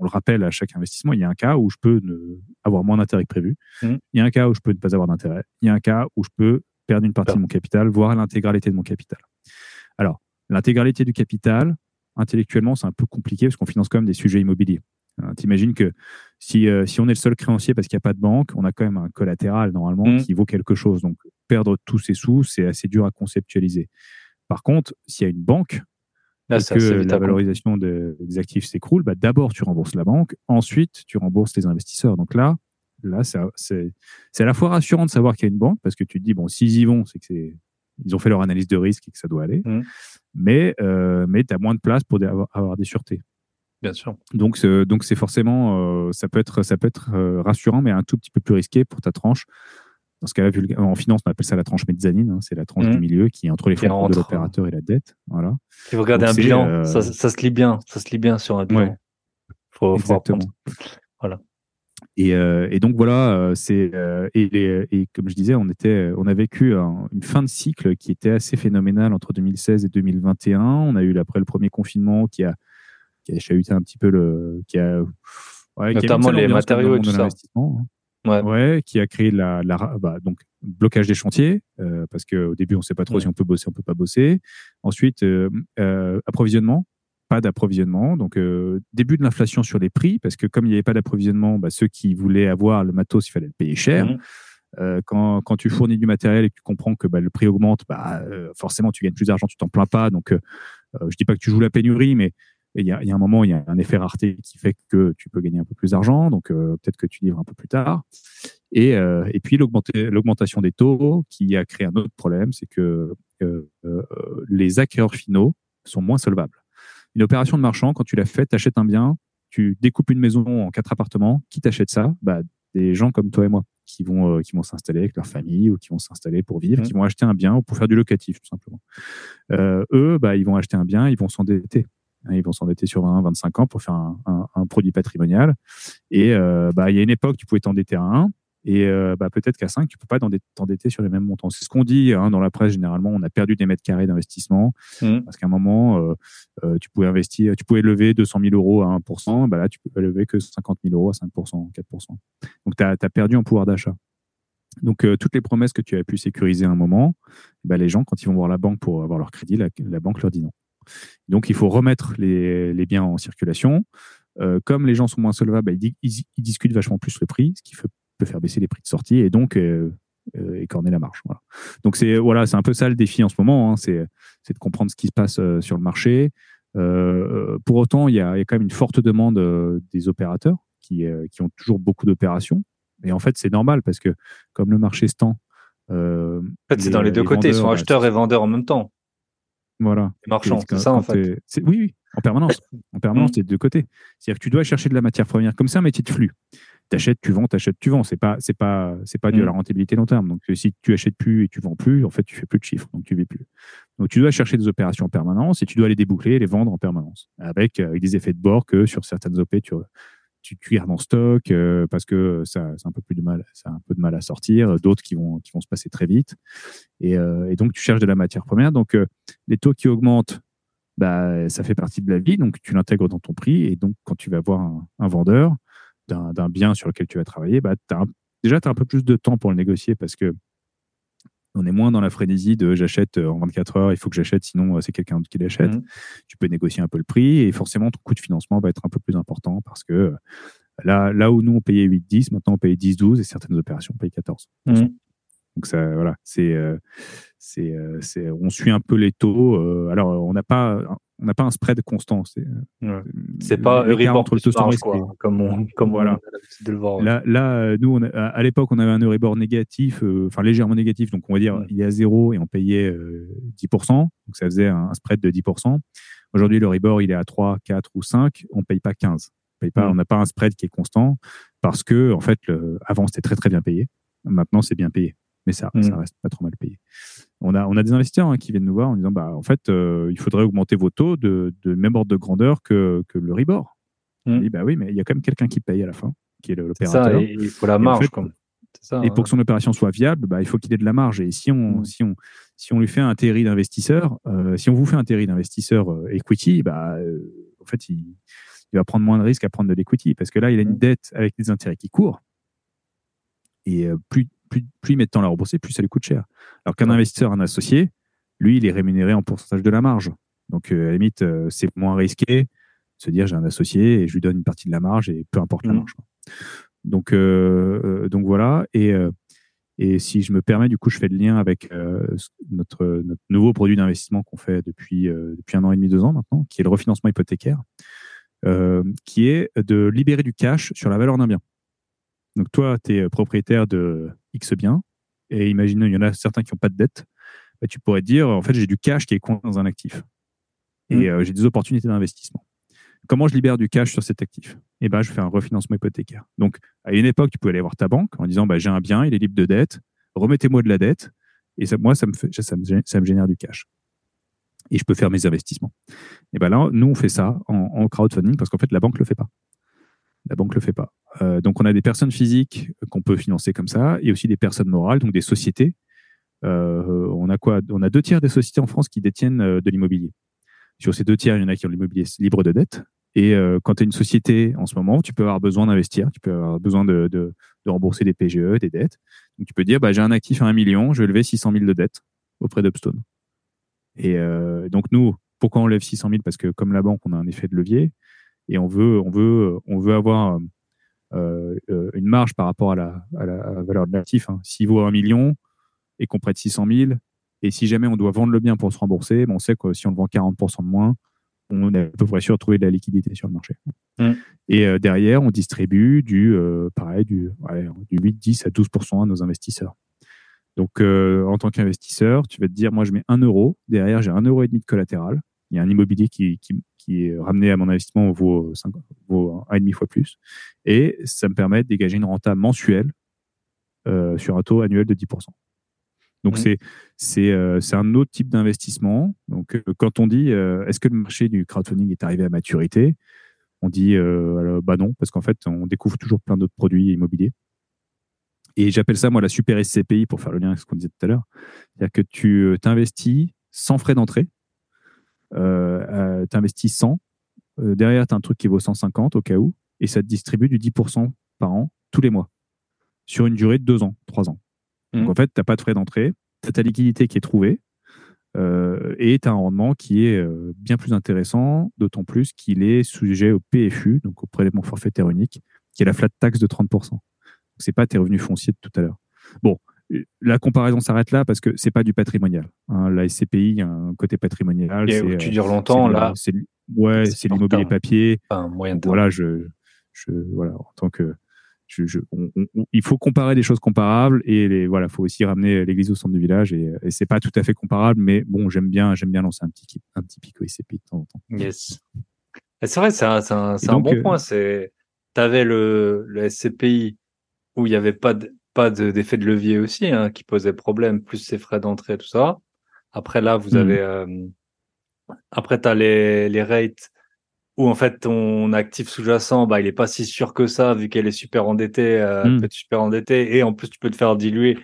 le rappelle à chaque investissement, il y a un cas où je peux ne, avoir moins d'intérêt que prévu. Mmh. Il y a un cas où je peux ne pas avoir d'intérêt. Il y a un cas où je peux perdre une partie de mon capital, voire l'intégralité de mon capital. Alors, l'intégralité du capital, intellectuellement, c'est un peu compliqué parce qu'on finance quand même des sujets immobiliers. Hein, t'imagines que si, euh, si on est le seul créancier parce qu'il n'y a pas de banque, on a quand même un collatéral normalement mmh. qui vaut quelque chose. Donc perdre tous ces sous, c'est assez dur à conceptualiser. Par contre, s'il y a une banque, et que la valorisation des actifs s'écroule, bah, d'abord tu rembourses la banque, ensuite tu rembourses les investisseurs. Donc là, là c'est à la fois rassurant de savoir qu'il y a une banque parce que tu te dis, bon, s'ils y vont, c'est que ils ont fait leur analyse de risque et que ça doit aller. Mmh. Mais, euh, mais tu as moins de place pour avoir des sûretés. Bien sûr. Donc, donc c'est forcément, euh, ça peut être, ça peut être euh, rassurant, mais un tout petit peu plus risqué pour ta tranche. Dans ce cas-là, en finance, on appelle ça la tranche mezzanine. Hein, c'est la tranche du mmh. milieu qui est entre les fonds de l'opérateur et la dette. Voilà. Si vous regardez un bilan, euh, ça, ça, se lit bien. Ça se lit bien sur un bilan. Faut, Exactement. voilà. Et, et, donc voilà, c'est et, et, comme je disais, on était, on a vécu une fin de cycle qui était assez phénoménale entre 2016 et 2021. On a eu après le premier confinement qui a qui a chahuté un petit peu le. Qui a, ouais, Notamment les matériaux et tout ça. Hein. Ouais. qui a créé la, la bah, donc blocage des chantiers euh, parce qu'au début on sait pas trop si on peut bosser, on peut pas bosser. Ensuite euh, euh, approvisionnement, pas d'approvisionnement. Donc début de l'inflation sur les prix parce que comme il n'y avait pas d'approvisionnement, bah, ceux qui voulaient avoir le matos, il fallait le payer cher. Mmh. quand, quand, tu fournis du matériel et que tu comprends que bah, le prix augmente, bah, forcément tu gagnes plus d'argent, tu t'en plains pas. Donc je dis pas que tu joues la pénurie, mais il y, a, y a un moment, il y a un effet rareté qui fait que tu peux gagner un peu plus d'argent, donc euh, peut-être que tu livres un peu plus tard. Et, euh, et puis l'augmentation des taux qui a créé un autre problème, c'est que euh, les acquéreurs finaux sont moins solvables. Une opération de marchand, quand tu l'as faite, tu achètes un bien, tu découpes une maison en quatre appartements, qui t'achète ça? Bah, Des gens comme toi et moi qui vont qui vont s'installer avec leur famille ou qui vont s'installer pour vivre, mmh. qui vont acheter un bien ou pour faire du locatif tout simplement. eux, bah, ils vont acheter un bien, ils vont s'endetter ils vont s'endetter sur 20, 25 ans pour faire un, produit patrimonial. Et euh, bah, il y a une époque, tu pouvais t'endetter à 1. Et euh, bah, peut-être qu'à 5, tu peux pas t'endetter sur les mêmes montants. C'est ce qu'on dit hein, dans la presse généralement. On a perdu des mètres carrés d'investissement mmh. parce qu'à un moment, euh, tu pouvais investir, tu pouvais lever 200 000 euros à 1%. Bah là, tu peux lever que 50 000 euros à 5%, 4%. Donc, tu as, perdu en pouvoir d'achat. Donc, toutes les promesses que tu avais pu sécuriser à un moment, bah, les gens, quand ils vont voir la banque pour avoir leur crédit, la banque leur dit non. Donc, il faut remettre les, biens en circulation. Euh, comme les gens sont moins solvables, bah, ils, discutent vachement plus le prix, ce qui peut faire baisser les prix de sortie et donc euh, euh, écorner la marche. Donc, c'est voilà, c'est un peu ça le défi en ce moment, hein. c'est de comprendre ce qui se passe sur le marché. pour autant, il y, a, quand même une forte demande des opérateurs qui, qui ont toujours beaucoup d'opérations. Et en fait, c'est normal parce que comme le marché se tend, en fait, c'est dans les deux côtés. Ils sont bah, acheteurs et vendeurs en même temps. Voilà. Marchand, c'est ça en fait. Oui, oui, en permanence. En permanence, mm. c'est de deux côtés. C'est-à-dire que tu dois chercher de la matière première. Comme c'est un métier de flux. Tu achètes, tu vends, tu achètes, tu vends. C'est pas, c'est pas, c'est pas dû à la mm. rentabilité long terme. Donc, si tu achètes plus et tu vends plus, en fait, tu fais plus de chiffres. Donc, tu vis plus. Donc, tu dois chercher des opérations en permanence et tu dois les déboucler et les vendre en permanence. Avec, avec des effets de bord que sur certaines OP, tu, tu, gardes en stock euh, parce que ça, c'est un peu plus de mal, un peu de mal à sortir. D'autres qui vont, qui vont se passer très vite. Et, euh, donc, tu cherches de la matière première. Donc, euh, les taux qui augmentent, bah, ça fait partie de la vie. Donc, tu l'intègres dans ton prix. Et donc, quand tu vas voir un, vendeur d'un, bien sur lequel tu vas travailler, bah, déjà, tu as un peu plus de temps pour le négocier parce que on est moins dans la frénésie de j'achète en 24 heures, il faut que j'achète, sinon c'est quelqu'un d'autre qui l'achète. Mmh. Tu peux négocier un peu le prix et forcément ton coût de financement va être un peu plus important parce que là, là où nous on payait 8-10, maintenant on paye 10-12 et certaines opérations on paye 14. Mmh. Donc ça, voilà, c'est, euh, c'est, euh, c'est, on suit un peu les taux. Euh, alors on n'a pas, on n'a pas un spread constant. C'est ouais. c'est pas Euribor entre le taux quoi, comme on, comme voilà. on de le voir. Là, là nous, on a, à l'époque, on avait un Euribor négatif, euh, enfin légèrement négatif, donc on va dire il est à zéro et on payait euh, 10%, donc ça faisait un, spread de 10%. Aujourd'hui, l'Euribor, il est à 3, 4 ou 5, on paye pas 15. On paye pas, mm. on n'a pas un spread qui est constant parce que en fait, le, avant c'était très très bien payé. Maintenant, c'est bien payé mais ça, ça mm. reste pas trop mal payé. On a, on a des investisseurs hein, qui viennent nous voir en disant bah, en fait, euh, il faudrait augmenter vos taux de, de même ordre de grandeur que, que le Ribor. On mm. dit bah oui, mais il y a quand même quelqu'un qui paye à la fin, qui est l'opérateur. Il faut la marge. Et, pour que son opération soit viable, bah, il faut qu'il ait de la marge. Et si on, mm. si on, si on lui fait un TRI d'investisseur, euh, si on vous fait un TRI d'investisseur euh, equity, bah, en fait, il, il, va prendre moins de risques à prendre de l'equity parce que là, il a une dette avec des intérêts qui courent. Et plus, plus, plus il met de temps à la rembourser, plus ça lui coûte cher. Alors qu'un investisseur, un associé, lui, il est rémunéré en pourcentage de la marge. Donc, euh, à la limite, euh, c'est moins risqué de se dire j'ai un associé et je lui donne une partie de la marge et peu importe la mmh. marge. Donc, euh, donc voilà. Et, et si je me permets, du coup, je fais le lien avec notre, notre nouveau produit d'investissement qu'on fait depuis, depuis un an et demi, deux ans maintenant, qui est le refinancement hypothécaire, qui est de libérer du cash sur la valeur d'un bien. Donc toi, tu es propriétaire de X biens, et imaginons, il y en a certains qui n'ont pas de dette, bah, tu pourrais dire, en fait, j'ai du cash qui est coincé dans un actif. Et mmh. euh, j'ai des opportunités d'investissement. Comment je libère du cash sur cet actif? Eh ben, je fais un refinancement hypothécaire. Donc, à une époque, tu pouvais aller voir ta banque en disant, bah, j'ai un bien, il est libre de dette, remettez-moi de la dette, et ça, moi, ça me, fait, ça, me, génère du cash. Et je peux faire mes investissements. Et ben là, nous, on fait ça en, en crowdfunding parce qu'en fait, la banque ne le fait pas. La banque ne le fait pas. Euh, donc, on a des personnes physiques qu'on peut financer comme ça, et aussi des personnes morales, donc des sociétés. Euh, on a quoi? On a deux tiers des sociétés en France qui détiennent euh, de l'immobilier. Sur ces deux tiers, il y en a qui ont l'immobilier libre de dette, Et quand tu as une société en ce moment, tu peux avoir besoin d'investir, tu peux avoir besoin de, rembourser des PGE, des dettes. Donc tu peux dire, bah, j'ai un actif à 1 million, je vais lever 600 000 de dettes auprès d'Upstone. Et donc nous, pourquoi on lève 600 000 Parce que comme la banque, on a un effet de levier et on veut, on veut, on veut avoir une marge par rapport à la, à la valeur de l'actif. Hein. S'il vaut un million et qu'on prête 600 000, et si jamais on doit vendre le bien pour se rembourser, ben on sait que si on le vend 40% de moins, on est à peu près sûr de trouver de la liquidité sur le marché. Mmh. Et euh, derrière, on distribue du, pareil, du, du 8, 10 à 12% à nos investisseurs. Donc, en tant qu'investisseur, tu vas te dire, moi, je mets 1 euro. Derrière, j'ai 1 euro et demi de collatéral. Il y a un immobilier qui, qui, qui est ramené à mon investissement vaut, 5, vaut 1,5 fois plus. Et ça me permet de dégager une renta mensuelle euh, sur un taux annuel de 10%. Donc, c'est euh, c'est un autre type d'investissement. Donc, euh, quand on dit est-ce que le marché du crowdfunding est arrivé à maturité, on dit bah non, parce qu'en fait, on découvre toujours plein d'autres produits immobiliers. Et j'appelle ça, moi, la super SCPI pour faire le lien avec ce qu'on disait tout à l'heure. C'est-à-dire que tu t'investis sans frais d'entrée euh, tu investis 100, euh, derrière, tu as un truc qui vaut 150 au cas où, et ça te distribue du 10% par an tous les mois, sur une durée de 2 ans, 3 ans. Donc mmh. en fait, tu n'as pas de frais d'entrée, tu as ta liquidité qui est trouvée, euh, et tu as un rendement qui est bien plus intéressant, d'autant plus qu'il est sujet au PFU, donc au prélèvement forfaitaire unique, qui est la flat tax de 30%. Ce n'est pas tes revenus fonciers de tout à l'heure. Bon, la comparaison s'arrête là parce que c'est pas du patrimonial. Hein. La SCPI, il y a un côté patrimonial. tu dures longtemps là. C'est ouais, c'est l'immobilier papier. Enfin, moyen de voilà, je, je, voilà, en tant que, je, je il faut comparer des choses comparables et les, voilà, faut aussi ramener l'église au centre du village et, et c'est pas tout à fait comparable, mais bon, j'aime bien, j'aime bien lancer un petit, un petit pico SCPI de temps en temps. Yes. C'est vrai, c'est un, un, un, bon euh, point. C'est, t'avais le, le SCPI où il n'y avait pas de, pas d'effet de, levier aussi hein, qui posait problème, plus ces frais d'entrée, tout ça. Après là, vous mmh. avez euh, après tu as les, les rates où en fait ton actif sous-jacent, bah il est pas si sûr que ça vu qu'elle est super endettée, euh, mmh. peut être super endettée et en plus tu peux te faire diluer.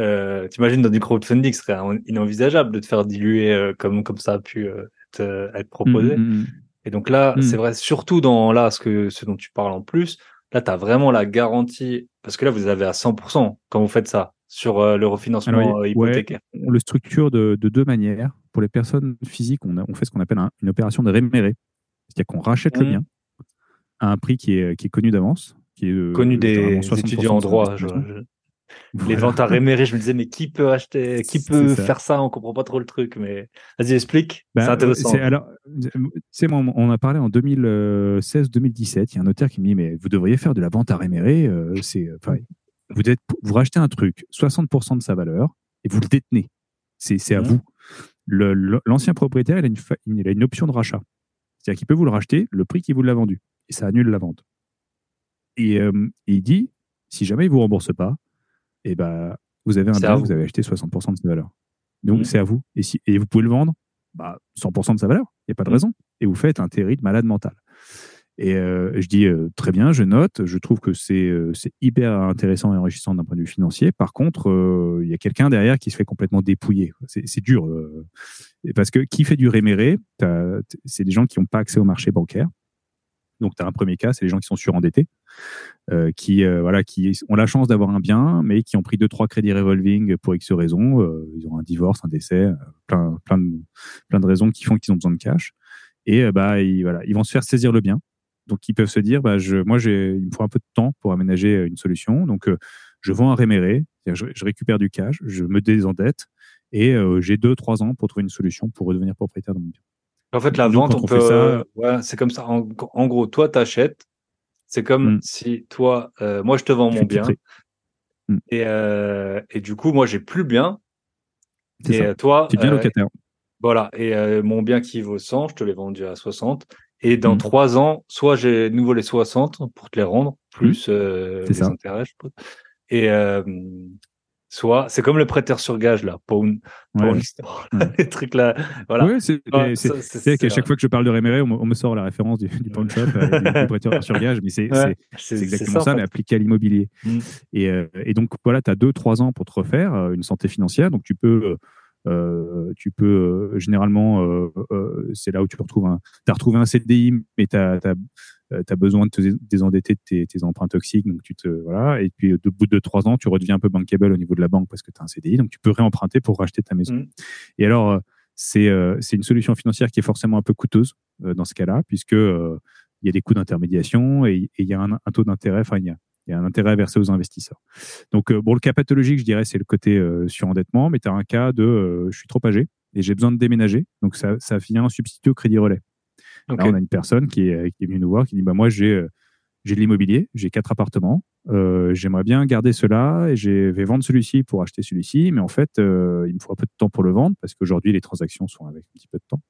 Euh, T'imagines dans du crowdfunding, ce serait inenvisageable de te faire diluer euh, comme comme ça a pu euh, être, être, proposé. Mmh, et donc là, c'est vrai, surtout dans là ce que ce dont tu parles en plus, Là, tu as vraiment la garantie, parce que là, vous avez à 100% quand vous faites ça sur euh, le refinancement euh, hypothécaire. on le structure de, deux manières. Pour les personnes physiques, on, on fait ce qu'on appelle une opération de réméré. C'est-à-dire qu'on rachète le mmh. bien à un prix qui est, qui est connu d'avance. Qui est, connu des étudiants en droit. Les ventes à réméré, je me disais, mais qui peut acheter, qui peut faire ça? On comprend pas trop le truc, mais vas-y, explique. c'est bah, intéressant. Alors, on a parlé en 2016-2017. Il y a un notaire qui me dit, mais vous devriez faire de la vente à réméré. Euh, c'est, vous, êtes, vous rachetez un truc, 60% de sa valeur, et vous le détenez. C'est, à mmh. vous. l'ancien propriétaire, il a, une, il a une option de rachat. C'est-à-dire qu'il peut vous le racheter le prix qu'il vous l'a vendu. Et ça annule la vente. Et, euh, et il dit, si jamais il ne vous rembourse pas, et bah, vous avez un bien, vous. avez acheté 60% de sa valeur. Donc, mmh. c'est à vous. Et, si, et vous pouvez le vendre bah, 100% de sa valeur. Il n'y a pas de mmh. raison. Et vous faites un terrible malade mental. Et euh, je dis euh, très bien, je note, je trouve que c'est euh, hyper intéressant et enrichissant d'un point de vue financier. Par contre, il y a quelqu'un derrière qui se fait complètement dépouiller. C'est dur. parce que qui fait du réméré, c'est des gens qui n'ont pas accès au marché bancaire. Donc, tu as un premier cas, c'est les gens qui sont surendettés, euh, qui, euh, voilà, qui ont la chance d'avoir un bien, mais qui ont pris deux, trois crédits revolving pour X raisons. Euh, ils ont un divorce, un décès, plein, plein, de, plein de raisons qui font qu'ils ont besoin de cash. Et bah, ils, voilà, ils vont se faire saisir le bien. Donc, ils peuvent se dire, bah, je, moi, il me faut un peu de temps pour aménager une solution. Donc, je vends un réméré, je, je, récupère du cash, je me désendette et j'ai deux, trois ans pour trouver une solution pour redevenir propriétaire de mon bien. En fait, la vente, on, peut. Ça... Ouais, c'est comme ça. En, gros, toi, t'achètes. C'est comme mm. si toi, euh, moi, je te vends mon bien. Mm. Et, euh, et du coup, moi, j'ai plus bien. Et ça. Euh, toi. Tu es bien locataire. Voilà. Et mon bien qui vaut 100, je te l'ai vendu à 60. Et dans mm. trois ans, soit j'ai nouveau les 60 pour te les rendre, plus les ça. intérêts, je Et, soit c'est comme le prêteur sur gage là. Pawn, pawn les trucs là voilà. Oui, c'est qu'à chaque fois que je parle de Réméré on, me sort la référence du, du pawn shop euh, du, prêteur sur gage mais c'est exactement ça, mais appliqué à l'immobilier. Mm. et, euh, et, donc voilà tu as deux trois ans pour te refaire euh, une santé financière. Donc tu peux Euh, tu peux généralement, c'est là où tu retrouves un, as retrouvé un CDI, mais tu as, besoin de te désendetter de tes, tes, emprunts toxiques, donc tu te voilà. Et puis au bout de trois ans, tu redeviens un peu bankable au niveau de la banque parce que tu as un CDI, donc tu peux réemprunter pour racheter ta maison. Mmh. Et alors c'est c'est une solution financière qui est forcément un peu coûteuse dans ce cas-là, puisque il y a des coûts d'intermédiation et, il y a un, taux d'intérêt. Enfin, il y a, il y a un intérêt versé aux investisseurs. Donc, euh, bon, le cas pathologique, je dirais, c'est le côté euh, surendettement, mais tu as un cas de euh, je suis trop âgé et j'ai besoin de déménager. Donc, ça, ça vient substituer au crédit relais. Là, on a une personne qui est, qui est venue nous voir qui dit bah, Moi, j'ai j'ai de l'immobilier, j'ai quatre appartements, j'aimerais bien garder cela et je vais vendre celui-ci pour acheter celui-ci, mais en fait, il me faut un peu de temps pour le vendre parce qu'aujourd'hui, les transactions sont avec un petit peu de temps.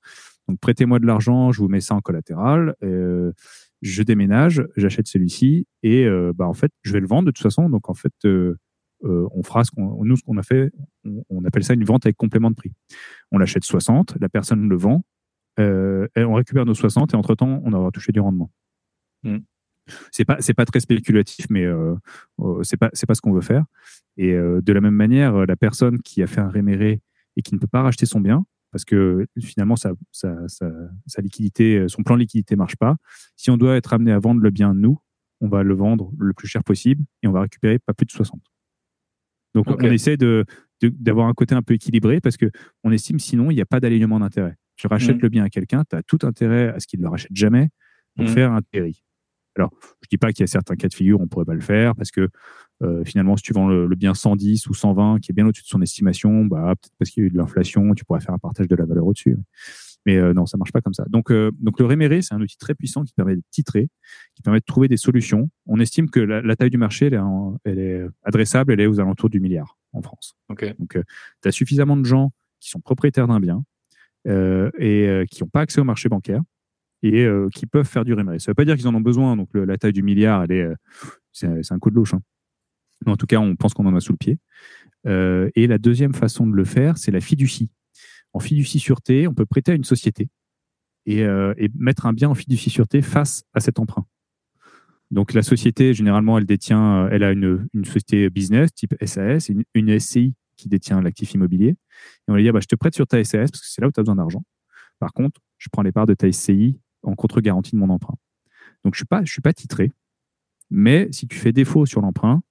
Donc, prêtez-moi de l'argent, je vous mets ça en collatéral je déménage, j'achète celui-ci et euh, bah en fait je vais le vendre de toute façon. Donc en fait euh, euh, on fera ce qu'on nous ce qu'on a fait, on, appelle ça une vente avec complément de prix. On l'achète 60, la personne le vend, et on récupère nos 60 et entre temps on aura touché du rendement. Mm. C'est pas c'est pas très spéculatif, mais c'est pas c'est pas ce qu'on veut faire. Et de la même manière, la personne qui a fait un réméré et qui ne peut pas racheter son bien, parce que finalement, sa, liquidité, son plan de liquidité marche pas. Si on doit être amené à vendre le bien nous, on va le vendre le plus cher possible et on va récupérer pas plus de 60. Donc on essaie de, d'avoir un côté un peu équilibré parce que on estime sinon il n'y a pas d'alignement d'intérêt. Tu rachètes mmh. le bien à quelqu'un, tu as tout intérêt à ce qu'il ne le rachète jamais pour mmh. faire un terri. Alors, je dis pas qu'il y a certains cas de figure, on pourrait pas le faire parce que euh, finalement, si tu vends le, bien 110 ou 120, qui est bien au-dessus de son estimation, bah, peut-être parce qu'il y a eu de l'inflation, tu pourrais faire un partage de la valeur au-dessus. Mais euh, non, ça marche pas comme ça. Donc, euh, donc le réméré, c'est un outil très puissant qui permet de titrer, qui permet de trouver des solutions. On estime que la, taille du marché, elle est, elle est, adressable, elle est aux alentours du milliard en France. Okay. Donc, tu as suffisamment de gens qui sont propriétaires d'un bien et qui n'ont pas accès au marché bancaire et qui peuvent faire du réméré. Ça ne veut pas dire qu'ils en ont besoin. Donc, la taille du milliard, c'est, un coup de louche. Hein en tout cas, on pense qu'on en a sous le pied. Euh, et la deuxième façon de le faire, c'est la fiducie. En fiducie sûreté, on peut prêter à une société et, euh, mettre un bien en fiducie sûreté face à cet emprunt. Donc la société, généralement, elle détient, euh, elle a une, société business type SAS, une SCI qui détient l'actif immobilier. Et on lui dire, bah, je te prête sur ta SAS parce que c'est là où tu as besoin d'argent. Par contre, je prends les parts de ta SCI en contre-garantie de mon emprunt. Donc je ne suis pas titré, mais si tu fais défaut sur l'emprunt,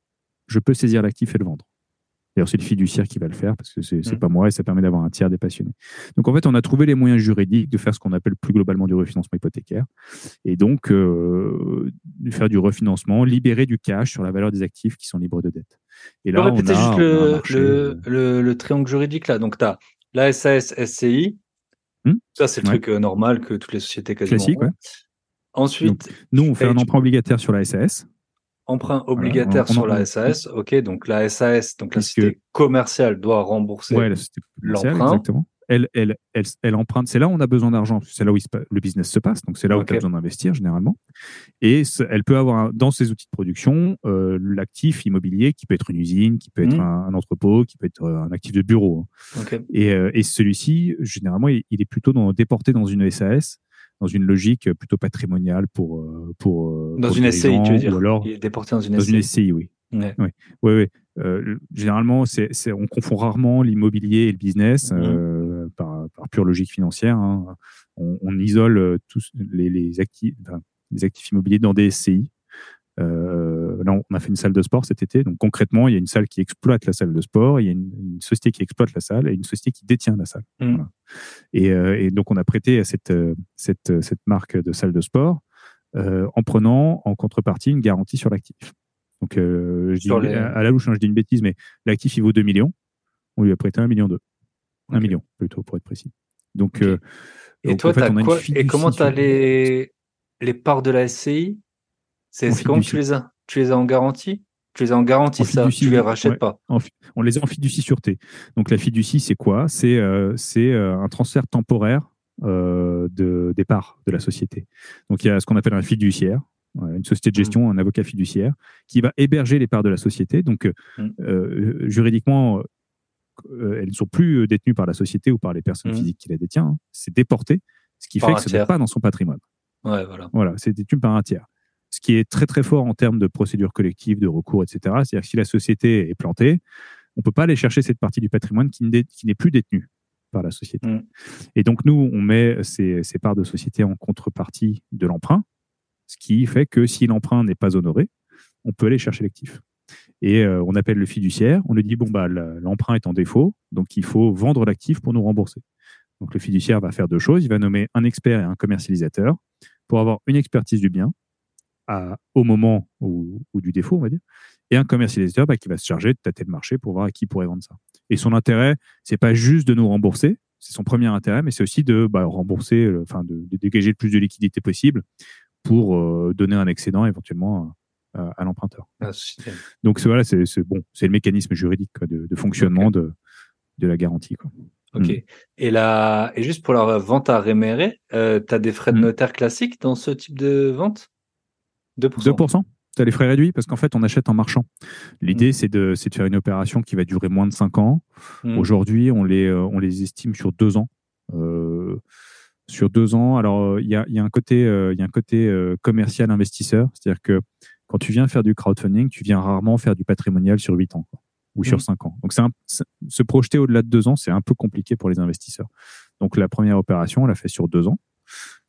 je peux saisir l'actif et le vendre. D'ailleurs, c'est le fiduciaire qui va le faire parce que c'est n'est mm. pas moi et ça permet d'avoir un tiers des passionnés. Donc, en fait, on a trouvé les moyens juridiques de faire ce qu'on appelle plus globalement du refinancement hypothécaire et donc euh, de faire du refinancement, libérer du cash sur la valeur des actifs qui sont libres de dette. Et là, on a, juste le, le, le, triangle juridique là. Donc, tu as la SAS, SCI. Hmm ça, c'est le truc euh, normal que toutes les sociétés quasiment. Classique, ouais. Ensuite, nous, on fait un emprunt obligataire sur la SAS emprunt obligataire sur la SAS. Ok, donc la SAS, donc la société commerciale doit rembourser l'emprunt. Exactement. Elle, elle, elle, elle emprunte. C'est là où on a besoin d'argent. C'est là où le business se passe. Donc c'est là où tu as besoin d'investir généralement. Et elle peut avoir dans ses outils de production euh, l'actif immobilier qui peut être une usine, qui peut être mmh. un, entrepôt, qui peut être euh, un actif de bureau. Et, euh, et celui-ci, généralement, il, est plutôt dans, déporté dans une SAS dans une logique plutôt patrimoniale pour euh, pour euh, dans une SCI tu veux dire alors il est déporté dans une SCI. dans une SCI oui ouais. oui oui, Euh, généralement c'est on confond rarement l'immobilier et le business mhm. euh, par, par, pure logique financière hein. on, on, isole tous les, les actifs enfin, les actifs immobiliers dans des SCI euh, là, on a fait une salle de sport cet été. Donc, concrètement, il y a une salle qui exploite la salle de sport, il y a une, société qui exploite la salle et une société qui détient la salle. Mmh. Euh, et, donc, on a prêté à cette, euh, cette, cette marque de salle de sport en prenant en contrepartie une garantie sur l'actif. Donc, je dis, à la louche, hein, je dis une bêtise, mais l'actif, il vaut 2 millions. On lui a prêté 1 million 2. 1 million, plutôt, pour être précis. Donc, et toi, quoi Et comment tu as les, les parts de la SCI c'est comment tu les as? Tu les as en garantie? Tu les as en garantie, ça Tu les rachètes pas On les a en fiducie sûreté. Donc la fiducie, c'est quoi? C'est euh, euh, un transfert temporaire euh, de, des parts de la société. Donc il y a ce qu'on appelle un fiduciaire, une société de mmh. gestion, un avocat fiduciaire, qui va héberger les parts de la société. Donc mmh. juridiquement, elles ne sont plus détenues par la société ou par les personnes mmh. physiques qui la détiennent. Hein. C'est déporté, ce qui fait que ce n'est pas dans son patrimoine. Ouais, voilà. Voilà, c'est détenu par un tiers ce qui est très très fort en termes de procédure collective, de recours, etc. C'est-à-dire que si la société est plantée, on peut pas aller chercher cette partie du patrimoine qui n'est plus détenue par la société. Mm. Et donc, nous, on met ces, ces parts de société en contrepartie de l'emprunt, ce qui fait que si l'emprunt n'est pas honoré, on peut aller chercher l'actif. Et euh, on appelle le fiduciaire, on lui dit, bon, bah, l'emprunt est en défaut, donc il faut vendre l'actif pour nous rembourser. Donc le fiduciaire va faire deux choses, il va nommer un expert et un commercialisateur pour avoir une expertise du bien à, au moment où, du défaut, on va dire, et un commercialisateur bah, qui va se charger de tâter le marché pour voir à qui pourrait vendre ça. Et son intérêt, c'est pas juste de nous rembourser, c'est son premier intérêt, mais c'est aussi de bah, rembourser, euh, enfin de, dégager le plus de liquidité possible pour euh, donner un excédent éventuellement à l'emprunteur. Donc voilà, c'est bon, c'est le mécanisme juridique de, fonctionnement de, de la garantie. Quoi. Ok. Mm. Et, là, et juste pour la vente à réméré, euh, tu as des frais de mm. notaire classiques dans ce type de vente? 2% 2% tu as les frais réduits parce qu'en fait, on achète en marchand. L'idée, mm. c'est de, de, faire une opération qui va durer moins de 5 ans. Aujourd'hui, on les, euh, on les estime sur 2 ans. Euh, sur 2 ans, alors il y a, y, a un côté, y a un côté commercial investisseur, c'est-à-dire que quand tu viens faire du crowdfunding, tu viens rarement faire du patrimonial sur 8 ans. Quoi ou sur 5 mmh. ans. Donc, se projeter au-delà de 2 ans, c'est un peu compliqué pour les investisseurs. Donc, la première opération, on l'a fait sur 2 ans.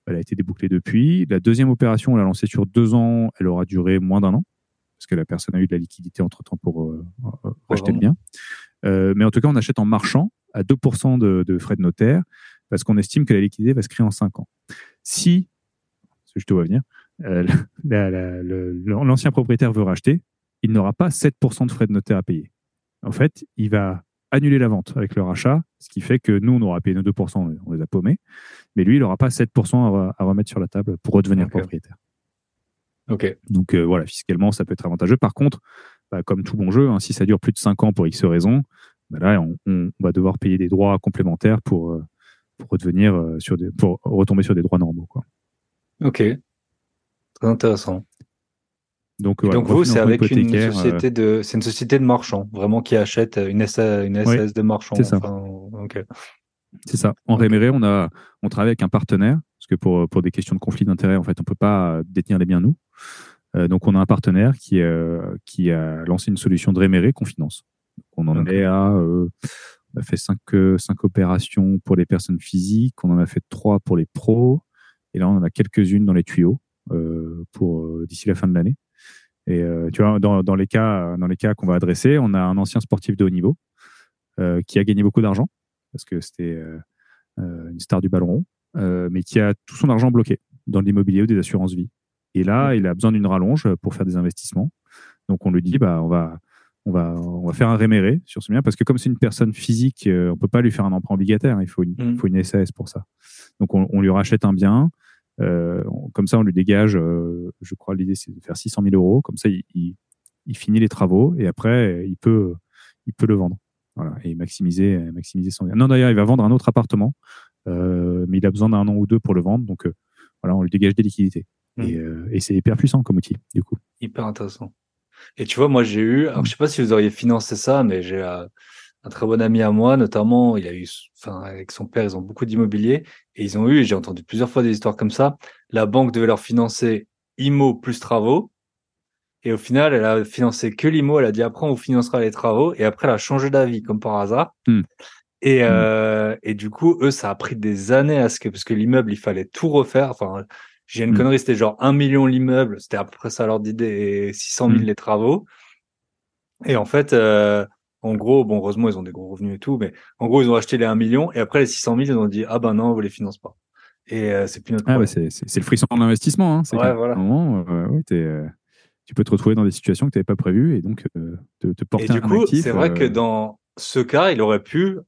Elle a été débouclée depuis. La deuxième opération, on l'a lancée sur 2 ans. Elle aura duré moins d'un an parce que la personne a eu de la liquidité entre-temps pour euh, euh acheter le bien. Euh, mais en tout cas, on achète en marchand à 2% de, de, frais de notaire parce qu'on estime que la liquidité va se créer en 5 ans. Si, je te vois venir, euh, l'ancien propriétaire veut racheter, il n'aura pas 7% de frais de notaire à payer en fait, il va annuler la vente avec le rachat, ce qui fait que nous, on aura payé nos 2%, on les a paumés, mais lui, il n'aura pas 7% à, remettre sur la table pour redevenir propriétaire. Ok. Donc euh, voilà, fiscalement, ça peut être avantageux. Par contre, bah, comme tout bon jeu, hein, si ça dure plus de 5 ans pour X raisons, bah, là, on, va devoir payer des droits complémentaires pour, euh, pour, redevenir, euh, sur des, pour retomber sur des droits normaux. Quoi. Ok. Très intéressant. Donc, vous, c'est avec une société de, c'est une société de marchands, vraiment qui achète une SAS, une SAS de marchands. C'est ça. C'est ça. En réméré, on a, on travaille avec un partenaire parce que pour pour des questions de conflit d'intérêts, en fait, on peut pas détenir les biens nous. Euh, donc, on a un partenaire qui euh, qui a lancé une solution de réméré qu'on finance. On en est à, euh, on a fait cinq cinq opérations pour les personnes physiques, on en a fait trois pour les pros, et là, on en a quelques-unes dans les tuyaux pour d'ici la fin de l'année. Et euh, tu vois, dans, dans, les cas, dans les cas qu'on va adresser, on a un ancien sportif de haut niveau euh, qui a gagné beaucoup d'argent parce que c'était euh, une star du ballon rond, mais qui a tout son argent bloqué dans l'immobilier ou des assurances vie. Et là, il a besoin d'une rallonge pour faire des investissements. Donc on lui dit, bah, on va, on va, on va faire un réméré sur ce bien parce que comme c'est une personne physique, on peut pas lui faire un emprunt obligataire. Il faut une, il mmh. faut une SAS pour ça. Donc on, on, lui rachète un bien. Euh, comme ça, on lui dégage, euh, je crois, l'idée c'est de faire 600 000 euros. Comme ça, il, finit les travaux et après, il peut, il peut le vendre. Voilà, et maximiser, maximiser son. Non, d'ailleurs, il va vendre un autre appartement, euh, mais il a besoin d'un an ou deux pour le vendre. Donc, voilà, on lui dégage des liquidités. Mmh. Et, et c'est hyper puissant comme outil, du coup. Hyper intéressant. Et tu vois, moi, j'ai eu, alors, je sais pas si vous auriez financé ça, mais j'ai un très bon ami à moi, notamment, il a eu, enfin, avec son père, ils ont beaucoup d'immobilier et ils ont eu, j'ai entendu plusieurs fois des histoires comme ça. La banque devait leur financer IMO plus travaux. Et au final, elle a financé que l'IMO. Elle a dit après, on vous financera les travaux. Et après, elle a changé d'avis, comme par hasard. Hmm. Et, hmm. euh, et du coup, eux, ça a pris des années à ce que, parce que l'immeuble, il fallait tout refaire. Enfin, j'ai une hmm. connerie, c'était genre un million l'immeuble. C'était à peu près ça leur d'idée et 600 000 les travaux. Et en fait, euh, en gros, bon, heureusement, ils ont des gros revenus et tout, mais en gros, ils ont acheté les 1 million et après les 600 000, ils ont dit, ah ben non, on les finance pas. Et euh, c'est plus notre ah, bah, c'est, le frisson de l'investissement. Hein. Ouais, voilà. Moment, euh, euh, tu peux te retrouver dans des situations que tu n'avais pas prévues et donc te, te, porter et du coup, C'est vrai que dans ce cas, il aurait pu.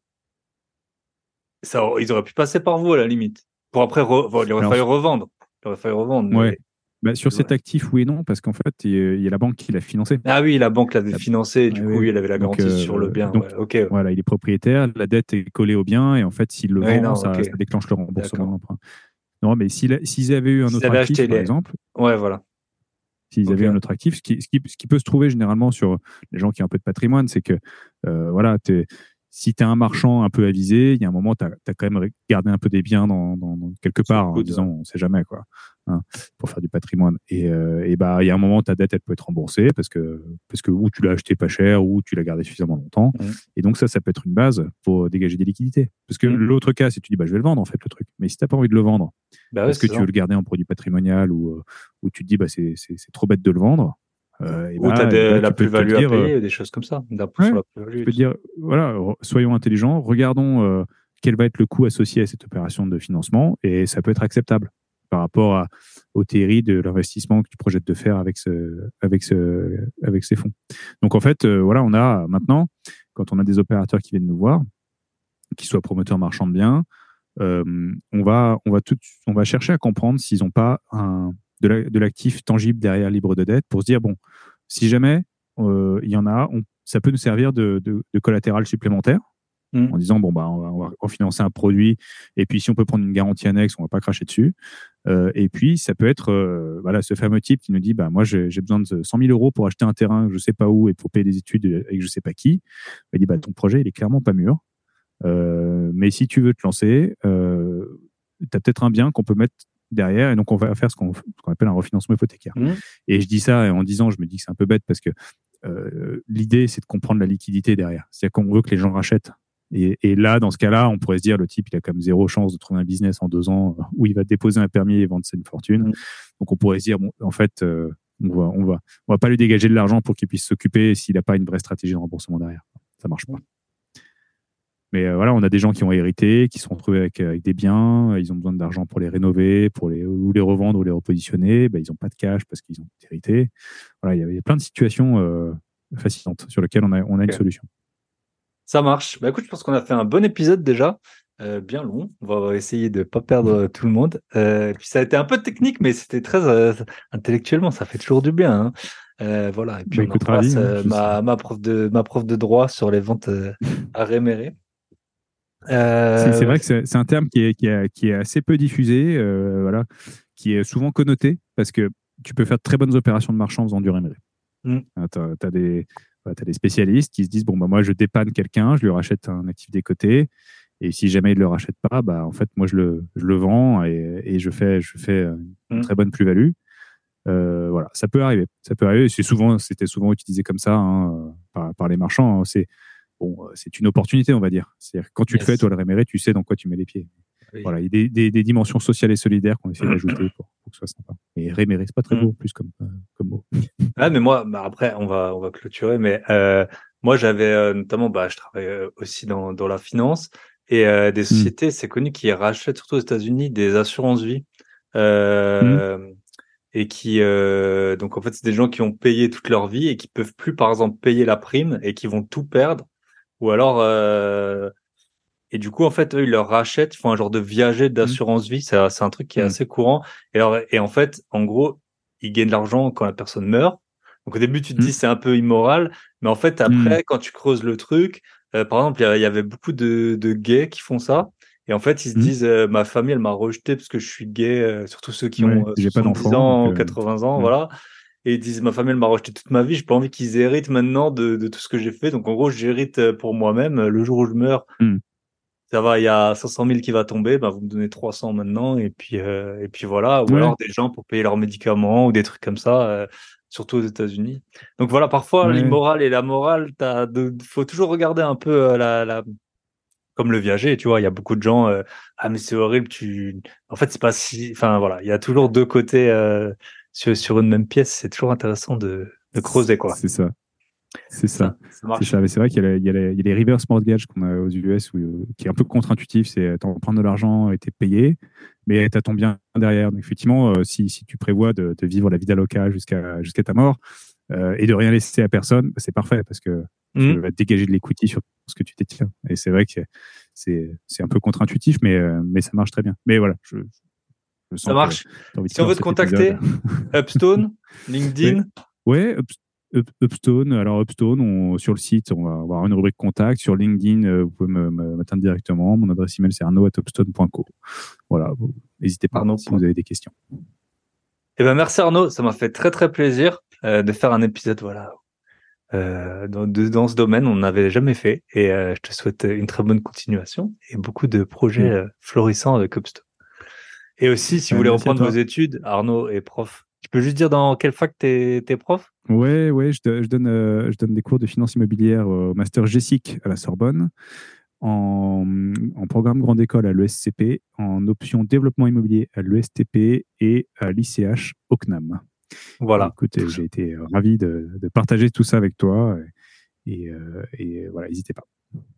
Ça, ils auraient pu passer par vous à la limite. Pour après, il aurait fallu revendre. Il aurait fallu revendre. Ouais. Bah, sur cet actif, oui et non, parce qu'en fait, il y a la banque qui l'a financé. Ah oui, la banque l'avait financé, du coup, il avait la garantie euh, sur le bien. Donc, Voilà, il est propriétaire, la dette est collée au bien, et en fait, s'il le vend, ça, déclenche le remboursement de l'emprunt. Non, mais s'ils avaient eu un autre actif, par exemple. Ouais, voilà. S'ils avaient un autre actif, ce qui, ce, qui, peut se trouver généralement sur les gens qui ont un peu de patrimoine, c'est que, euh, voilà, si tu es un marchand un peu avisé, il y a un moment, tu as, quand même gardé un peu des biens dans, quelque part, en disant, on sait jamais, quoi. Hein, pour faire du patrimoine. Et, euh, et bah, il y a un moment, ta dette, elle peut être remboursée parce que, parce que ou tu l'as acheté pas cher ou tu l'as gardé suffisamment longtemps. Et donc, ça, ça peut être une base pour dégager des liquidités. Parce que l'autre cas, c'est que tu dis, bah, je vais le vendre, en fait, le truc. Mais si t'as pas envie de le vendre, Bah ouais, parce que c'est tu veux le garder en produit patrimonial ou, euh, ou tu te dis, bah, c'est, trop bête de le vendre. euh, et Ou bah, t'as et de bah, la tu plus-value à payer, des choses comme ça. Ouais, sur la plus-value. tu peux dire, voilà, soyons intelligents, regardons euh, quel va être le coût associé à cette opération de financement et ça peut être acceptable par rapport à, au TRI de l'investissement que tu projettes de faire avec, ce, avec, ce, avec ces fonds. Donc en fait, euh, voilà, on a maintenant, quand on a des opérateurs qui viennent nous voir, qui soient promoteurs marchands de biens, euh, on, va, chercher à comprendre s'ils n'ont pas de la- de l'actif tangible derrière libre de dette pour se dire, bon, si jamais euh, il y en a, ça peut nous servir de collatéral supplémentaire Mm. en disant bon bah on va, on va refinancer un produit et puis si on peut prendre une garantie annexe on va pas cracher dessus. Euh, et puis ça peut être euh, voilà ce fameux type qui nous dit bah moi j'ai besoin de 100 000 euros pour acheter un terrain je sais pas où et pour payer des études avec je sais pas qui. Il dit bah ton projet il est clairement pas mûr. Euh, mais si tu veux te lancer euh, tu as peut-être un bien qu'on peut mettre derrière et donc on va faire ce qu'on appelle un refinancement hypothécaire. Mhm. et je dis ça et en disant je me dis que c'est un peu bête parce que euh, l'idée c'est de comprendre la liquidité derrière. C'est-à-dire qu'on veut que les gens rachètent et, et là, dans ce cas-là, on pourrait se dire le type, il a comme zéro chance de trouver un business en deux ans euh, où il va déposer un permis et vendre sa fortune. Mm. Donc, on pourrait se dire, bon, en fait, euh, on va, on va, on va pas lui dégager de l'argent pour qu'il puisse s'occuper s'il n'a pas une vraie stratégie de remboursement derrière. Ça marche pas. Mais euh, voilà, on a des gens qui ont hérité, qui se sont retrouvés avec, avec des biens, ils ont besoin d'argent pour les rénover, pour les ou les revendre ou les repositionner. Ben, ils n'ont pas de cash parce qu'ils ont hérité. Voilà, il y a- il y, a plein de situations euh, fascinantes sur lesquelles on a, on a une solution. Ça marche. Bah écoute, je pense qu'on a fait un bon épisode déjà, euh, bien long. On va essayer de pas perdre tout le monde. Euh, puis ça a été un peu technique, mais c'était très euh, intellectuellement, ça fait toujours du bien. hein. Voilà. Et puis Bah, on écoute, embrasse, hein, ma, ma prof de ma prof de droit sur les ventes à Réméré. C'est vrai que c'est un terme qui est, qui est, qui est assez peu diffusé, voilà, qui est souvent connoté parce que tu peux faire de très bonnes opérations de marchand en faisant du réméré. Mm. tu as, des, voilà, t'as des spécialistes qui se disent bon, bah, moi, je dépanne quelqu'un, je lui rachète un actif des côtés. Et si jamais il ne le rachète pas, bah, en fait, moi, je le, je le vends et, et je fais, je fais une Mm. très bonne plus-value. Euh, voilà, ça peut arriver. Ça peut arriver. C'est souvent, c'était souvent utilisé comme ça hein, par, par les marchands. hein. C'est bon, c'est une opportunité, on va dire. C'est-à-dire quand tu Yes. le fais, toi, le réméré, tu sais dans quoi tu mets les pieds. Oui. Voilà, il y a des, des, des dimensions sociales et solidaires qu'on essaie d'ajouter pour, pour que ce soit sympa. Et réméré, c'est pas très Mm. beau, en plus comme, euh, comme mot. Ah, mais moi, bah après, on va, on va clôturer. Mais euh, moi, j'avais euh, notamment, bah, je travaille euh, aussi dans, dans la finance et euh, des sociétés, c'est connu, qui rachètent surtout aux États-Unis des assurances vie euh, et qui, euh, donc en fait, c'est des gens qui ont payé toute leur vie et qui peuvent plus, par exemple, payer la prime et qui vont tout perdre. Ou alors, euh, et du coup, en fait, eux, ils leur rachètent, ils font un genre de viager d'assurance vie. C'est un truc qui est Mhm. assez courant. Et, alors, et en fait, en gros, ils gagnent de l'argent quand la personne meurt. Donc au début, tu te Mhm. dis c'est un peu immoral, mais en fait, après, quand tu creuses le truc, euh, par exemple, il y avait beaucoup de, de gays qui font ça. Et en fait, ils se disent, euh, ma famille, elle m'a rejeté parce que je suis gay, euh, surtout ceux qui Ouais, ont euh, j'ai pas 70 d'enfant, ans, donc, euh, 80 ans, ouais. voilà. Et ils disent, ma famille, elle m'a rejeté toute ma vie, j'ai pas envie qu'ils héritent maintenant de, de tout ce que j'ai fait. Donc en gros, j'hérite pour moi-même. Le jour où je meurs. Ça va, il y a 500 000 qui va tomber, bah, vous me donnez 300 maintenant, et puis, euh, et puis voilà. Ou Ouais. alors des gens pour payer leurs médicaments ou des trucs comme ça, euh, surtout aux États-Unis. Donc voilà, parfois, Ouais. l'immoral et la morale, t'as de, faut toujours regarder un peu euh, la, la, comme le viager, tu vois, il y a beaucoup de gens, euh, ah, mais c'est horrible, tu, en fait, c'est pas si, enfin, voilà, il y a toujours deux côtés, euh, sur, sur une même pièce, c'est toujours intéressant de, de creuser, quoi. C'est ça. C'est ça. Ça C'est ça, mais c'est vrai qu'il y, y, a y les reverse mortgage qu'on a aux US où, euh, qui est un peu contre-intuitif. C'est euh, t'empruntes de l'argent et t'es payé, mais t'as ton bien derrière. Donc effectivement, euh, si, si tu prévois de, de vivre la vida locale jusqu'à jusqu'à ta mort euh, et de rien laisser à personne, bah, c'est parfait parce que tu Mhm. vas te dégager de l'equity sur ce que tu détiens. Et c'est vrai que c'est un peu contre-intuitif, mais, mais ça marche très bien. Mais voilà, je, je sens Ça marche. Si on veut te contacter. Upstone, LinkedIn, Ouais, Up- Up- Upstone. Alors Upstone, on- sur le site, on va avoir une rubrique contact. Sur LinkedIn, euh, vous pouvez m'atteindre directement. Mon adresse email, c'est arnaud@upstone.co. Voilà, n'hésitez pas Arnaud. si vous avez des questions. Eh ben merci Arnaud, ça m'a fait très très plaisir euh, de faire un épisode voilà euh, dans, de- dans ce domaine, on n'avait jamais fait et euh, je te souhaite une très bonne continuation et beaucoup de projets Mm. euh, florissants avec Upstone. Et aussi, si vous voulez reprendre vos études, Arnaud est prof. Tu peux juste dire dans quelle fac tu es, prof? Ouais, ouais, je, donne, je donne des cours de finance immobilière au master GESIC à la Sorbonne, en, programme grande école à l'ESCP, en option développement immobilier à l'ESTP et à l'ICH au CNAM. Voilà. Écoute, j'ai été ravi de, partager tout ça avec toi. Et, et voilà, n'hésitez pas.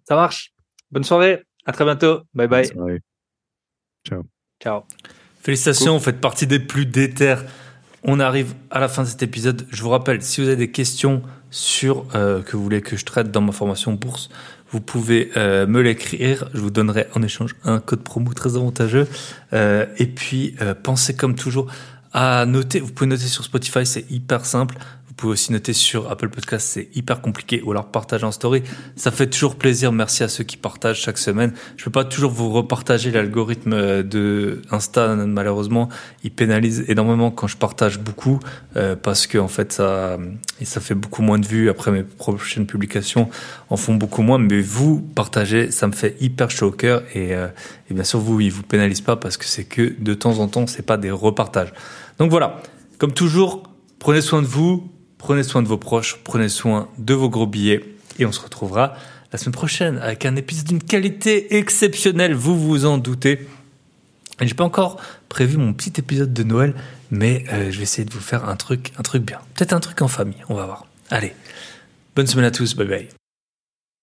Ça marche. Bonne soirée. À très bientôt. Bye bye. Ciao. Ciao. Félicitations, vous faites partie des plus déter. On arrive à la fin de cet épisode. Je vous rappelle, si vous avez des questions sur euh, que vous voulez que je traite dans ma formation bourse, vous pouvez euh, me l'écrire. Je vous donnerai en échange un code promo très avantageux. Euh, et puis, pensez comme toujours à noter. Vous pouvez noter sur Spotify, c'est hyper simple. Vous pouvez aussi noter sur Apple Podcast, c'est hyper compliqué, ou alors partager en story. Ça fait toujours plaisir. Merci à ceux qui partagent chaque semaine. Je peux pas toujours vous repartager l'algorithme de Insta, malheureusement. Il pénalise énormément quand je partage beaucoup, euh, parce que en fait, ça, ça fait beaucoup moins de vues. Après, mes prochaines publications en font beaucoup moins. Mais vous, partagez, ça me fait hyper chaud au cœur. Et, euh, et bien sûr, vous, il vous pénalise pas parce que c'est que de temps en temps, c'est pas des repartages. Donc voilà. Comme toujours, prenez soin de vous, Prenez soin de vos proches, prenez soin de vos gros billets et on se retrouvera la semaine prochaine avec un épisode d'une qualité exceptionnelle, vous vous en doutez. J'ai pas encore prévu mon petit épisode de Noël, mais euh, je vais essayer de vous faire un truc, un truc bien. Peut-être un truc en famille, on va voir. Allez, bonne semaine à tous, bye bye.